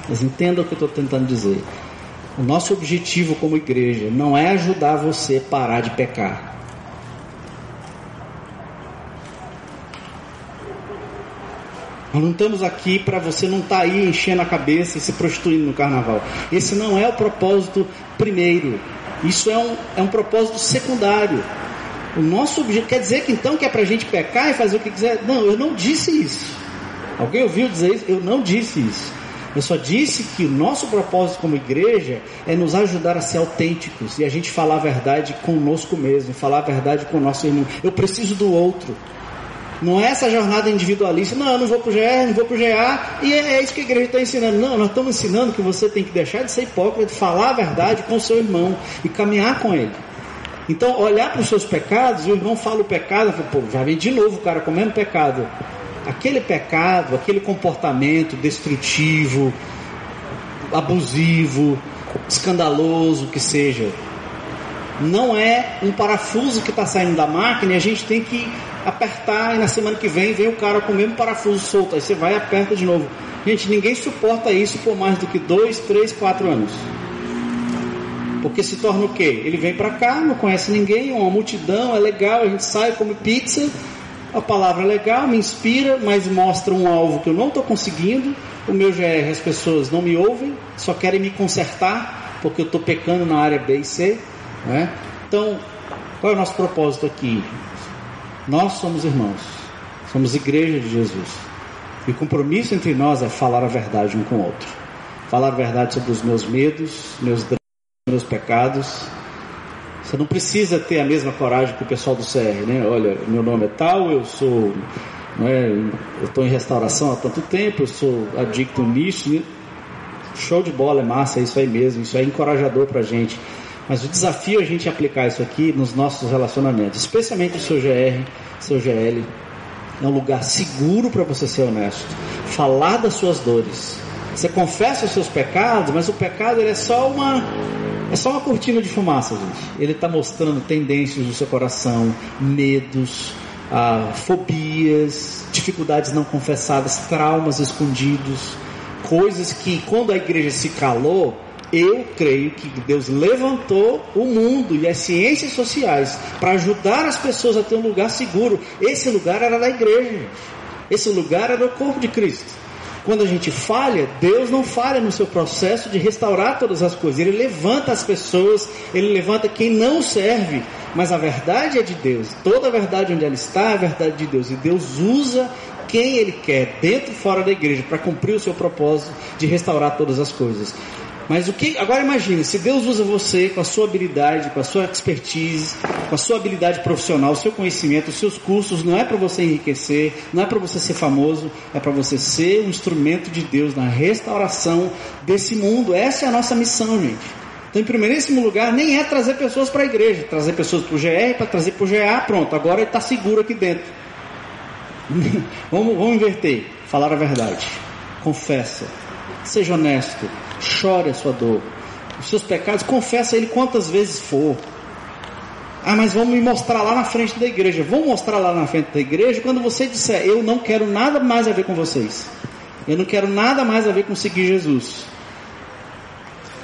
Mas entenda o que eu estou tentando dizer. O nosso objetivo como igreja não é ajudar você a parar de pecar. Nós não estamos aqui para você não estar tá aí enchendo a cabeça e se prostituindo no carnaval. Esse não é o propósito primeiro. Isso é um, é um propósito secundário. O nosso objetivo quer dizer que então que é para a gente pecar e fazer o que quiser. Não, eu não disse isso. Alguém ouviu dizer isso? Eu não disse isso. Eu só disse que o nosso propósito como igreja é nos ajudar a ser autênticos e a gente falar a verdade conosco mesmo, falar a verdade com o nosso irmão. Eu preciso do outro. Não é essa jornada individualista, não, eu não vou pro GR, não vou pro GA, e é, é isso que a igreja está ensinando. Não, nós estamos ensinando que você tem que deixar de ser hipócrita, falar a verdade com o seu irmão e caminhar com ele. Então, olhar para os seus pecados, o irmão fala o pecado, fala, pô, já vem de novo o cara comendo pecado. Aquele pecado, aquele comportamento destrutivo, abusivo, escandaloso que seja, não é um parafuso que está saindo da máquina e a gente tem que apertar e na semana que vem vem o cara com o mesmo parafuso solto. Aí você vai e aperta de novo. Gente, ninguém suporta isso por mais do que dois, três, quatro anos. Porque se torna o quê? Ele vem para cá, não conhece ninguém, uma multidão, é legal, a gente sai, come pizza, a palavra é legal, me inspira, mas mostra um alvo que eu não estou conseguindo. O meu GR, as pessoas não me ouvem, só querem me consertar, porque eu estou pecando na área B e C. Né? Então, qual é o nosso propósito aqui? Nós somos irmãos, somos igreja de Jesus. E o compromisso entre nós é falar a verdade um com o outro. Falar a verdade sobre os meus medos, meus dramas, meus pecados. Você não precisa ter a mesma coragem que o pessoal do CR, né? Olha, meu nome é tal, eu sou, é, eu estou em restauração há tanto tempo, eu sou adicto nisso. Né? Show de bola, é massa, é isso aí mesmo, isso é encorajador para gente. Mas o desafio é a gente aplicar isso aqui nos nossos relacionamentos, especialmente o seu GR, seu GL. É um lugar seguro para você ser honesto. Falar das suas dores. Você confessa os seus pecados, mas o pecado é só uma é só uma cortina de fumaça, gente. Ele está mostrando tendências do seu coração, medos, ah, fobias, dificuldades não confessadas, traumas escondidos, coisas que quando a igreja se calou, eu creio que Deus levantou o mundo e as ciências sociais para ajudar as pessoas a ter um lugar seguro. Esse lugar era da igreja. Esse lugar era o corpo de Cristo. Quando a gente falha, Deus não falha no seu processo de restaurar todas as coisas. Ele levanta as pessoas, ele levanta quem não serve, mas a verdade é de Deus. Toda a verdade onde ela está é a verdade de Deus. E Deus usa quem ele quer, dentro e fora da igreja, para cumprir o seu propósito de restaurar todas as coisas. Mas o que agora imagine, se Deus usa você com a sua habilidade, com a sua expertise, com a sua habilidade profissional, o seu conhecimento, os seus cursos, não é para você enriquecer, não é para você ser famoso, é para você ser um instrumento de Deus na restauração desse mundo. Essa é a nossa missão, gente. Então, em primeiríssimo lugar, nem é trazer pessoas para a igreja, trazer pessoas para o GR, para trazer para o GA, pronto, agora ele está seguro aqui dentro. vamos, vamos inverter, falar a verdade, confessa, seja honesto, chore a sua dor, os seus pecados, confessa a Ele quantas vezes for. Ah, mas vamos me mostrar lá na frente da igreja. Vamos mostrar lá na frente da igreja quando você disser: Eu não quero nada mais a ver com vocês. Eu não quero nada mais a ver com seguir Jesus.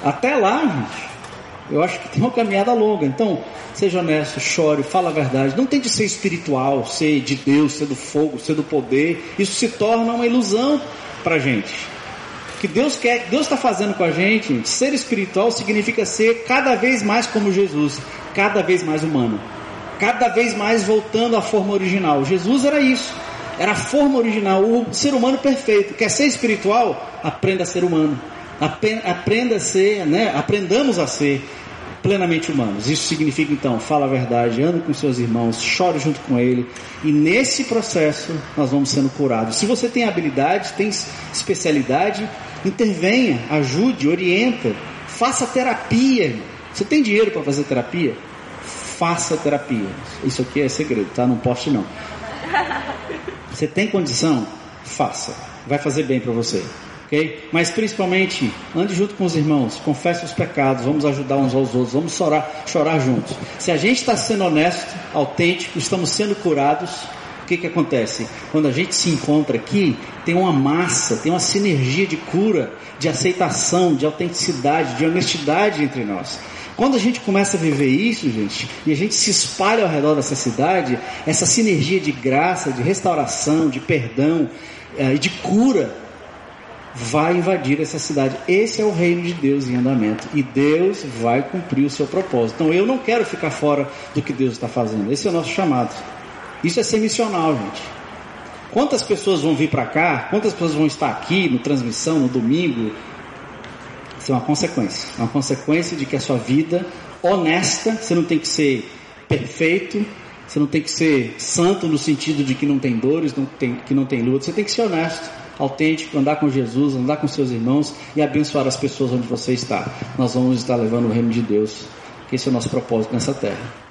Até lá, gente, eu acho que tem uma caminhada longa. Então, seja honesto, chore, fala a verdade. Não tente ser espiritual, ser de Deus, ser do fogo, ser do poder. Isso se torna uma ilusão para gente que Deus quer, Deus está fazendo com a gente, ser espiritual significa ser cada vez mais como Jesus, cada vez mais humano, cada vez mais voltando à forma original. Jesus era isso, era a forma original, o ser humano perfeito. Quer ser espiritual? Aprenda a ser humano, aprenda a ser, né? Aprendamos a ser plenamente humanos. Isso significa então, fala a verdade, anda com seus irmãos, chore junto com ele, e nesse processo nós vamos sendo curados. Se você tem habilidade, tem especialidade, intervenha, ajude, orienta, faça terapia. Você tem dinheiro para fazer terapia? Faça terapia. Isso aqui é segredo, tá? Não poste não. Você tem condição? Faça. Vai fazer bem para você. ok? Mas principalmente, ande junto com os irmãos, confesse os pecados, vamos ajudar uns aos outros, vamos chorar, chorar juntos. Se a gente está sendo honesto, autêntico, estamos sendo curados, o que, que acontece? Quando a gente se encontra aqui, tem uma massa, tem uma sinergia de cura, de aceitação, de autenticidade, de honestidade entre nós. Quando a gente começa a viver isso, gente, e a gente se espalha ao redor dessa cidade, essa sinergia de graça, de restauração, de perdão eh, e de cura vai invadir essa cidade. Esse é o reino de Deus em andamento e Deus vai cumprir o seu propósito. Então eu não quero ficar fora do que Deus está fazendo. Esse é o nosso chamado. Isso é ser missional, gente. Quantas pessoas vão vir para cá? Quantas pessoas vão estar aqui no transmissão, no domingo? Isso é uma consequência. É uma consequência de que a sua vida honesta, você não tem que ser perfeito, Você não tem que ser santo no sentido de que não tem dores, não tem, que não tem luta. Você tem que ser honesto, autêntico, andar com Jesus, andar com seus irmãos e abençoar as pessoas onde você está. Nós vamos estar levando o reino de Deus. Esse é o nosso propósito nessa terra.